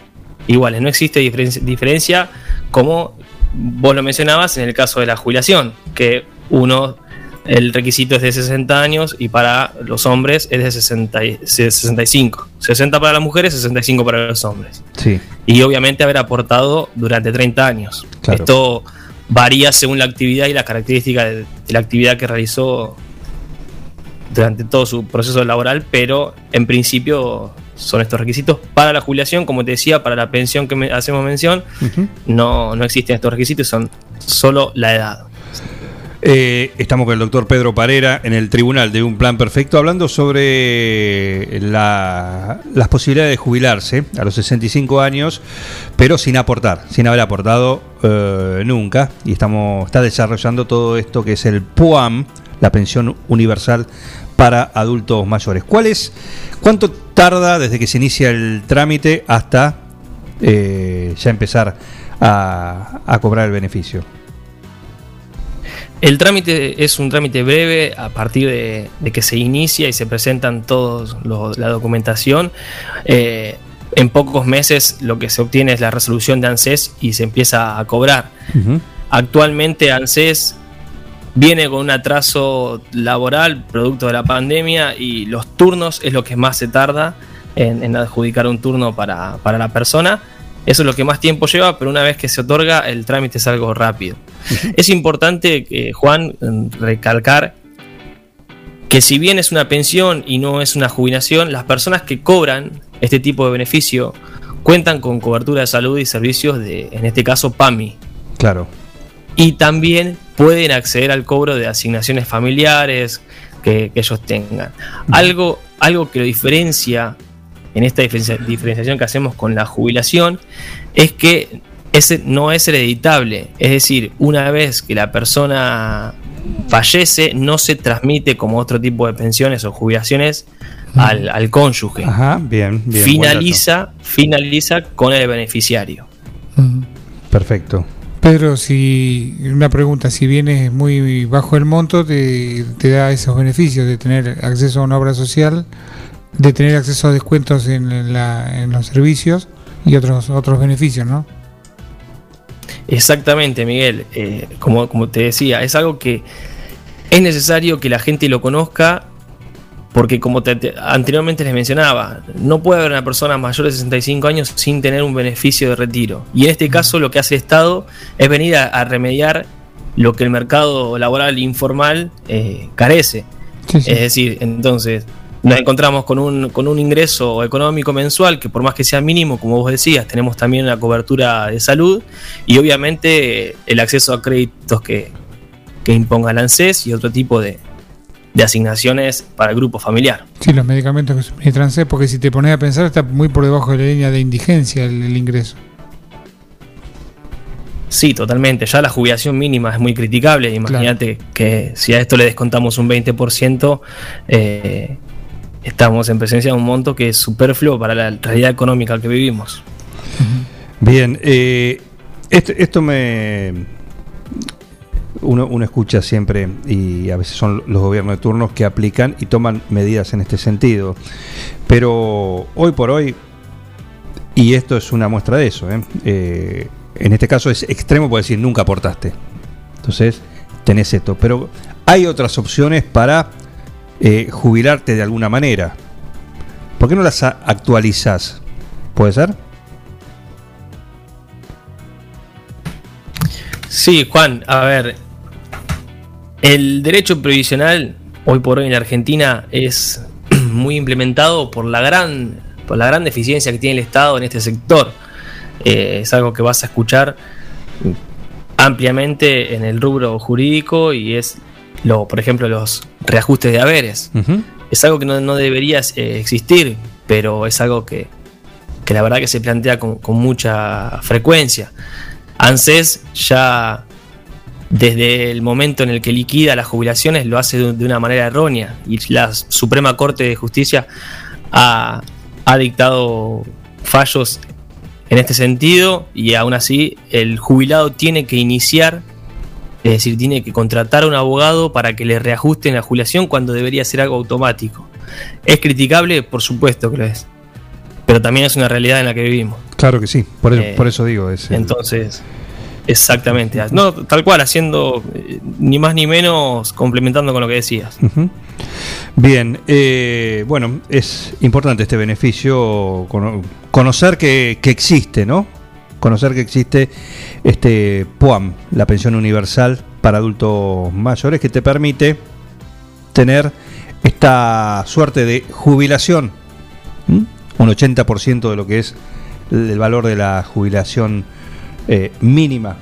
iguales, no existe diferencia, diferencia como vos lo mencionabas en el caso de la jubilación, que uno, el requisito es de 60 años y para los hombres es de 60 y- 65, 60 para las mujeres, 65 para los hombres Sí. y obviamente haber aportado durante 30 años. Claro. Esto varía según la actividad y las características de la actividad que realizó durante todo su proceso laboral, pero en principio son estos requisitos para la jubilación, como te decía, para la pensión que me- hacemos mención, no, no existen estos requisitos, son solo la edad. Eh, estamos con el doctor Pedro Parera en el tribunal de Un Plan Perfecto hablando sobre la- las posibilidades de jubilarse a los 65 años, pero sin aportar, sin haber aportado eh, nunca. Y estamos, está desarrollando todo esto que es el PUAM, la pensión universal para adultos mayores. ¿Cuál es, ¿Cuánto tarda desde que se inicia el trámite hasta eh, ya empezar a, a cobrar el beneficio? El trámite es un trámite breve a partir de, de que se inicia y se presentan todos los- la documentación. Eh, en pocos meses lo que se obtiene es la resolución de ANSES y se empieza a cobrar. Actualmente ANSES viene con un atraso laboral producto de la pandemia y los turnos es lo que más se tarda en, en adjudicar un turno para, para la persona. Eso es lo que más tiempo lleva, pero una vez que se otorga el trámite es algo rápido. Es importante, que, Juan, recalcar que si bien es una pensión y no es una jubilación, las personas que cobran este tipo de beneficio cuentan con cobertura de salud y servicios de, en este caso, PAMI. Claro. Y también pueden acceder al cobro de asignaciones familiares que, que ellos tengan. Algo, algo que lo diferencia en esta diferencia- diferenciación que hacemos con la jubilación es que ese no es hereditable. Es decir, una vez que la persona fallece, no se transmite como otro tipo de pensiones o jubilaciones al, al cónyuge. Ajá, bien, bien. finaliza, finaliza con el beneficiario. Perfecto. Pedro, si una pregunta, si vienes muy bajo el monto, te, te da esos beneficios de tener acceso a una obra social, de tener acceso a descuentos en, los servicios y otros otros beneficios, ¿no? Exactamente, Miguel. Eh, como, como te decía, es algo que es necesario que la gente lo conozca porque como te- te- anteriormente les mencionaba, no puede haber una persona mayor de 65 años sin tener un beneficio de retiro. Y en este caso lo que hace el Estado es venir a, a remediar lo que el mercado laboral informal eh, carece. Es decir, entonces nos encontramos con un, con un ingreso económico mensual que por más que sea mínimo, como vos decías, tenemos también una cobertura de salud y obviamente el acceso a créditos que, que imponga el ANSES y otro tipo de, de asignaciones para el grupo familiar. Sí, los medicamentos que suministran C, porque si te pones a pensar está muy por debajo de la línea de indigencia el, el ingreso. Sí, totalmente. Ya la jubilación mínima es muy criticable. Imagínate que si a esto le descontamos un 20%, eh, estamos en presencia de un monto que es superfluo para la realidad económica que vivimos. Bien, eh, esto, esto me. Uno, uno escucha siempre, y a veces son los gobiernos de turnos que aplican y toman medidas en este sentido. Pero hoy por hoy, y esto es una muestra de eso, ¿eh? Eh, en este caso es extremo, puede decir nunca aportaste. Entonces, tenés esto. Pero hay otras opciones para eh, jubilarte de alguna manera. ¿Por qué no las actualizás? ¿Puede ser? Sí, Juan, a ver, el derecho previsional hoy por hoy en la Argentina es muy implementado por la gran, por la gran deficiencia que tiene el Estado en este sector. Eh, es algo que vas a escuchar ampliamente en el rubro jurídico y es, lo, por ejemplo, los reajustes de haberes. Es algo que no, no debería eh, existir, pero es algo que, que la verdad que se plantea con, con mucha frecuencia. ANSES ya desde el momento en el que liquida las jubilaciones lo hace de, una manera errónea y la Suprema Corte de Justicia ha, ha dictado fallos en este sentido y aún así el jubilado tiene que iniciar, es decir, tiene que contratar a un abogado para que le reajusten la jubilación cuando debería ser algo automático. ¿Es criticable? Por supuesto que lo es. Pero también es una realidad en la que vivimos. Claro que sí, por eso, Eh, por eso digo. Es, el- Entonces, exactamente. No, tal cual, haciendo eh, ni más ni menos complementando con lo que decías. Bien, eh, bueno, es importante este beneficio, cono- conocer que, que existe, ¿no? Conocer que existe este PUAM, la pensión universal para adultos mayores, que te permite tener esta suerte de jubilación, ¿m? un 80% de lo que es el valor de la jubilación eh, mínima.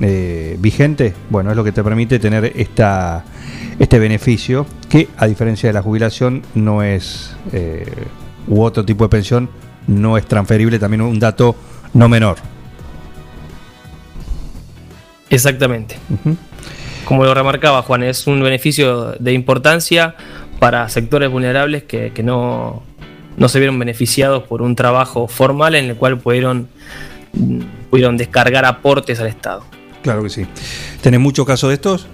Eh, vigente, bueno, es lo que te permite tener esta, este beneficio que, a diferencia de la jubilación, no es, eh, u otro tipo de pensión, no es transferible, también un dato no menor. Exactamente. Como lo remarcaba Juan, es un beneficio de importancia para sectores vulnerables que, que no, no se vieron beneficiados por un trabajo formal en el cual pudieron, pudieron descargar aportes al Estado. Claro que sí. ¿Tenés muchos casos de estos?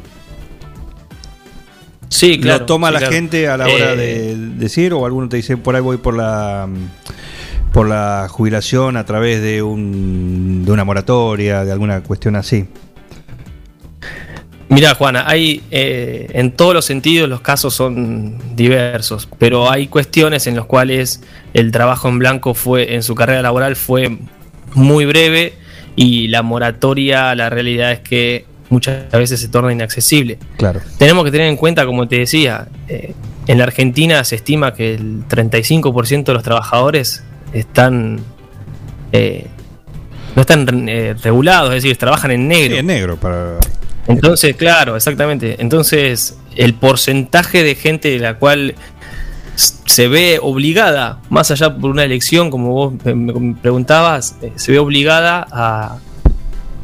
Sí, claro. ¿Lo toma sí, la claro. gente a la hora Eh, de decir o alguno te dice por ahí voy por la por la jubilación a través de un de una moratoria, de alguna cuestión así? Mira, Juana, hay eh, en todos los sentidos los casos son diversos, pero hay cuestiones en las cuales el trabajo en blanco fue en su carrera laboral fue muy breve y la moratoria, la realidad es que muchas veces se torna inaccesible. Claro. Tenemos que tener en cuenta, como te decía, eh, en la Argentina se estima que el 35% de los trabajadores están eh, no están eh, regulados, es decir, trabajan en negro. en negro para Entonces, claro, exactamente. Entonces, el porcentaje de gente de la cual se ve obligada, más allá por una elección, como vos me- preguntabas, eh, se ve obligada a,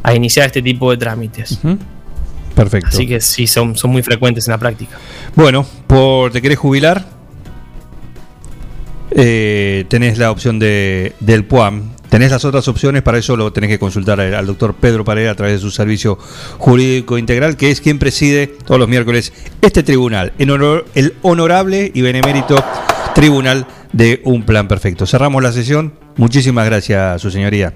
a iniciar este tipo de trámites. Perfecto. Así que sí, son, son muy frecuentes en la práctica. Bueno, por te querés jubilar, eh, tenés la opción de, del PUAM. Tenés las otras opciones, para eso lo tenés que consultar al, doctor Pedro Paredes a través de su servicio jurídico integral, que es quien preside todos los miércoles este tribunal, en honor- el honorable y benemérito tribunal de un plan perfecto. Cerramos la sesión. Muchísimas gracias, su señoría.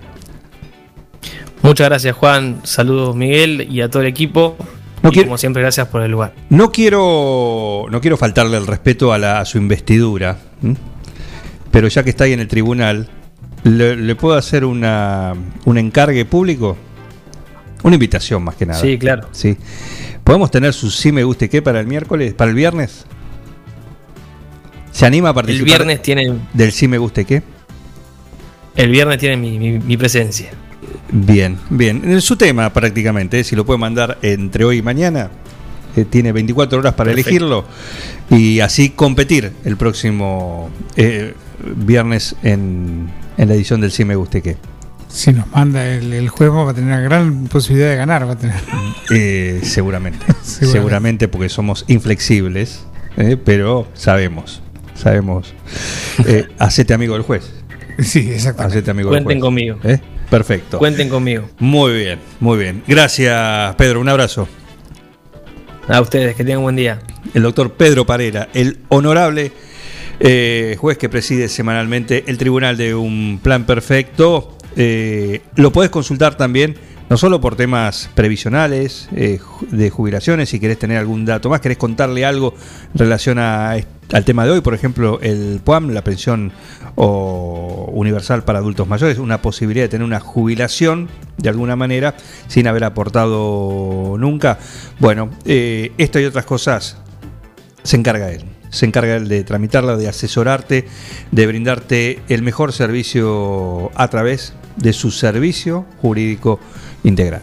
Muchas gracias, Juan. Saludos, Miguel, y a todo el equipo. y como siempre, gracias por el lugar. No quiero, no quiero faltarle el respeto a, la- a su investidura, ¿m? pero ya que está ahí en el tribunal, ¿le, le puedo hacer una, un encargue público? Una invitación más que nada. Sí, claro. Sí. ¿Podemos tener su sí me guste qué para el miércoles, para el viernes? ¿Se anima a participar? El viernes tienen, Del sí me guste qué. el viernes tienen mi, mi- mi presencia. Bien, bien. En su tema prácticamente, ¿eh? si lo puede mandar entre hoy y mañana, eh, tiene 24 horas para Perfecto. elegirlo y así competir el próximo eh, viernes en, en la edición del Sí Me Guste Qué. Si nos manda el, el juego va a tener una gran posibilidad de ganar. Va a tener. Eh, seguramente, Seguramente. seguramente porque somos inflexibles, eh, pero sabemos, sabemos. Eh, hacete amigo del juez. Sí, exactamente. Hacete amigo Cuenten del juez. conmigo. ¿Eh? Perfecto. Cuenten conmigo. Muy bien, muy bien. Gracias, Pedro. Un abrazo. A ustedes, que tengan buen día. el doctor Pedro Parera, el honorable eh, juez que preside semanalmente el tribunal de un plan perfecto. Eh, lo puedes consultar también, no solo por temas previsionales, eh, de jubilaciones, si querés tener algún dato más, querés contarle algo en relación al tema de hoy, por ejemplo, el PUAM, la pensión universal para adultos mayores, una posibilidad de tener una jubilación de alguna manera sin haber aportado nunca. Bueno, esto y otras cosas se encarga él. Se encarga de tramitarla, de asesorarte, de brindarte el mejor servicio a través de su servicio jurídico integral.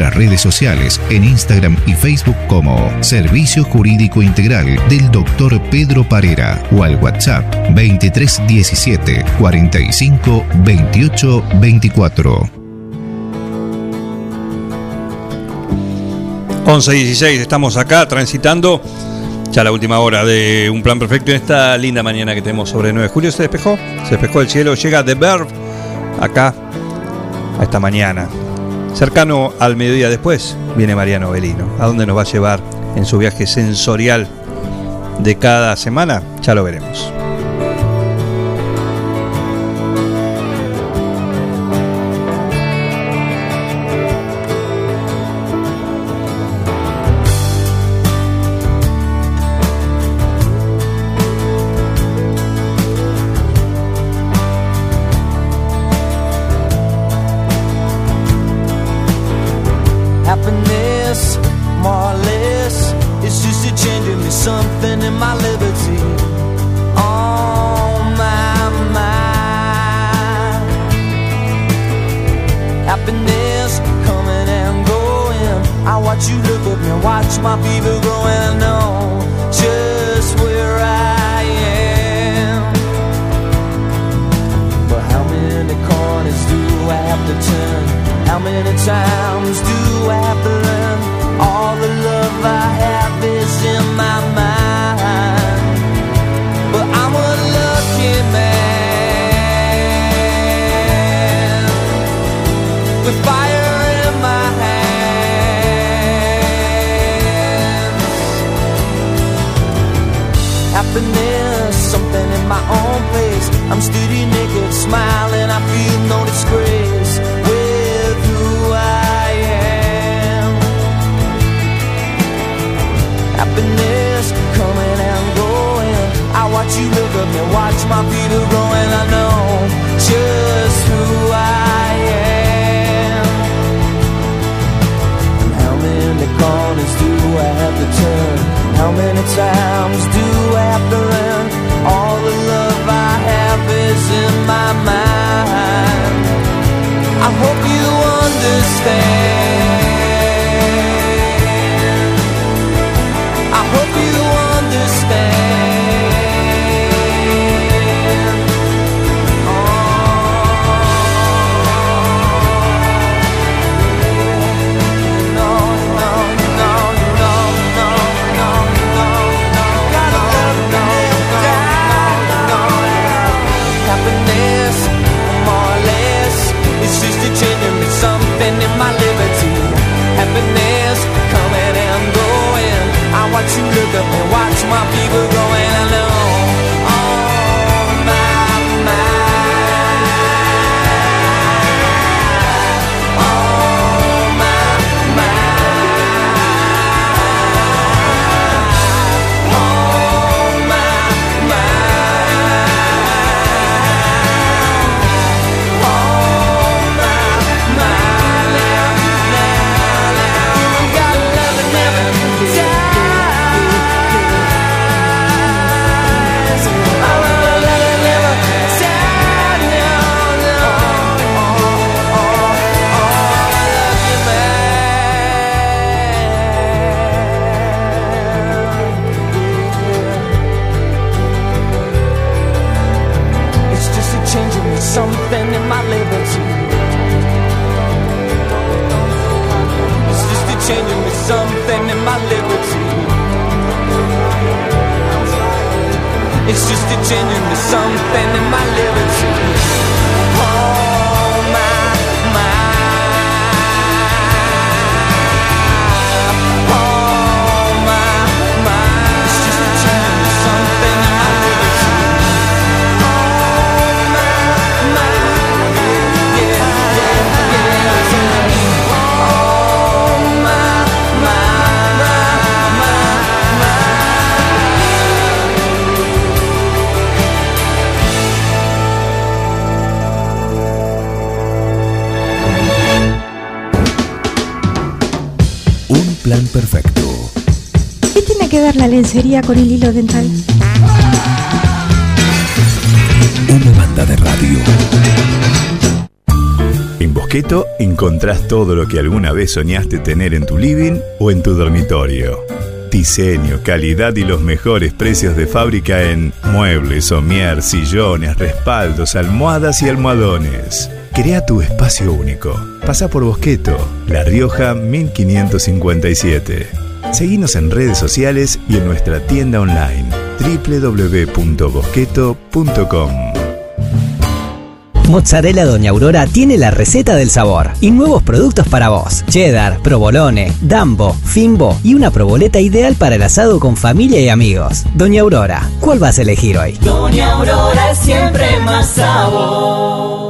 nuestras redes sociales en Instagram y Facebook como Servicio Jurídico Integral del Dr. Pedro Parera o al WhatsApp 2317 45 28 24. 11 y 16, estamos acá transitando ya la última hora de un plan perfecto en esta linda mañana que tenemos sobre 9 de julio. Se despejó, se despejó el cielo, llega The Verb acá a esta mañana. Cercano al mediodía después viene Mariano Belino. ¿A dónde nos va a llevar en su viaje sensorial de cada semana? Ya lo veremos. Lencería con el hilo dental? Una banda de radio. En Bosqueto encontrás todo lo que alguna vez soñaste tener en tu living o en tu dormitorio. Diseño, calidad y los mejores precios de fábrica en muebles, somier, sillones, respaldos, almohadas y almohadones. Crea tu espacio único. Pasa por Bosqueto, La Rioja 1557. Seguinos en redes sociales y en nuestra tienda online www.bosqueto.com. Mozzarella Doña Aurora tiene la receta del sabor y nuevos productos para vos. Cheddar, provolone, dambo, fimbo y una proboleta ideal para el asado con familia y amigos. Doña Aurora, ¿cuál vas a elegir hoy? Doña Aurora siempre más sabor.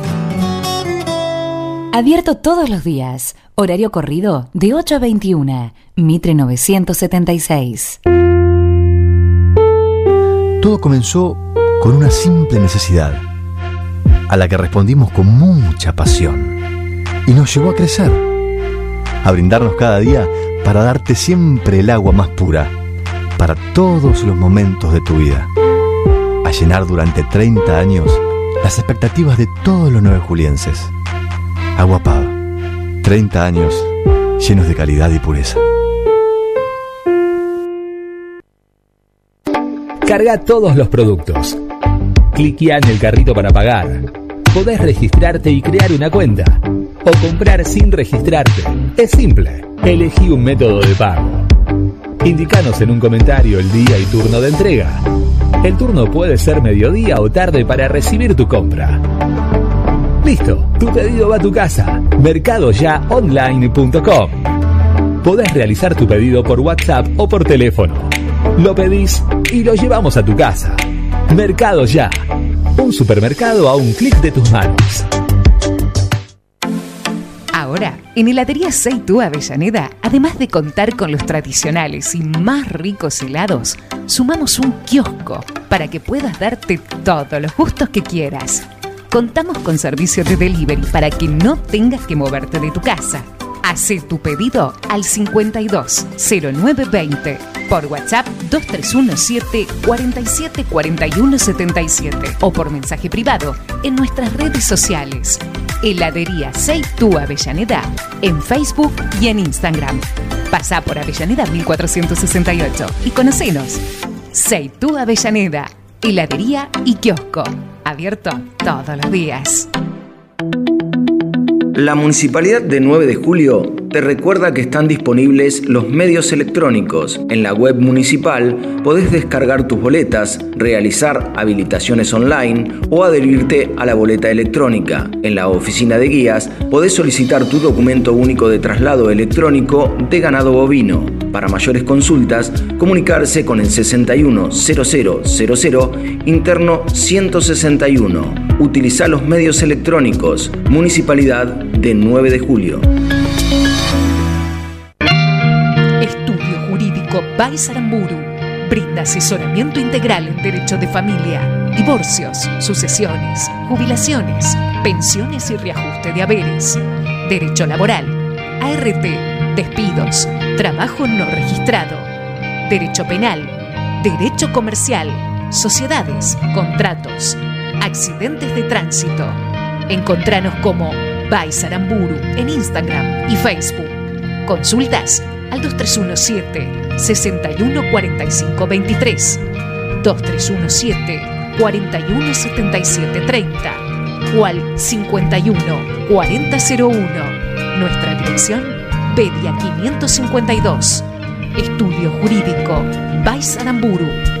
Abierto todos los días. Horario corrido de 8 a 21. Mitre 976. Todo comenzó con una simple necesidad, a la que respondimos con mucha pasión, y nos llevó a crecer, a brindarnos cada día para darte siempre el agua más pura, para todos los momentos de tu vida, a llenar durante 30 años las expectativas de todos los nueve julienses. Agua Pava, 30 años llenos de calidad y pureza. Carga todos los productos. Cliquea en el carrito para pagar. Podés registrarte y crear una cuenta. O comprar sin registrarte. Es simple. Elegí un método de pago. Indicanos en un comentario el día y turno de entrega. El turno puede ser mediodía o tarde para recibir tu compra. Listo, tu pedido va a tu casa. Mercadoyaonline.com. Podés realizar tu pedido por WhatsApp o por teléfono. Lo pedís y lo llevamos a tu casa. Mercado Ya. Un supermercado a un clic de tus manos. Ahora, en Heladería Seitú Avellaneda, además de contar con los tradicionales y más ricos helados, sumamos un kiosco para que puedas darte todos los gustos que quieras. Contamos con servicio de delivery para que no tengas que moverte de tu casa. Hacé tu pedido al 520920 por WhatsApp 2317 47 41 77 o por mensaje privado en nuestras redes sociales. Heladería Seitú Avellaneda en Facebook y en Instagram. Pasá por Avellaneda 1468 y conocenos. Seitú Avellaneda, heladería y kiosco. Abierto todos los días. La Municipalidad de 9 de Julio te recuerda que están disponibles los medios electrónicos. En la web municipal podés descargar tus boletas, realizar habilitaciones online o adherirte a la boleta electrónica. En la oficina de guías podés solicitar tu documento único de traslado electrónico de ganado bovino. Para mayores consultas, comunicarse con el 610000 interno 161. Utiliza los medios electrónicos. Municipalidad de 9 de julio. Jurídico Baisaramburu brinda asesoramiento integral en derecho de familia, divorcios, sucesiones, jubilaciones, pensiones y reajuste de haberes, derecho laboral, ART, despidos, trabajo no registrado, derecho penal, derecho comercial, sociedades, contratos, accidentes de tránsito. Encontranos como Baisaramburu en Instagram y Facebook. Consultas al 2317 6145 23 2317 417730 o al 51 4001. Nuestra dirección Pedia 552. Estudio Jurídico Baisaramburu.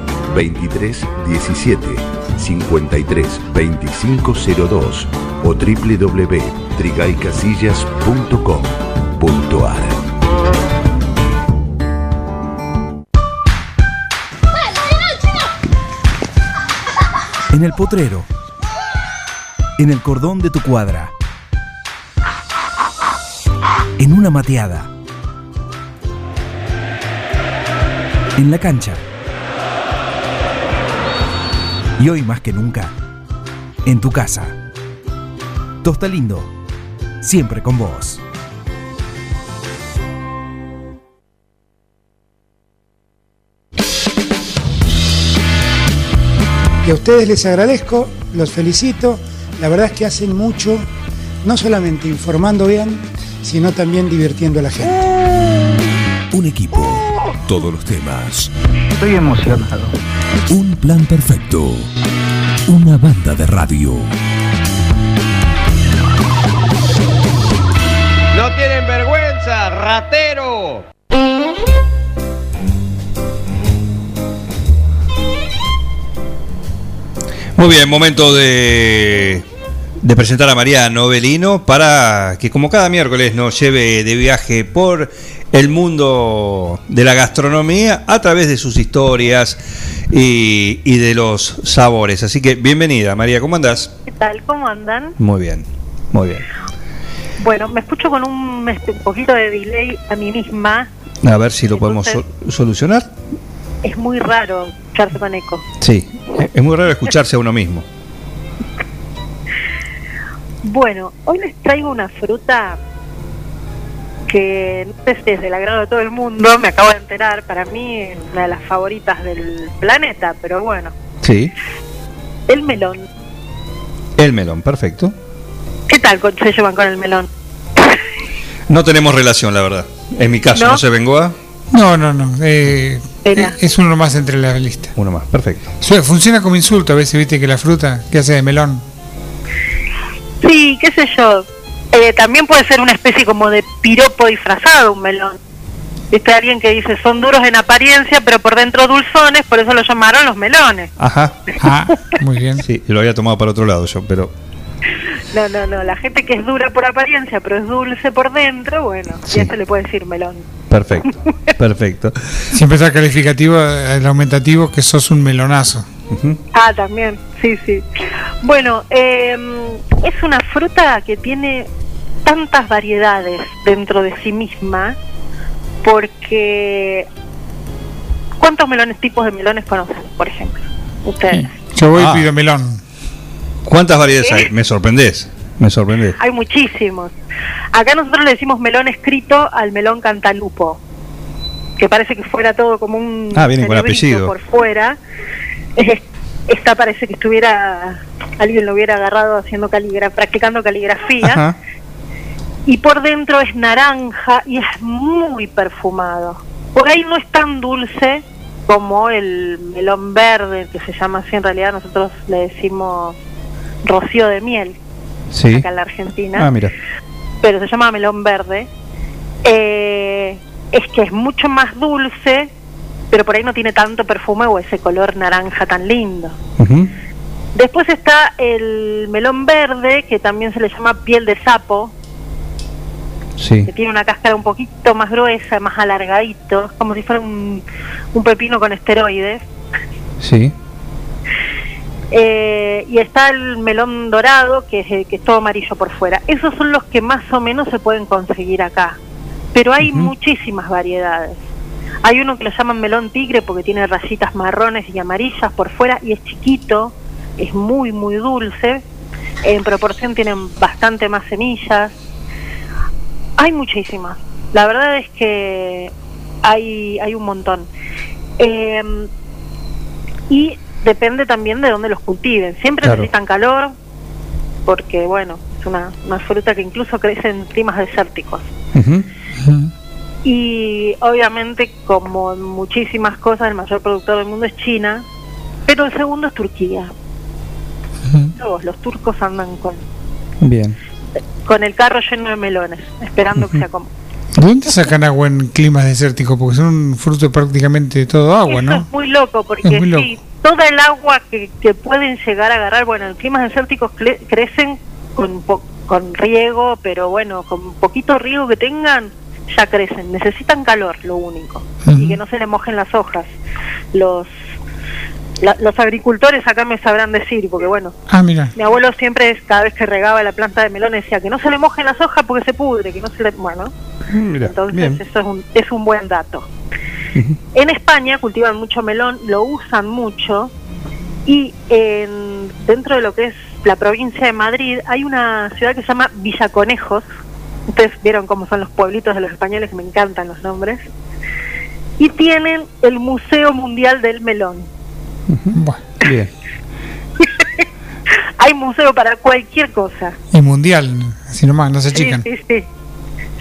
2317 53 2502 o www.trigaycasillas.com.ar. En el potrero. En el cordón de tu cuadra. En una mateada. En la cancha. Y hoy más que nunca, en tu casa. Tosta Lindo, siempre con vos. Y a ustedes les agradezco, los felicito. La verdad es que hacen mucho, no solamente informando bien, sino también divirtiendo a la gente. Un equipo, todos los temas. Estoy emocionado. Un plan perfecto. Una banda de radio. No tienen vergüenza, ratero. Muy bien, momento de, de presentar a Mariano Belino para que como cada miércoles nos lleve de viaje por el mundo de la gastronomía a través de sus historias y, y de los sabores. Así que bienvenida, María, ¿cómo andás? ¿Qué tal? ¿Cómo andan? Muy bien, muy bien. Bueno, me escucho con un, este, un poquito de delay a mí misma. A ver si lo podemos sol- solucionar. Es muy raro escucharse con eco. Sí, es muy raro escucharse a uno mismo. Bueno, hoy les traigo una fruta que no sé si es del agrado de todo el mundo, me acabo de enterar, para mí es una de las favoritas del planeta, pero bueno, Sí, el melón. el melón, perfecto. ¿Qué tal con- se llevan con el melón? No tenemos relación, la verdad. En mi caso, ¿No? ¿no, se vengó a? No, no, no. eh, Era. es uno más entre la lista. Uno más, perfecto. Funciona como insulto a veces, viste, que la fruta que hace de melón. Sí, qué sé yo. Eh, también puede ser una especie como de piropo disfrazado, un melón. Viste alguien que dice son duros en apariencia, pero por dentro dulzones, por eso lo llamaron los melones. Ajá. Ah, muy bien. Sí, lo había tomado para otro lado yo, pero No, no, no. La gente que es dura por apariencia, pero es dulce por dentro, bueno, Sí. y a eso le puede decir melón. perfecto, perfecto. Siempre está calificativo, eh, el aumentativo, que sos un melonazo. Ah, también, sí, sí. Bueno, eh, es una fruta que tiene tantas variedades dentro de sí misma, porque ¿cuántos melones, tipos de melones conocen, por ejemplo? Ustedes. Yo voy Ah. y pido melón. ¿Cuántas variedades hay? Me sorprendés, me sorprendés. Hay muchísimos. Acá nosotros le decimos melón escrito al melón cantalupo, que parece que fuera todo como un Ah, viene con apellido. por fuera. Esta parece que estuviera alguien lo hubiera agarrado haciendo caligra practicando caligrafía. Ajá. Y por dentro es naranja y es muy perfumado. Por ahí no es tan dulce como el melón verde, que se llama así en realidad, nosotros le decimos rocío de miel Sí. acá en la Argentina Ah, mira. pero se llama melón verde, eh, es que es mucho más dulce, pero por ahí no tiene tanto perfume o ese color naranja tan lindo. Después está el melón verde, que también se le llama piel de sapo, Sí. que tiene una cáscara un poquito más gruesa, más alargadito, es como si fuera un, un pepino con esteroides. Sí. Eh, y está el melón dorado, que es, que es todo amarillo por fuera. Esos son los que más o menos se pueden conseguir acá. Pero hay muchísimas variedades. Hay uno que lo llaman melón tigre porque tiene rayitas marrones y amarillas por fuera y es chiquito, es muy, muy dulce. En proporción tienen bastante más semillas. Hay muchísimas. La verdad es que hay, hay un montón. Eh, y depende también de dónde los cultiven. Siempre Claro. necesitan calor, porque bueno, es una, una fruta que incluso crece en climas desérticos. Y obviamente, como en muchísimas cosas, el mayor productor del mundo es China, pero el segundo es Turquía. Todos los turcos andan con, Bien. con el carro lleno de melones, esperando que se acomoden. ¿De dónde sacan agua en climas desérticos? Porque son un fruto prácticamente todo agua, Eso ¿no? es muy loco, porque Es muy loco. sí, toda el agua que, que pueden llegar a agarrar, bueno, en climas desérticos crecen con, po- con riego, pero bueno, con poquito riego que tengan, ya crecen. Necesitan calor, lo único, y que no se le mojen las hojas. Los la- los agricultores acá me sabrán decir, porque bueno, Ah, mira. mi abuelo siempre, cada vez que regaba la planta de melón, decía que no se le mojen las hojas porque se pudre, que no se le... Bueno, Mira, entonces bien. eso es un, es un buen dato. En España cultivan mucho melón, lo usan mucho y en, dentro de lo que es la provincia de Madrid hay una ciudad que se llama Villaconejos. Ustedes vieron cómo son los pueblitos de los españoles, que me encantan los nombres. Y tienen el Museo Mundial del Melón. Bien. Hay museo para cualquier cosa. Y mundial, así nomás, no se Sí, achican. sí, sí.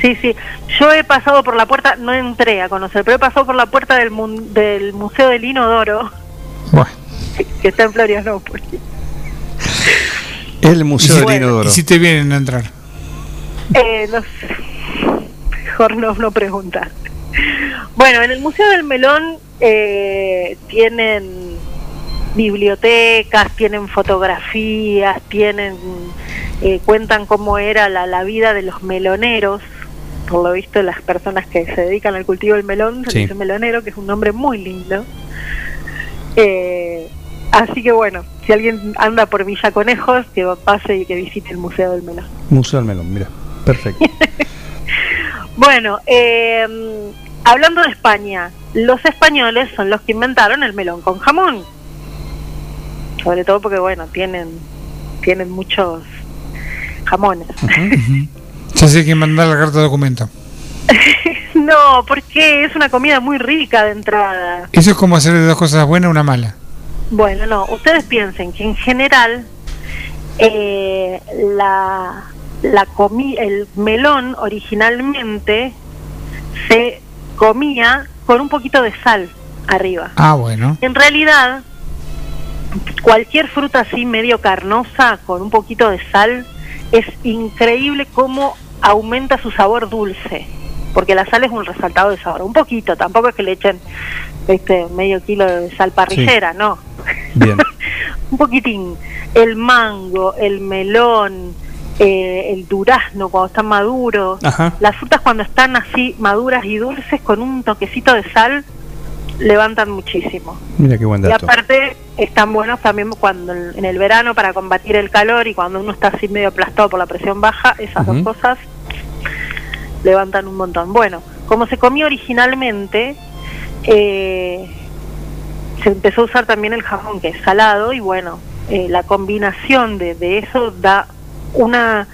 Sí, sí. Yo he pasado por la puerta, no entré a conocer, pero he pasado por la puerta del, mun- del Museo del Inodoro, que, que está en Florianópolis. El Museo del Inodoro. Y si te vienen a entrar. Eh, no sé. Mejor no, no preguntar. Bueno, en el Museo del Melón eh, tienen bibliotecas, tienen fotografías, tienen eh, cuentan cómo era la, la vida de los meloneros. Por lo visto, las personas que se dedican al cultivo del melón se Sí. dice melonero, que es un nombre muy lindo. Eh, así que bueno, si alguien anda por Villa Conejos, que pase y que visite el Museo del Melón. Museo del Melón, mira. Perfecto. Bueno, eh, hablando de España, los españoles son los que inventaron el melón con jamón. Sobre todo porque, bueno, tienen, tienen muchos jamones. Ya sé quién mandar la carta de documento. no, porque es una comida muy rica de entrada. Eso es como hacer de dos cosas buenas una mala. Bueno, no, ustedes piensen que en general eh, la, la comi el melón originalmente se comía con un poquito de sal arriba. Ah, bueno. En realidad, cualquier fruta así medio carnosa con un poquito de sal es increíble cómo aumenta su sabor dulce, porque la sal es un resaltado de sabor, un poquito, tampoco es que le echen este medio kilo de sal parrillera, no, Bien. un poquitín. El mango, el melón, eh, el durazno cuando están maduros, Ajá. las frutas cuando están así maduras y dulces con un toquecito de sal levantan muchísimo. Mira qué buen Y dato. aparte están buenos también cuando en el verano para combatir el calor y cuando uno está así medio aplastado por la presión baja, esas dos cosas levantan un montón. Bueno, como se comió originalmente, eh, se empezó a usar también el jamón que es salado y bueno, eh, la combinación de, de eso da una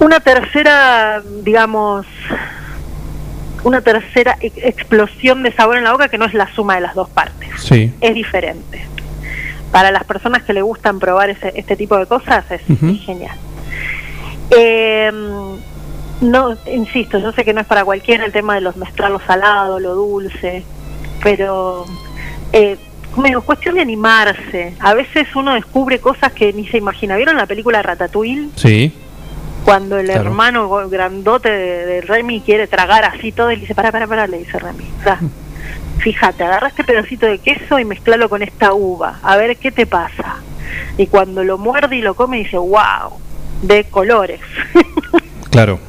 una tercera, digamos, una tercera ex- explosión de sabor en la boca que no es la suma de las dos partes Sí. es diferente. Para las personas que le gustan probar ese, este tipo de cosas es genial. Eh, no, insisto, yo sé que no es para cualquiera el tema de los mezclar lo salado, lo dulce, pero eh, digo, cuestión de animarse. A veces uno descubre cosas que ni se imagina. ¿Vieron la película Ratatouille? Sí. Cuando el Claro. hermano grandote de, de Remy quiere tragar así todo y le dice, para, para, para, le dice Remy, da. Fíjate, agarra este pedacito de queso y mezclalo con esta uva, a ver qué te pasa. Y cuando lo muerde y lo come dice, wow, de colores. Claro.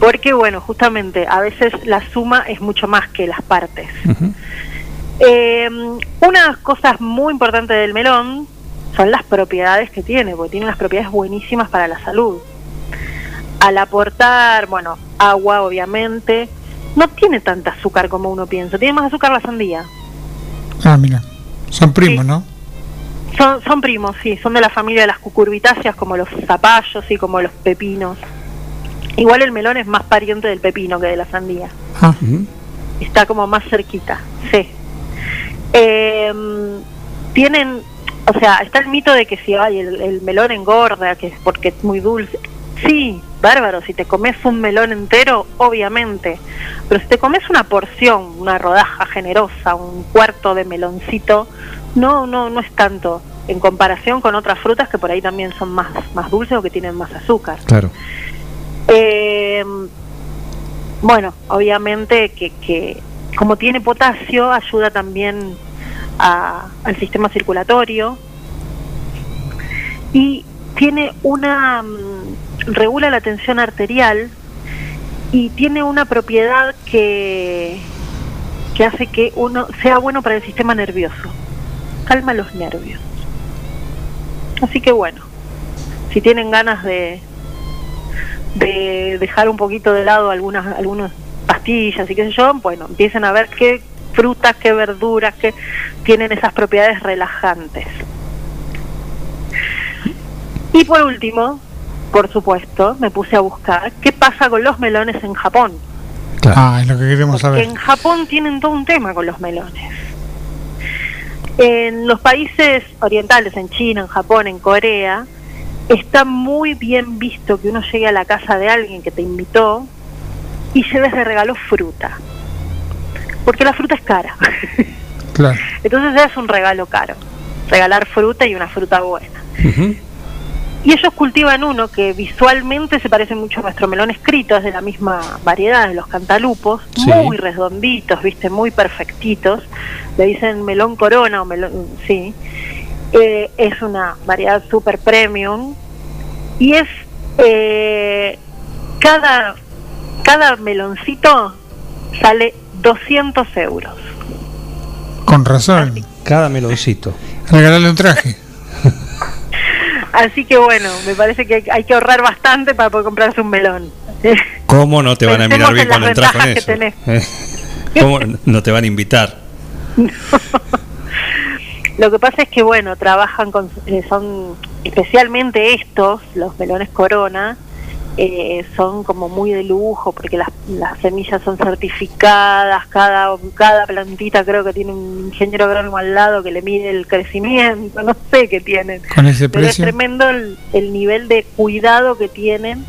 Porque bueno, justamente a veces la suma es mucho más que las partes. Ujú. Eh, unas cosas muy importantes del melón son las propiedades que tiene, porque tiene unas propiedades buenísimas para la salud. Al aportar, bueno, agua obviamente, no tiene tanta azúcar como uno piensa, tiene más azúcar la sandía. Ah, mira. Son primos, ¿no? Son, son primos, sí, son de la familia de las cucurbitáceas como los zapallos y como los pepinos. Igual el melón es más pariente del pepino que de la sandía. Ah. está como más cerquita, sí. Eh, tienen, o sea, está el mito de que si ay, el, el melón engorda, que es porque es muy dulce. Sí, bárbaro, si te comes un melón entero, obviamente. Pero si te comes una porción, una rodaja generosa, un cuarto de meloncito, no, no, no es tanto en comparación con otras frutas que por ahí también son más, más dulces o que tienen más azúcar. Claro. Eh, bueno, obviamente que, que como tiene potasio, ayuda también al sistema circulatorio. Y tiene una mm, regula la tensión arterial y tiene una propiedad que que hace que uno sea bueno para el sistema nervioso. Calma los nervios. Así que bueno si tienen ganas de de dejar un poquito de lado algunas algunas pastillas y qué sé yo bueno empiecen a ver qué frutas qué verduras que tienen esas propiedades relajantes y por último por supuesto me puse a buscar qué pasa con los melones en Japón Ah, es lo que queremos porque saber. en Japón tienen todo un tema con los melones. En los países orientales, en China, en Japón, en Corea, está muy bien visto que uno llegue a la casa de alguien que te invitó y lleves de regalo fruta. Porque la fruta es cara. Claro. Entonces es un regalo caro. Regalar fruta y una fruta buena. Y ellos cultivan uno que visualmente se parece mucho a nuestro melón escrito, es de la misma variedad de los cantalupos, Sí. muy redonditos, viste, muy perfectitos. Le dicen melón corona o melón, sí. Eh, es una variedad super premium y es eh, cada cada meloncito sale 200 euros. Con razón. Cada meloncito. Regalarle un traje. Así que bueno, me parece que hay, que ahorrar bastante para poder comprarse un melón. ¿Cómo no te van a Pensemos mirar bien cuando entras con eso? que ¿Cómo no te van a invitar? Lo que pasa es que, bueno, trabajan con, eh, son especialmente estos, los melones corona, eh, son como muy de lujo porque las, las semillas son certificadas, cada, cada plantita creo que tiene un ingeniero agrónomo al lado que le mide el crecimiento, no sé qué tienen. Con ese Pero es tremendo el, el nivel de cuidado que tienen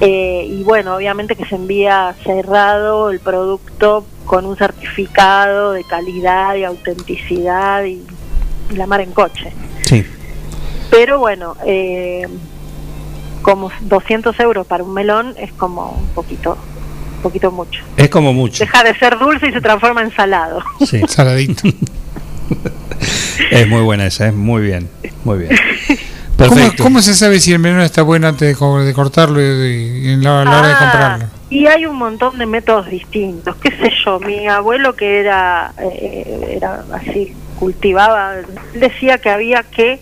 eh, y bueno, obviamente que se envía cerrado el producto con un certificado de calidad y autenticidad y, y la mar en coche. Sí. Pero bueno, eh, como 200 euros para un melón es como un poquito, un poquito mucho. Es como mucho. Deja de ser dulce y se transforma en salado. Sí. Saladito. Es muy buena esa, es muy bien. Muy bien. ¿Cómo, Perfecto. cómo se sabe si el melón está bueno antes de, co- de cortarlo y, y en la hora de Ah, comprarlo? Y hay un montón de métodos distintos. ¿Qué sé yo? Mi abuelo que era, eh, era así, cultivaba, decía que había que,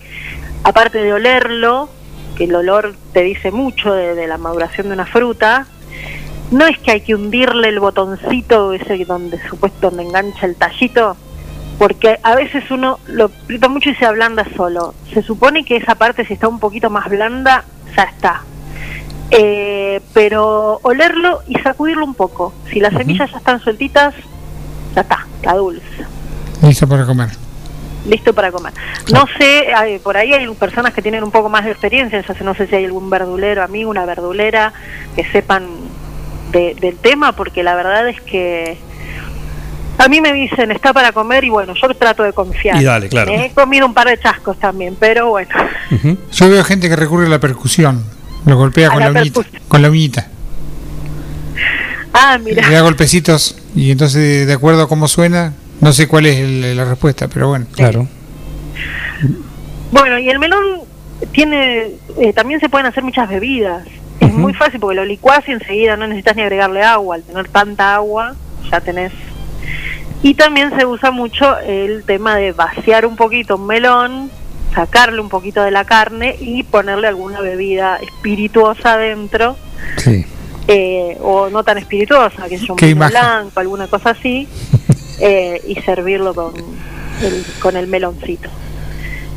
aparte de olerlo, que el olor te dice mucho de, de la maduración de una fruta, no es que hay que hundirle el botoncito ese donde supuesto donde engancha el tallito, porque a veces uno lo aprieta mucho y se ablanda solo. Se supone que esa parte si está un poquito más blanda, ya está. Eh, pero olerlo y sacudirlo un poco. Si las semillas ya están sueltitas, ya está, está dulce. Listo para comer. Listo para comer. No sé, hay- por ahí hay personas que tienen un poco más de experiencia, ya sé- no sé si hay algún verdulero, amigo, una verdulera, que sepan de- del tema, porque la verdad es que a mí me dicen está para comer y bueno, yo trato de confiar. Y dale, claro. He comido un par de chascos también, pero bueno. Yo veo gente que recurre a la percusión. Lo golpea A con la la, uñita. Con la uñita. Ah, mira. Le da golpecitos y entonces, de acuerdo a cómo suena, no sé cuál es el- la respuesta, pero bueno. Claro. Bueno, y el melón tiene, eh, también se pueden hacer muchas bebidas. Es muy fácil porque lo licuás y enseguida no necesitas ni agregarle agua. Al tener tanta agua, ya tenés. Y también se usa mucho el tema de vaciar un poquito un melón, sacarle un poquito de la carne y ponerle alguna bebida espirituosa adentro. Sí. eh, o no tan espirituosa, que es un Qué vino blanco, alguna cosa así, eh, y servirlo con el, con el meloncito.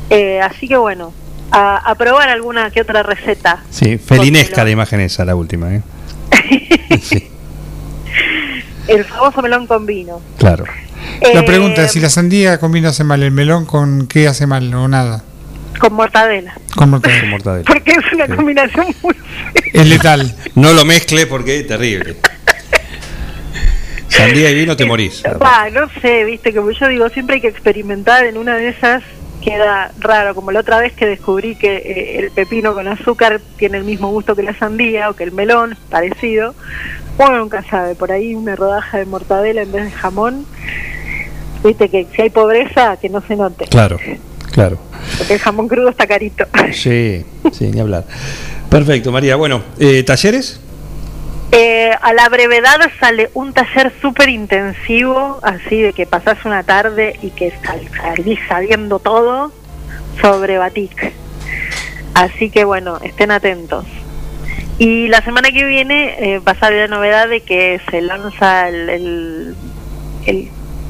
Eh, así que bueno, a, a probar alguna que otra receta. Sí, felinesca la imagen esa, la última, ¿eh? El famoso melón con vino. Claro. La Eh, pregunta es si la sandía con vino hace mal, el melón con qué hace mal o nada. Con mortadela. Con mortadela. Con mortadela. Porque es una combinación muy... Es letal. No lo mezcle porque es terrible. Sandía y vino te morís. Ah, no sé, viste, como yo digo, siempre hay que experimentar en una de esas, queda raro, como la otra vez que descubrí que eh, el pepino con azúcar tiene el mismo gusto que la sandía o que el melón, parecido. Uno nunca sabe, por ahí una rodaja de mortadela en vez de jamón. Viste que si hay pobreza, que no se note. Claro, claro. Porque el jamón crudo está carito. Sí, sí, ni hablar. Perfecto, María. Bueno, eh, ¿talleres? Eh, a la brevedad sale un taller súper intensivo, así de que pasás una tarde y que sal- salís sabiendo todo sobre batik. Así que bueno, estén atentos. Y la semana que viene eh, va a salir la novedad de que se lanza el, el, el-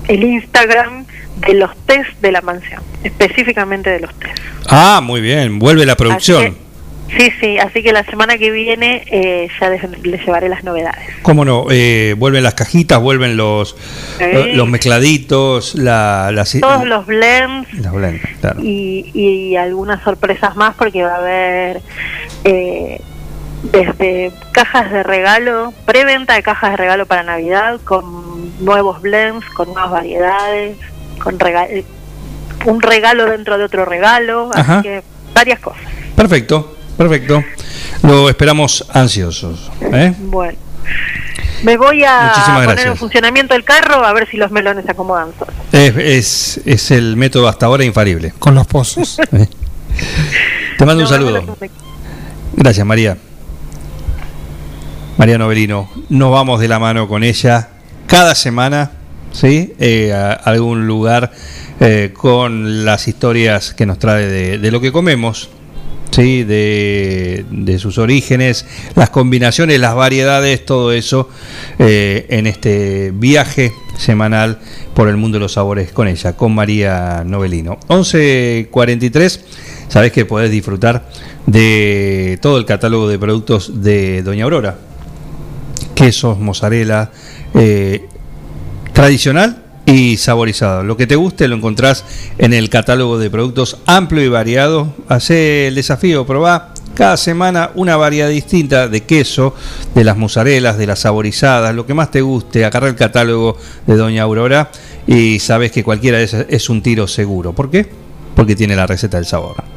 el Instagram de los test de la mansión, específicamente de los test. Ah, muy bien. Vuelve la producción. Sí, sí, así que la semana que viene eh, ya les, les llevaré las novedades. ¿Cómo no? Eh, vuelven las cajitas, vuelven los, Sí. los mezcladitos, la, las, Todos los blends las blend, claro. y, y algunas sorpresas más porque va a haber eh, desde cajas de regalo, preventa de cajas de regalo para Navidad con nuevos blends, con nuevas variedades, con eh, un regalo dentro de otro regalo, Ajá. así que varias cosas. Perfecto, perfecto. Lo esperamos ansiosos. ¿eh? Bueno. Me voy a Muchísimas poner gracias. en funcionamiento el carro a ver si los melones se acomodan solos. Es, es, es el método hasta ahora infalible. Con los pozos. Te mando un saludo. Gracias, María. María Novelino, nos vamos de la mano con ella cada semana, ¿sí? Eh, a algún lugar eh, con las historias que nos trae de, de lo que comemos, ¿sí? De, de sus orígenes, las combinaciones, las variedades, todo eso eh, en este viaje semanal por el mundo de los sabores con ella, con María Novelino. 11.43, sabés que podés disfrutar de todo el catálogo de productos de Doña Aurora quesos, mozzarella, eh, tradicional y saborizado. Lo que te guste lo encontrás en el catálogo de productos amplio y variado. Hacé el desafío, probá cada semana una variedad distinta de queso, de las mozzarellas, de las saborizadas, lo que más te guste. Agarra el catálogo de Doña Aurora y sabes que cualquiera de esas es un tiro seguro. ¿Por qué? Porque tiene la receta del sabor.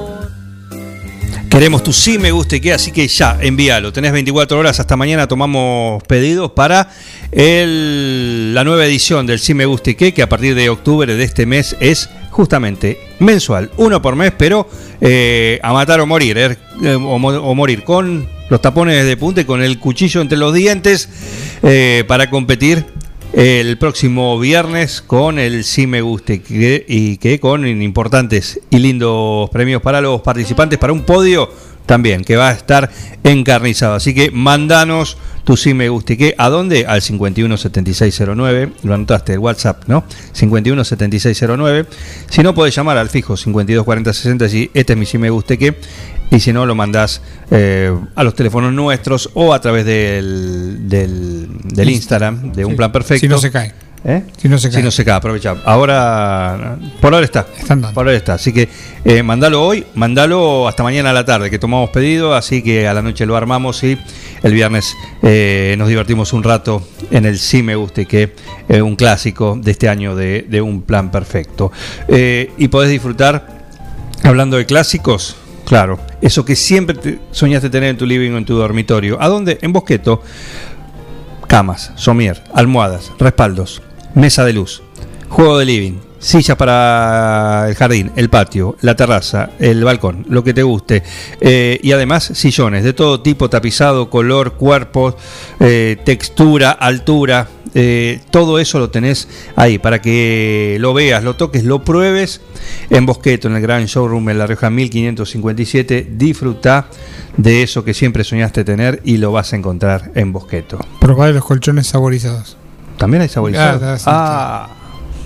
Queremos tu sí me guste que, así que ya, envíalo. Tenés 24 horas hasta mañana, tomamos pedidos para el- la nueva edición del sí me guste que, que a partir de octubre de este mes es justamente mensual, uno por mes, pero eh, a matar o morir, eh, eh, o, o morir con los tapones de punta y con el cuchillo entre los dientes eh, para competir el próximo viernes con el Sí Me Guste que- y que con importantes y lindos premios para los participantes para un podio también que va a estar encarnizado. Así que mandanos tu Sí Me Guste que a dónde al 517609, lo anotaste el WhatsApp, ¿no? 517609. Si no podés llamar al fijo 524060 si este es mi Sí Me Guste que y si no lo mandás eh, a los teléfonos nuestros o a través del, del, del Instagram de un Sí. plan perfecto. Si no se cae. ¿Eh? Si no se cae. Si no se cae, aprovecha. Ahora, por ahora está. Por ahora está. Así que eh, mandalo hoy, mandalo hasta mañana a la tarde, que tomamos pedido, así que a la noche lo armamos y el viernes eh, nos divertimos un rato en el Sí Me Guste, que es un clásico de este año de, de un plan perfecto. Eh, y podés disfrutar, hablando de clásicos, claro, eso que siempre te soñaste tener en tu living o en tu dormitorio. ¿A dónde? En Bosqueto camas, somier, almohadas, respaldos, mesa de luz, juego de living, sillas para el jardín, el patio, la terraza, el balcón, lo que te guste. Eh, y además sillones de todo tipo, tapizado, color, cuerpo, eh, textura, altura. eh, todo eso lo tenés ahí para que lo veas, lo toques, lo pruebes en Bosqueto, en el gran showroom en La Rioja 1557. Disfruta de eso que siempre soñaste tener y lo vas a encontrar en Bosqueto. Probar los colchones saborizados. ¿También hay saborizado? Ah, Ah,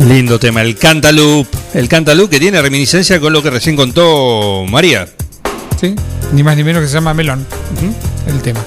Lindo tema, el Cantaloupe. El Cantaloupe que tiene reminiscencia con lo que recién contó María. Sí, ni más ni menos que se llama Melón. El tema.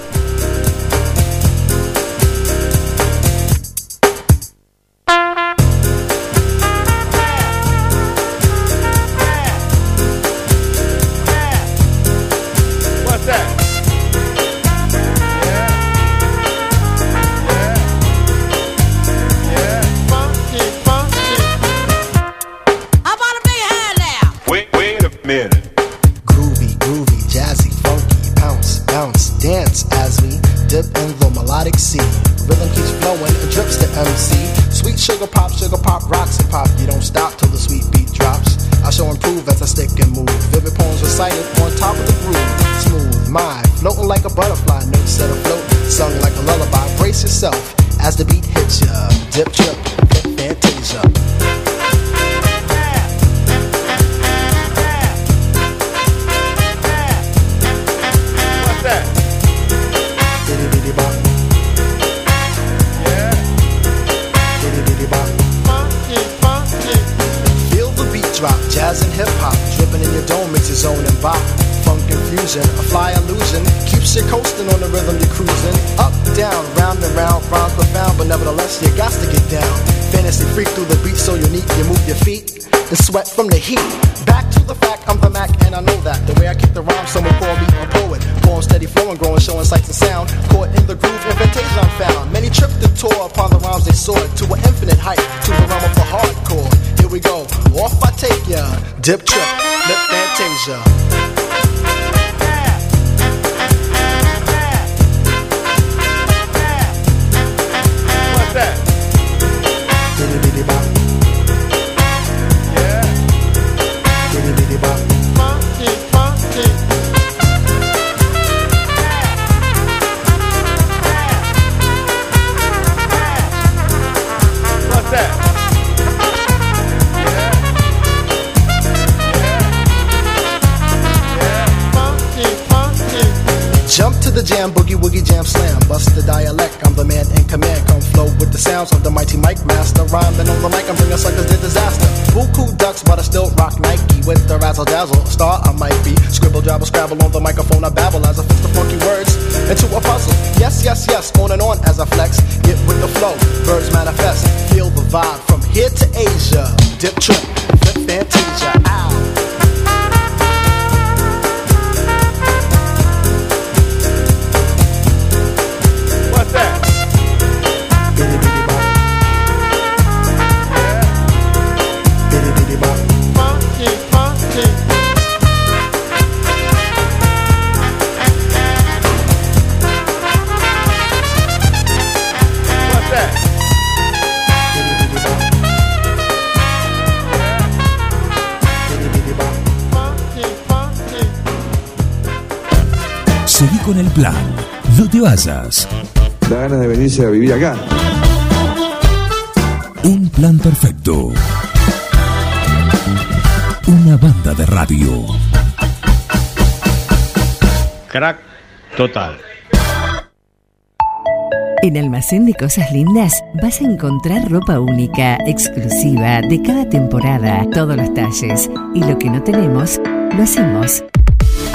dip trip. vayas. Ganas de venirse a vivir acá. Un plan perfecto. Una banda de radio. Crack total. En Almacén de Cosas Lindas vas a encontrar ropa única, exclusiva, de cada temporada, todos los talles. Y lo que no tenemos, lo hacemos.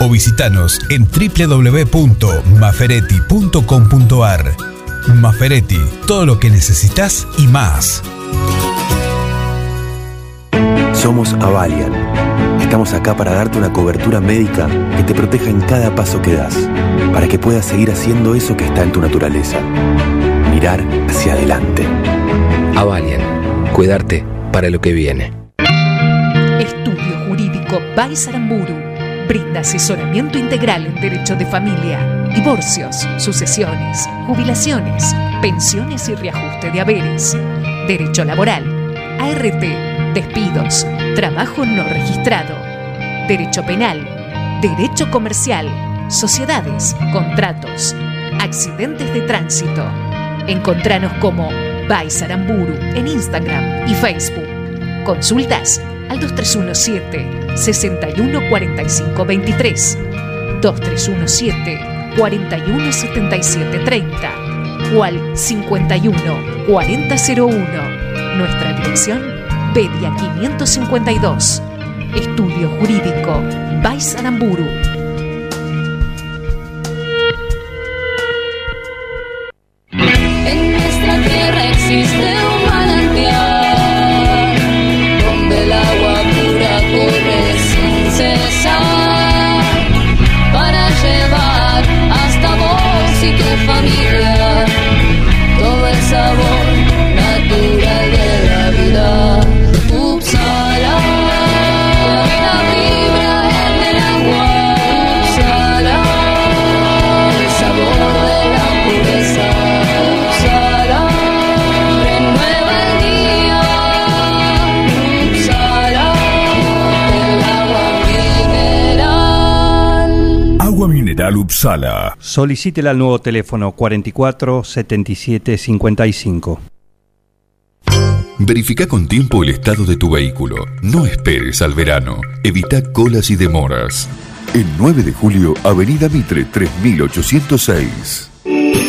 o visitanos en www.maferetti.com.ar. Maferetti, todo lo que necesitas y más. Somos Avalian. Estamos acá para darte una cobertura médica que te proteja en cada paso que das, para que puedas seguir haciendo eso que está en tu naturaleza. Mirar hacia adelante. Avalian, cuidarte para lo que viene. Estudio Jurídico Baisaramburu brinda asesoramiento integral en derecho de familia, divorcios, sucesiones, jubilaciones, pensiones y reajuste de haberes, derecho laboral, ART, despidos, trabajo no registrado, derecho penal, derecho comercial, sociedades, contratos, accidentes de tránsito. Encontranos como Baisaramburu en Instagram y Facebook. Consultas al 2317 614523 2317 417730 o al 51 4001. Nuestra dirección Pedia 552. Estudio Jurídico Baisaramburu. En Upsala. Solicítela al nuevo teléfono 44 77 55. Verifica con tiempo el estado de tu vehículo. No esperes al verano. Evita colas y demoras. El 9 de julio, Avenida Mitre 3806.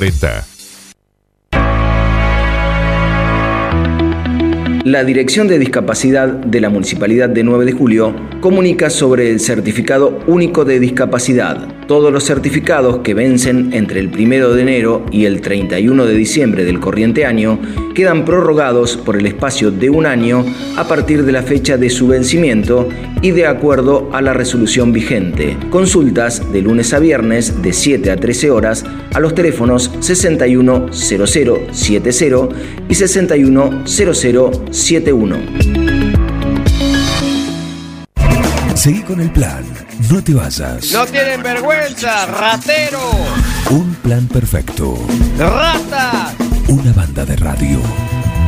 2040. La Dirección de Discapacidad de la Municipalidad de 9 de Julio comunica sobre el Certificado Único de Discapacidad. Todos los certificados que vencen entre el 1 de enero y el 31 de diciembre del corriente año quedan prorrogados por el espacio de un año a partir de la fecha de su vencimiento y de acuerdo a la resolución vigente. Consultas de lunes a viernes de 7 a 13 horas a los teléfonos 610070 y 610071. Seguí con el plan. No te vayas. No tienen vergüenza, ratero. Un plan perfecto. Rata. Una banda de radio.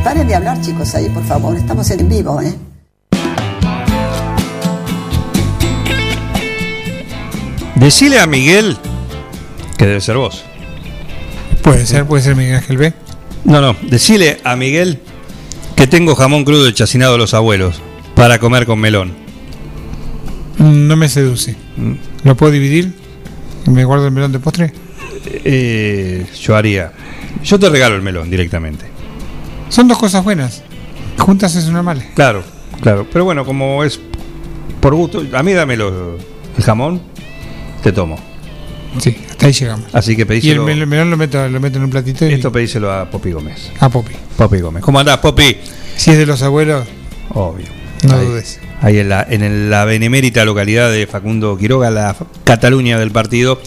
Paren de hablar, chicos, ahí, por favor. Estamos en vivo, ¿eh? Decile a Miguel que debe ser vos. Puede ser, puede ser Miguel Ángel B. No, no. Decile a Miguel que tengo jamón crudo y chacinado de los abuelos para comer con melón. No me seduce. Mm. ¿Lo puedo dividir? ¿Me guardo el melón de postre? Eh, yo haría. Yo te regalo el melón directamente. Son dos cosas buenas. Juntas es una mala. Claro, claro. Pero bueno, como es por gusto, a mí dámelo el jamón, te tomo. Sí, hasta ahí llegamos. Así que Y el pedíselo. mel- melón lo meto, lo meto en un platito y... Esto pedíselo a Popi Gómez. A Popi. Popi Gómez. ¿Cómo andás, Popi? Si es de los abuelos, Obvio. no Ahí. dudes. Ahí en la, en la benemérita localidad de Facundo Quiroga, la Cataluña del partido,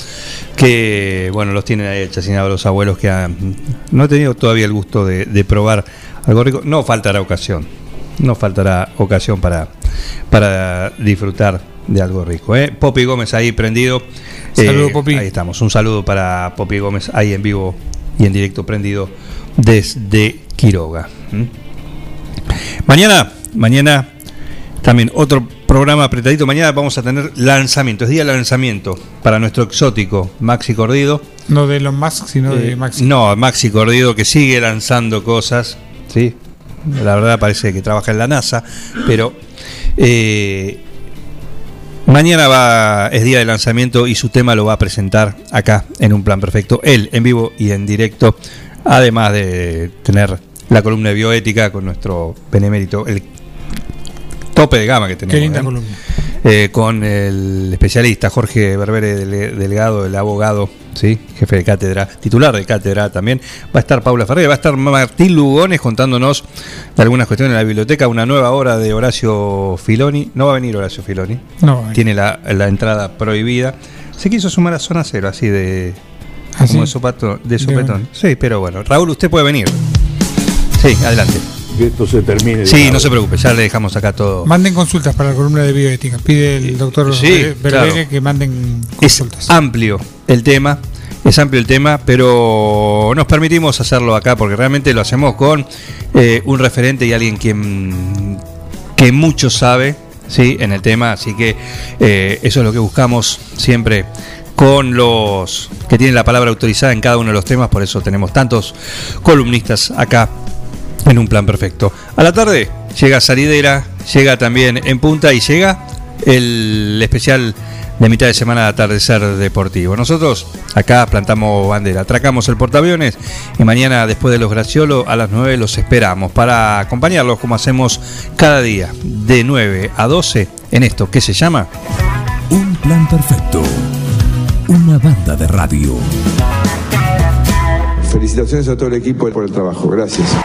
que bueno, los tienen ahí chacinados los abuelos que han, no he tenido todavía el gusto de, de probar algo rico. No faltará ocasión, no faltará ocasión para, para disfrutar de algo rico. ¿eh? Popi Gómez ahí prendido. Saludo, Popi. Ahí estamos. Un saludo para Popi Gómez ahí en vivo y en directo prendido desde Quiroga. ¿Mm? Mañana, mañana también otro programa apretadito. Mañana vamos a tener lanzamiento, es día de lanzamiento para nuestro exótico Maxi Cordido. No de Elon Musk, sino de Eh, Maxi. No, Maxi Cordido que sigue lanzando cosas, ¿sí? La verdad parece que trabaja en la NASA, pero eh, mañana va es día de lanzamiento y su tema lo va a presentar acá en un plan perfecto, él en vivo y en directo, además de tener la columna de bioética con nuestro benemérito, el tope de gama que tenemos. Qué linda ¿eh? columna. Eh, con el especialista Jorge Berbere Delgado, el abogado, ¿sí? jefe de cátedra, titular de cátedra también. Va a estar Paula Ferreira, va a estar Martín Lugones contándonos de algunas cuestiones en la biblioteca, una nueva obra de Horacio Filoni. No va a venir Horacio Filoni, No tiene la, la entrada prohibida. Se quiso sumar a Zona Cero, así de, ¿Ah, como de, sopato- de De sopetón. Sí, pero bueno, Raúl, usted puede venir. Sí, adelante. Que esto se termine. Sí, no se preocupe, ya le dejamos acá todo. Manden consultas para la columna de bioética. Pide el doctor Sí, claro. que manden Es consultas. amplio el tema, es amplio el tema, pero nos permitimos hacerlo acá porque realmente lo hacemos con eh, un referente y alguien quien que mucho sabe sí en el tema, así que eh, eso es lo que buscamos siempre con los que tienen la palabra autorizada en cada uno de los temas, por eso tenemos tantos columnistas acá en un plan perfecto. A la tarde llega Salidera, llega también en punta y llega el especial de mitad de semana de atardecer deportivo. Nosotros acá plantamos bandera, atracamos el portaaviones y mañana después de los Graciolo a las 9 los esperamos para acompañarlos como hacemos cada día de 9 a 12 en esto que se llama Un plan perfecto. Una banda de radio. Felicitaciones a todo el equipo por el trabajo. Gracias.